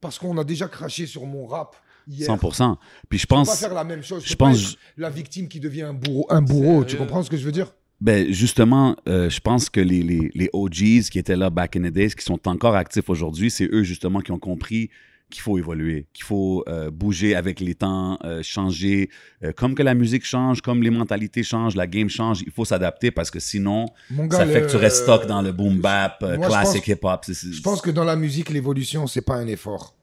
parce qu'on a déjà craché sur mon rap hier. 100%. Puis je Je peux pas pense, faire la même chose. je pense- la victime qui devient un bourreau. Un bourreau. Tu Sérieux? comprends ce que je veux dire? Ben justement, euh, je pense que les, les, les OGs qui étaient là back in the days, qui sont encore actifs aujourd'hui, c'est eux justement qui ont compris qu'il faut évoluer, qu'il faut euh, bouger avec les temps, euh, changer. Euh, comme que la musique change, comme les mentalités changent, la game change, il faut s'adapter parce que sinon, ça fait que tu le- restes stock dans le boom bap, euh, Moi, classic hip-hop. Je pense que dans la musique, l'évolution, c'est pas un effort.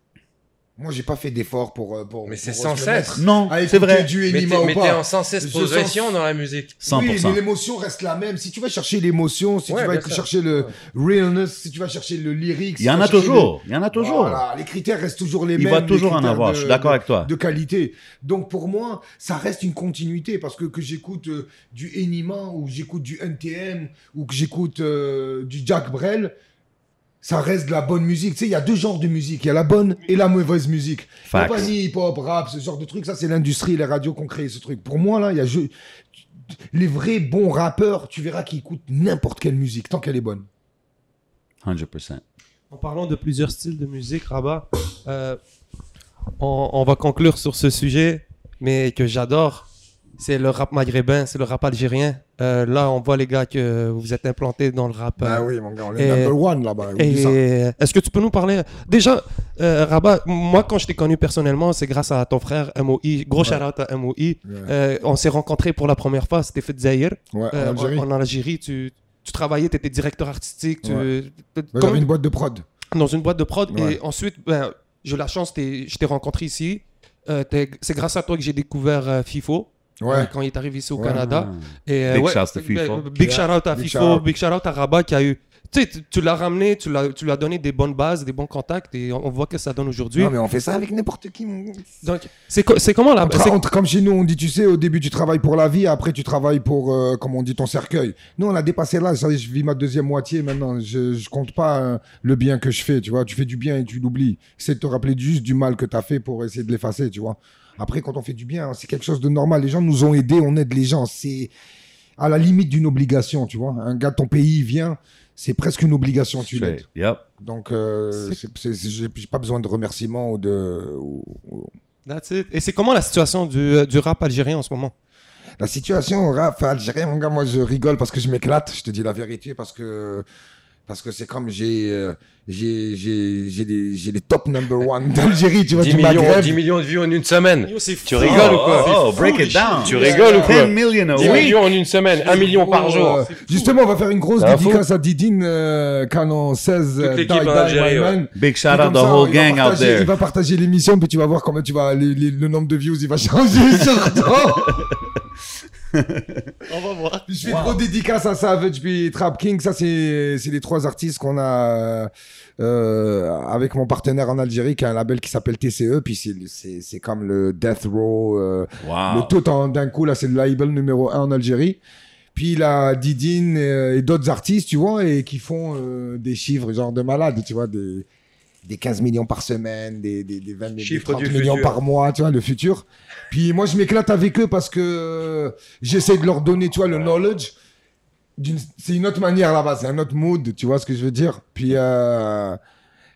Moi, j'ai pas fait d'effort pour, euh, pour. Mais c'est sans se cesse. Non, c'est vrai. Du Mais Enima mais t'es en sans cesse progression sens- dans la musique. 100%. Oui, mais l'émotion reste la même. Si tu vas chercher l'émotion, si Ouais, tu vas sûr. chercher le realness, si tu vas chercher le lyrique, Il y en a toujours. Il y en a toujours. les critères restent toujours les Il mêmes. va les toujours en avoir. de- Je suis d'accord avec toi. De qualité. Donc pour moi, ça reste une continuité parce que que j'écoute euh, du Enima ou j'écoute du NTM ou que j'écoute euh, du Jack Brel, ça reste de la bonne musique. Tu sais, il y a deux genres de musique. Il y a la bonne et la mauvaise musique. Il y a Facts. pas ni hip-hop, rap, ce genre de truc. Ça, c'est l'industrie, les radios qui ont créé ce truc. Pour moi, là, il y a je- les vrais bons rappeurs, tu verras qu'ils écoutent n'importe quelle musique tant qu'elle est bonne. 100%. En parlant de plusieurs styles de musique, Rabat, euh, on, on va conclure sur ce sujet, mais que j'adore. C'est le rap maghrébin, c'est le rap algérien. Euh, là, on voit les gars que vous êtes implantés dans le rap. Bah oui, mon gars, on est number one là-bas. Est-ce que tu peux nous parler Déjà, euh, Rabat, moi, quand je t'ai connu personnellement, c'est grâce à ton frère MOI. Gros Ouais. shout-out à MOI. Euh, on s'est rencontrés pour la première fois, c'était fait Zahir. Ouais, en Algérie. en, en Algérie, tu, tu travaillais, tu étais directeur artistique. Tu, Ouais. comme- une boîte de prod. dans une boîte de prod. Et ensuite, ben, j'ai eu la chance, je t'ai rencontré ici. C'est grâce à toi que j'ai découvert FIFO Ouais. quand il est arrivé ici au Ouais. Canada. Et, euh, Big ouais, shout ben, FIFO. Big shout out à Big FIFO, big shout out à Rabat qui a eu. Tu sais, tu- tu l'as ramené, tu l'as- tu lui as donné des bonnes bases, des bons contacts et on on voit que ça donne aujourd'hui. Non, mais on fait ça avec n'importe qui. Donc, c'est co- c'est comment la. On tra- c'est- on tra- comme chez nous, on dit, tu sais, au début, tu travailles pour la vie, après, tu travailles pour, euh, comme on dit, ton cercueil. Nous, on a dépassé là. Ça je vis ma deuxième moitié maintenant. Je, je compte pas euh, le bien que je fais, tu vois. Tu fais du bien et tu l'oublies. C'est de te rappeler juste du mal que tu as fait pour essayer de l'effacer, tu vois. Après, quand on fait du bien, c'est quelque chose de normal. Les gens nous ont aidés, on aide les gens. C'est à la limite d'une obligation, tu vois. Un gars de ton pays vient, c'est presque une obligation, tu l'aides. Yep. Donc, euh, j'ai pas besoin de remerciements ou de. ou- ou- That's it. Et c'est comment la situation du, euh, du rap algérien en ce moment? La situation au rap algérien, mon gars, moi je rigole parce que je m'éclate, je te dis la vérité, parce que parce que c'est comme j'ai euh, j'ai j'ai j'ai les j'ai les top number one d'Algérie, tu vois, 10 du millions, Maghreb. 10 millions de vues en une semaine. c'est Tu rigoles ou quoi Oh, oh, break it down. Tu rigoles ou quoi 10 million a 10 week. millions en une semaine, 1 million par Oh, jour. euh, justement, on va faire une grosse dédicace à Didine euh, Canon 16 euh, l'équipe Die en Die Algérie, My ouais. Man. Big shout out the ça, whole il gang out partager- Il there. va partager l'émission, puis tu vas voir comment tu vas les- les- le nombre de views, il va changer sur toi. On va voir. Je fais trop dédicace à Savage puis Trap King. Ça, c'est c'est les trois artistes qu'on a euh, avec mon partenaire en Algérie, qui a un label qui s'appelle TCE. Puis c'est- c'est c'est comme le Death Row, euh, Wow. le tout en- d'un coup. Là, c'est le label numéro un en Algérie. Puis il a Didine euh, et d'autres artistes, tu vois, et qui font euh, des chiffres genre de malades, tu vois, des, des 15 millions par semaine, des, des, des 20 des Chiffres 30 du millions futur. par mois, tu vois, le futur. Puis moi, je m'éclate avec eux parce que euh, j'essaie de leur donner, tu vois, le knowledge. C'est une autre manière là-bas, c'est un autre mood, tu vois ce que je veux dire. Puis, euh,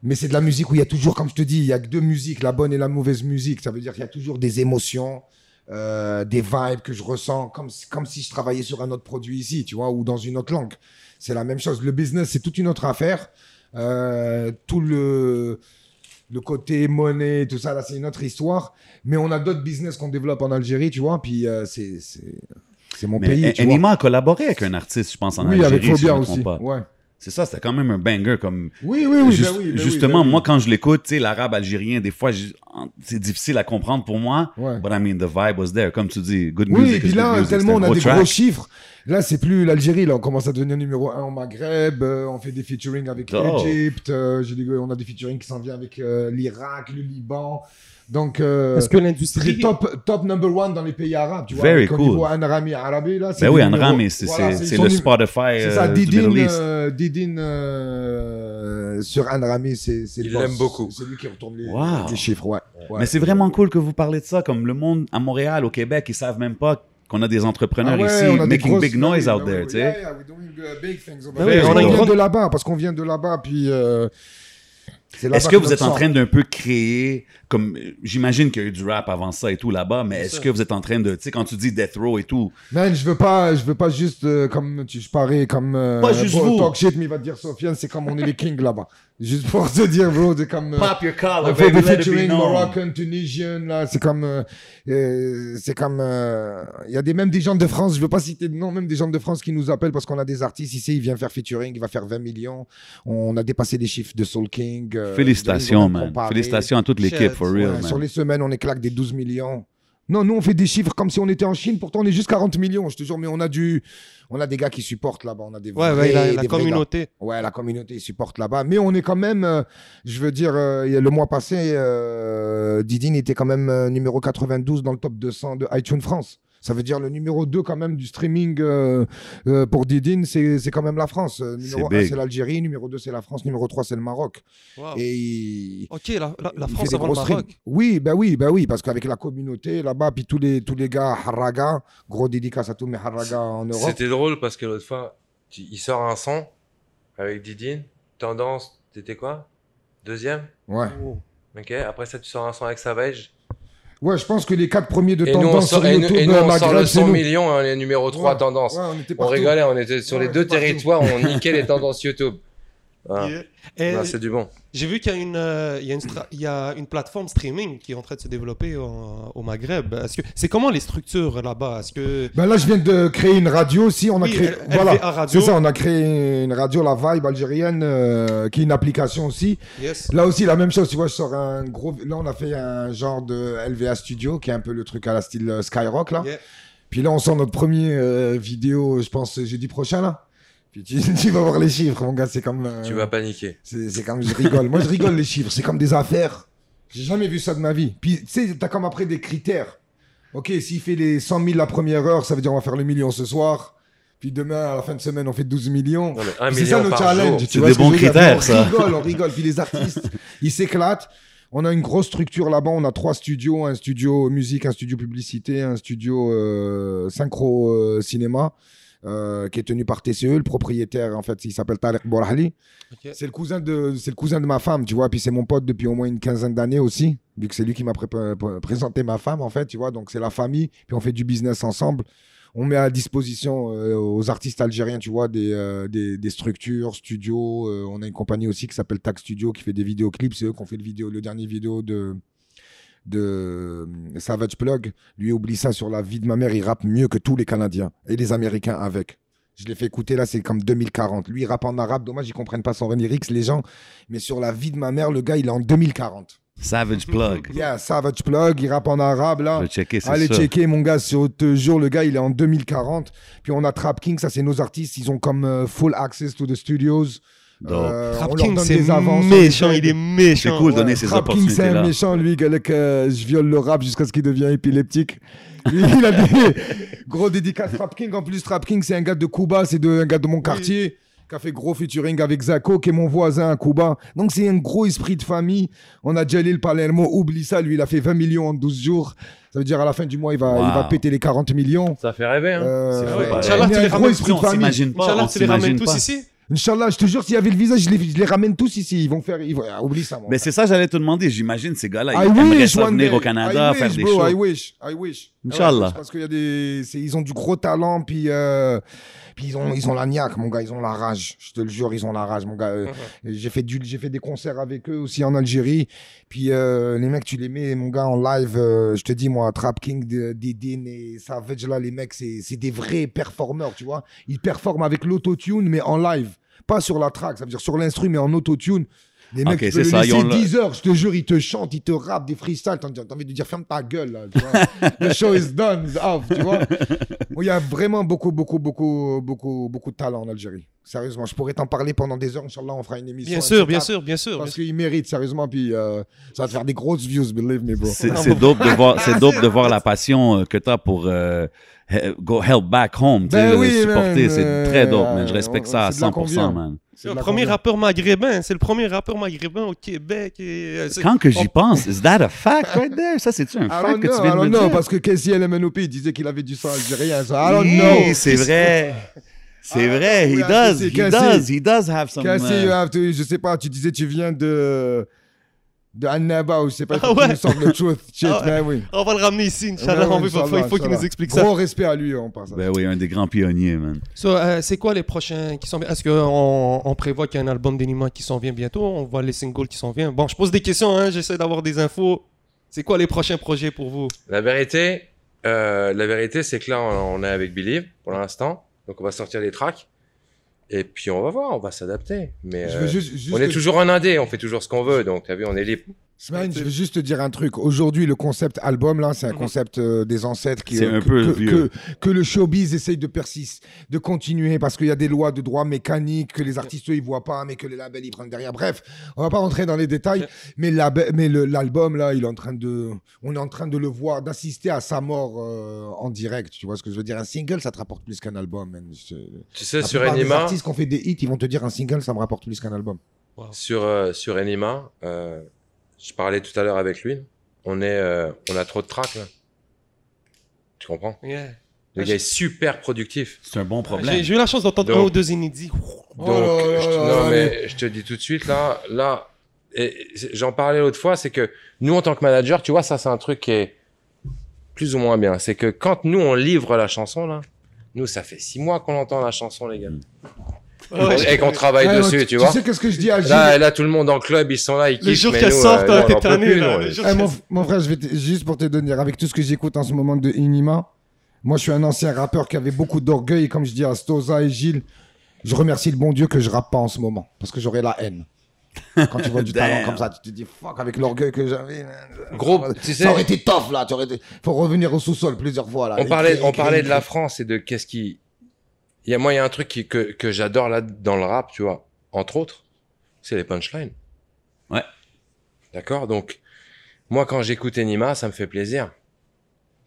mais c'est de la musique où il y a toujours, comme je te dis, il y a que deux musiques, la bonne et la mauvaise musique. Ça veut dire qu'il y a toujours des émotions, euh, des vibes que je ressens, comme, si- comme si je travaillais sur un autre produit ici, tu vois, ou dans une autre langue. C'est la même chose. Le business, c'est toute une autre affaire. Euh, tout le, le côté monnaie, tout ça, là, c'est une autre histoire. Mais on a d'autres business qu'on développe en Algérie, tu vois, puis euh, c'est c'est- c'est mon Mais pays, tu vois. Enima a collaboré avec un artiste, je pense, en Oui, Algérie. avec si je Phobia aussi. pas. Ouais. C'est ça, c'était quand même un banger. Comme... Oui, oui, oui. Ben oui, ben oui, justement, ben oui. moi, quand je l'écoute, tu sais, l'arabe algérien, des fois, c'est difficile à comprendre pour moi. Ouais. But I mean, the vibe was there. Comme tu dis, good Oui, music. et puis is là, music. tellement on a des track. gros chiffres. Là, c'est plus l'Algérie, là, on commence à devenir numéro un au Maghreb. euh, on fait des featuring avec Oh. l'Égypte. euh, on a des featuring qui s'en viennent avec euh, l'Irak, le Liban. Donc, euh, Est-ce que c'est l'industrie. top, top number one dans les pays arabes. Tu vois, Very Au cool. niveau Anrami Arabi, là, c'est Ben oui, le numéro- Anram, c'est Voilà, le Spotify C'est ça, euh, du Didine, Middle East. euh, Didine euh, sur Anrami, c'est Il l'aime beaucoup. C'est lui qui retourne les, Wow. les chiffres, ouais. Ouais. Mais c'est vraiment cool que vous parlez de ça. Comme le monde à Montréal, au Québec, ils savent même pas qu'on a des entrepreneurs Ah ouais, ici on a des making grosses- big noise oui, out there, oui, tu sais. uh, Ben on a on une vient grande- de là-bas, parce qu'on vient de là-bas, puis... euh, Est-ce que vous êtes en train d'un peu créer, comme j'imagine qu'il y a eu du rap avant ça et tout là-bas, mais est-ce ça. que vous êtes en train de, tu sais, quand tu dis Death Row et tout, Man, je veux pas, je veux pas juste euh, comme tu je parais comme euh, Pas juste vous. talk shit, mais il va te dire Sofiane, c'est comme on est les kings là-bas. Juste pour te dire, bro, c'est comme. euh, your collar, on fait des featuring Moroccan, Tunisian, là, c'est comme, euh, euh, c'est comme, euh, il y a des même des gens de France, je veux pas citer de nom, même des gens de France qui nous appellent parce qu'on a des artistes ici, il vient faire featuring, il va faire 20 millions, on a dépassé les chiffres de Soul King. Euh, Félicitations, man. comparé. Félicitations à toute l'équipe, for Ouais, real, Sur man. les semaines, on éclate des 12 millions. Non, nous, on fait des chiffres comme si on était en Chine. Pourtant, on est juste 40 millions, je te jure. Mais on a du, on a des gars qui supportent là-bas. On a des Ouais, vrais- ouais, la, des la vrais communauté. gars. Ouais, la communauté supporte là-bas. Mais on est quand même, euh, je veux dire, euh, le mois passé, euh, Didine était quand même euh, numéro 92 dans le top 200 de iTunes France. Ça veut dire le numéro 2 quand même du streaming euh, euh, pour Didine, c'est c'est quand même la France. Euh, numéro C'est 1, big. c'est l'Algérie. Numéro 2, c'est la France. Numéro 3, c'est le Maroc. Wow. Et il- Ok, la, la- France fait des avant le gros Maroc. streams. Oui, bah oui, bah oui, parce qu'avec la communauté là-bas, puis tous les, tous les gars Harraga, gros dédicace à tous mes Harraga en Europe. C'était drôle parce que l'autre fois, tu- il sort un son avec Didine. Tendance, t'étais quoi? Deuxième? Ouais. Ok. Après ça, tu sors un son avec Savage. Ouais, je pense que les quatre premiers de Et nous, on tendance sort, sur et nous, YouTube, et nous, on Maghreb, sort le c'est 100 nous. millions, hein, les numéros 3 Ouais, tendance. ouais, on était On rigolait, on était sur Ouais, les deux territoires, on niquait les tendances YouTube. Ah, Yeah. Non, c'est du bon. j'ai vu qu'il y a une, euh, il y a une, stra- il y a une plateforme streaming qui est en train de se développer en- au Maghreb. Est-ce que c'est comment les structures là-bas? Est-ce que Ben là, je viens de créer une radio aussi. On a Oui, créé, voilà, c'est ça. On a créé une radio, la Vibe algérienne, euh, qui est une application aussi. yes Là aussi, la même chose. Tu vois, je sors un gros. Là, on a fait un genre de LVA Studio, qui est un peu le truc à la style euh, Skyrock là. Yeah. Puis là, on sort notre premier euh, vidéo, je pense jeudi prochain là. Puis tu, tu vas voir les chiffres, mon gars. C'est comme. euh, Tu vas paniquer. C'est comme je rigole. Moi, je rigole les chiffres. C'est comme des affaires. J'ai jamais vu ça de ma vie. Puis, tu sais, t'as comme après des critères. Ok, s'il fait les 100 000 la première heure, ça veut dire on va faire le million ce soir. Puis demain, à la fin de semaine, on fait 12 millions. C'est ça par challenge. C'est vois des bons critères, On ça. rigole, on rigole. Puis les artistes, ils s'éclatent. On a une grosse structure là-bas. On a trois studios un studio musique, un studio publicité, un studio euh, synchro euh, cinéma. Euh, qui est tenu par TCE, le propriétaire en fait, il s'appelle Tarek Bourhali. Ok. C'est le cousin de c'est le cousin de ma femme, tu vois, puis c'est mon pote depuis au moins une quinzaine d'années aussi, vu que c'est lui qui m'a pré- pré- présenté ma femme en fait, tu vois, donc c'est la famille, puis on fait du business ensemble. On met à disposition euh, aux artistes algériens, tu vois, des, euh, des, des structures, studios. euh, on a une compagnie aussi qui s'appelle Tac Studio qui fait des vidéoclips. C'est eux qui ont fait le, vidéo, le dernier vidéo de, de euh, Savage Plug. Lui, oublie ça sur la vie de ma mère. Il rappe mieux que tous les Canadiens et les Américains avec. Je l'ai fait écouter là, c'est comme 2040. Lui, il rappe en arabe. Dommage, ils comprennent pas son lyrics, les gens. Mais sur la vie de ma mère, le gars, il est en 2040. Savage Plug. Yeah, Savage Plug, il rappe en arabe là. Je checker, Allez ça. checker mon gars, sur te jure, le gars il est en 2040. Puis on a Trap King, ça c'est nos artistes, ils ont comme euh, full access to the studios. Dope. Euh, Trap on leur donne des avances, méchant, il est méchant. C'est cool de Ouais, donner ces Trap King c'est un opportunités-là. méchant lui, que je viole le rap jusqu'à ce qu'il devienne épileptique. Lui, il a des gros dédicaces Trap King. En plus, Trap King c'est un gars de Cuba, c'est de, un gars de mon quartier. Qui a fait gros featuring avec Zako, qui est mon voisin à Cuba. Donc, c'est un gros esprit de famille. On a Jalil Palermo, oublie ça, lui, il a fait 20 millions en 12 jours. Ça veut dire, à la fin du mois, il va, Wow. il va péter les 40 millions. Ça fait rêver. Hein. Euh, tu un les gros ramènes esprit de On famille. s'imagine pas. Inch'Allah, on tu les ramènes s'imagine tous pas. ici Inch'Allah, je te jure, s'il y avait le visage, je les, je les ramène tous ici. Ils vont faire. Ils vont, ah, oublie ça, mon Mais c'est ça, j'allais te demander. J'imagine ces gars-là, I ils aimeraient wish one venir au Canada, I faire wish, des bro, shows. I wish, I wish. Inch'Allah. Ouais, parce qu'il y a des, c'est- ils ont du gros talent, puis, euh, puis ils ont, ils ont la niaque, mon gars, ils ont la rage. Je te le jure, ils ont la rage, mon gars. Euh, J'ai fait du, j'ai fait des concerts avec eux aussi en Algérie. Puis euh, les mecs, tu les mets, mon gars, en live. euh, je te dis, moi, Trap King, Didin et Savage là, les mecs, c'est, c'est des vrais performeurs, tu vois. Ils performent avec l'autotune, mais en live, pas sur la track. Ça veut dire sur l'instru, mais en autotune. Les mecs, Ok, tu peux c'est le ça, laisser ont le- 10 heures, je te jure, ils te chantent, ils te rappent des freestyles. T'as t'as envie de dire, ferme ta gueule, là. Tu vois. The show is done, it's off, tu vois. Bon, Il y a vraiment beaucoup, beaucoup, beaucoup, beaucoup, beaucoup de talent en Algérie. Sérieusement, je pourrais t'en parler pendant des heures. Inch'Allah, on fera une émission. Bien sûr, bien sûr, bien sûr. Parce qu'ils méritent, sérieusement. Puis euh, ça va te faire des grosses views, believe me, bro. C'est dope de voir, dope de voir la passion euh, que tu as pour euh, go help back home, tu Ben sais, oui, supporter, man, c'est euh, très dope, man. Je respecte on- ça à c'est de là qu'on 100%, vient. man. C'est Le premier vient. rappeur maghrébin, c'est le premier rappeur maghrébin au Québec. Et, euh, Quand que j'y pense, is that a fact right there? Ça, c'est-tu un I fact que know, tu I viens de don't me know, dire? parce que Casey LMNOP, il disait qu'il avait du sang algérien. So I don't Oui, know. c'est vrai. C'est Ah, vrai, he ah, does, he Cassie. does, he does have some... Casey, euh, you have to- je sais pas, tu disais tu viens de de Annaba ou je sais pas, il Ah ouais. nous sorte le truth. Shit, Ah ouais. ben oui. On va le ramener ici, Inch'Allah. Il faut qu'il nous explique ça. Gros respect à lui, on passe. Ben oui, un des grands pionniers, man. So, euh, c'est quoi les prochains qui viennent? Est-ce qu'on on prévoit qu'il y a un album d'Enima qui s'en vient bientôt? On voit les singles qui s'en viennent? Bon, je pose des questions, hein, j'essaie d'avoir des infos. C'est quoi les prochains projets pour vous? La vérité, euh, la vérité, c'est que là, on, on est avec Believe pour l'instant. Donc, on va sortir des tracks. Et puis, on va voir, on va s'adapter. Mais euh, veux juste, juste on est toujours en indé, on fait toujours ce qu'on veut. Donc, t'as vu, on est libre. Smaïn, je veux juste te dire un truc. Aujourd'hui, le concept album, là, c'est un Mhm. concept euh, des ancêtres qui euh, un que, peu que, vieux. que- que le showbiz essaye de persister, de continuer parce qu'il y a des lois de droit mécanique que les artistes eux, ils voient pas, mais que les labels ils prennent derrière. Bref, on va pas rentrer dans les détails, mais l'album là, il est en train de, on est en train de le voir, d'assister à sa mort euh, en direct. Tu vois ce que je veux dire? Un single, ça te rapporte plus qu'un album. man. Tu sais, sur Enima, artistes qui ont fait des hits, ils vont te dire un single, ça me rapporte plus qu'un album. sur, euh, sur Enima, euh, je parlais tout à l'heure avec lui. On, est, euh, on a trop de tracks, là. Tu comprends? Yeah. Le Ah, gars est super productif. C'est un bon problème. j'ai eu la chance d'entendre un ou deux inédits. Oh Donc, je te- là non, mais je te dis tout de suite, là, là, j'en parlais l'autre fois, c'est que nous, en tant que manager, tu vois, ça, c'est un truc qui est plus ou moins bien. C'est que quand nous, on livre la chanson, là, nous, ça fait six mois qu'on entend la chanson, les gars. Et qu'on travaille Ouais, dessus, tu, tu, vois. sais qu'est-ce que je dis à Gilles Là, là, tout le monde en club, ils sont là, ils kiffent. jour mais qu'elle sort, euh, t'es tanné, Eh, mon, mon frère, je vais te- juste pour te donner, avec tout ce que j'écoute en ce moment de Inima, moi je suis un ancien rappeur qui avait beaucoup d'orgueil, et comme je dis à Stoza et Gilles, je remercie le bon Dieu que je rappe pas en ce moment, parce que j'aurais la haine. Quand tu vois du talent comme ça, tu te dis fuck avec l'orgueil que j'avais. Gros, tu sais- ça aurait été tough là, tu aurais été... faut revenir au sous-sol plusieurs fois là. On parlait, on parlait de la. France et de qu'est-ce qui. Il y a, moi, il y a un truc qui, que, que j'adore là dans le rap, tu vois, entre autres, c'est les punchlines. Ouais. D'accord? Donc, moi, quand j'écoute Enima, ça me fait plaisir.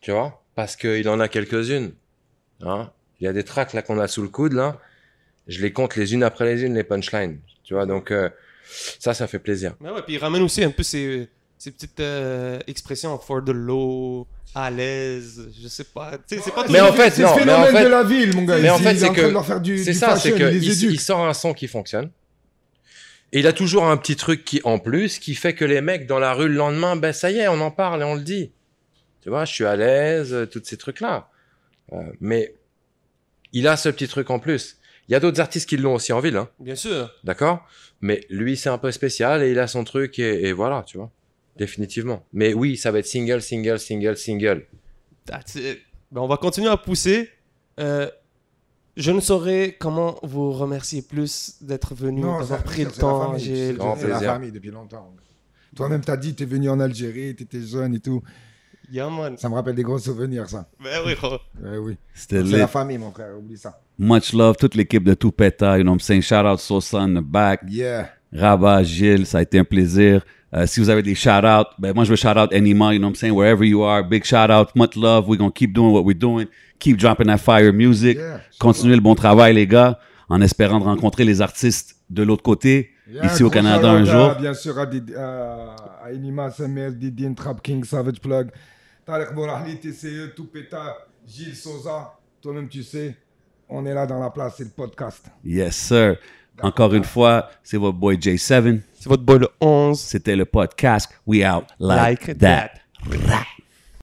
Tu vois? Parce qu'il en a quelques-unes. Hein Il y a des tracks là qu'on a sous le coude, là. Je les compte les unes après les unes, les punchlines. Tu vois? Donc, euh, ça, ça fait plaisir. Mais ouais, puis il ramène aussi un peu ces, ces petites euh, expressions for the low, à l'aise, je sais pas. Tu sais, c'est pas Mais toujours- en fait, c'est non, le mais en phénomène fait- de la ville, mon gars. mais en fait, c'est que- C'est ça, c'est que il sort un son qui fonctionne. Et il a toujours un petit truc qui, en plus, qui fait que les mecs dans la rue le lendemain, ben ça y est, on en parle et on le dit. Tu vois, je suis à l'aise, euh, tous ces trucs-là. Euh, mais il a ce petit truc en plus. Il y a d'autres artistes qui l'ont aussi en ville, hein, Bien sûr. d'accord? Mais lui, c'est un peu spécial et il a son truc et, et voilà, tu vois. Définitivement. Mais oui, ça va être single, single, single, single. That's it. Ben, on va continuer à pousser. Euh, je ne saurais comment vous remercier plus d'être venu, Non, d'avoir pris le temps. J'ai- la famille depuis longtemps. Toi-même, t'as dit, t'es venu en Algérie, t'étais jeune et tout. Yeah, man. Ça me rappelle des gros souvenirs, ça. Ben oui, gros. Ouais, oui. C'était C'est la famille, mon frère, oublie ça. Much love, toute l'équipe de Toupeta, you know what I'm saying? Shout out Sosa in the back. Yeah. Rabat, Gilles, ça a été un plaisir. Euh, si vous avez des shout-outs, ben moi je veux shout-out Anima, you know what I'm saying? Wherever you are, big shout-out, much love. We're gonna keep doing what we're doing. Keep dropping that fire music. Yeah. Continuez le bon travail, les gars, en espérant de rencontrer les artistes de l'autre côté, Yeah, ici au Canada un jour. Bien sûr, à, à, à Inima, SMS, Didine, Trap King, Savage Plug, Tarek Bourahli, TCE, Toupeta, Gilles Sosa. Toi-même, tu sais, on est là dans la place, c'est le podcast. Yes, sir. Encore une fois, c'est votre boy J7. C'est votre boy le 11. C'était le podcast We Out Like, Like that. that.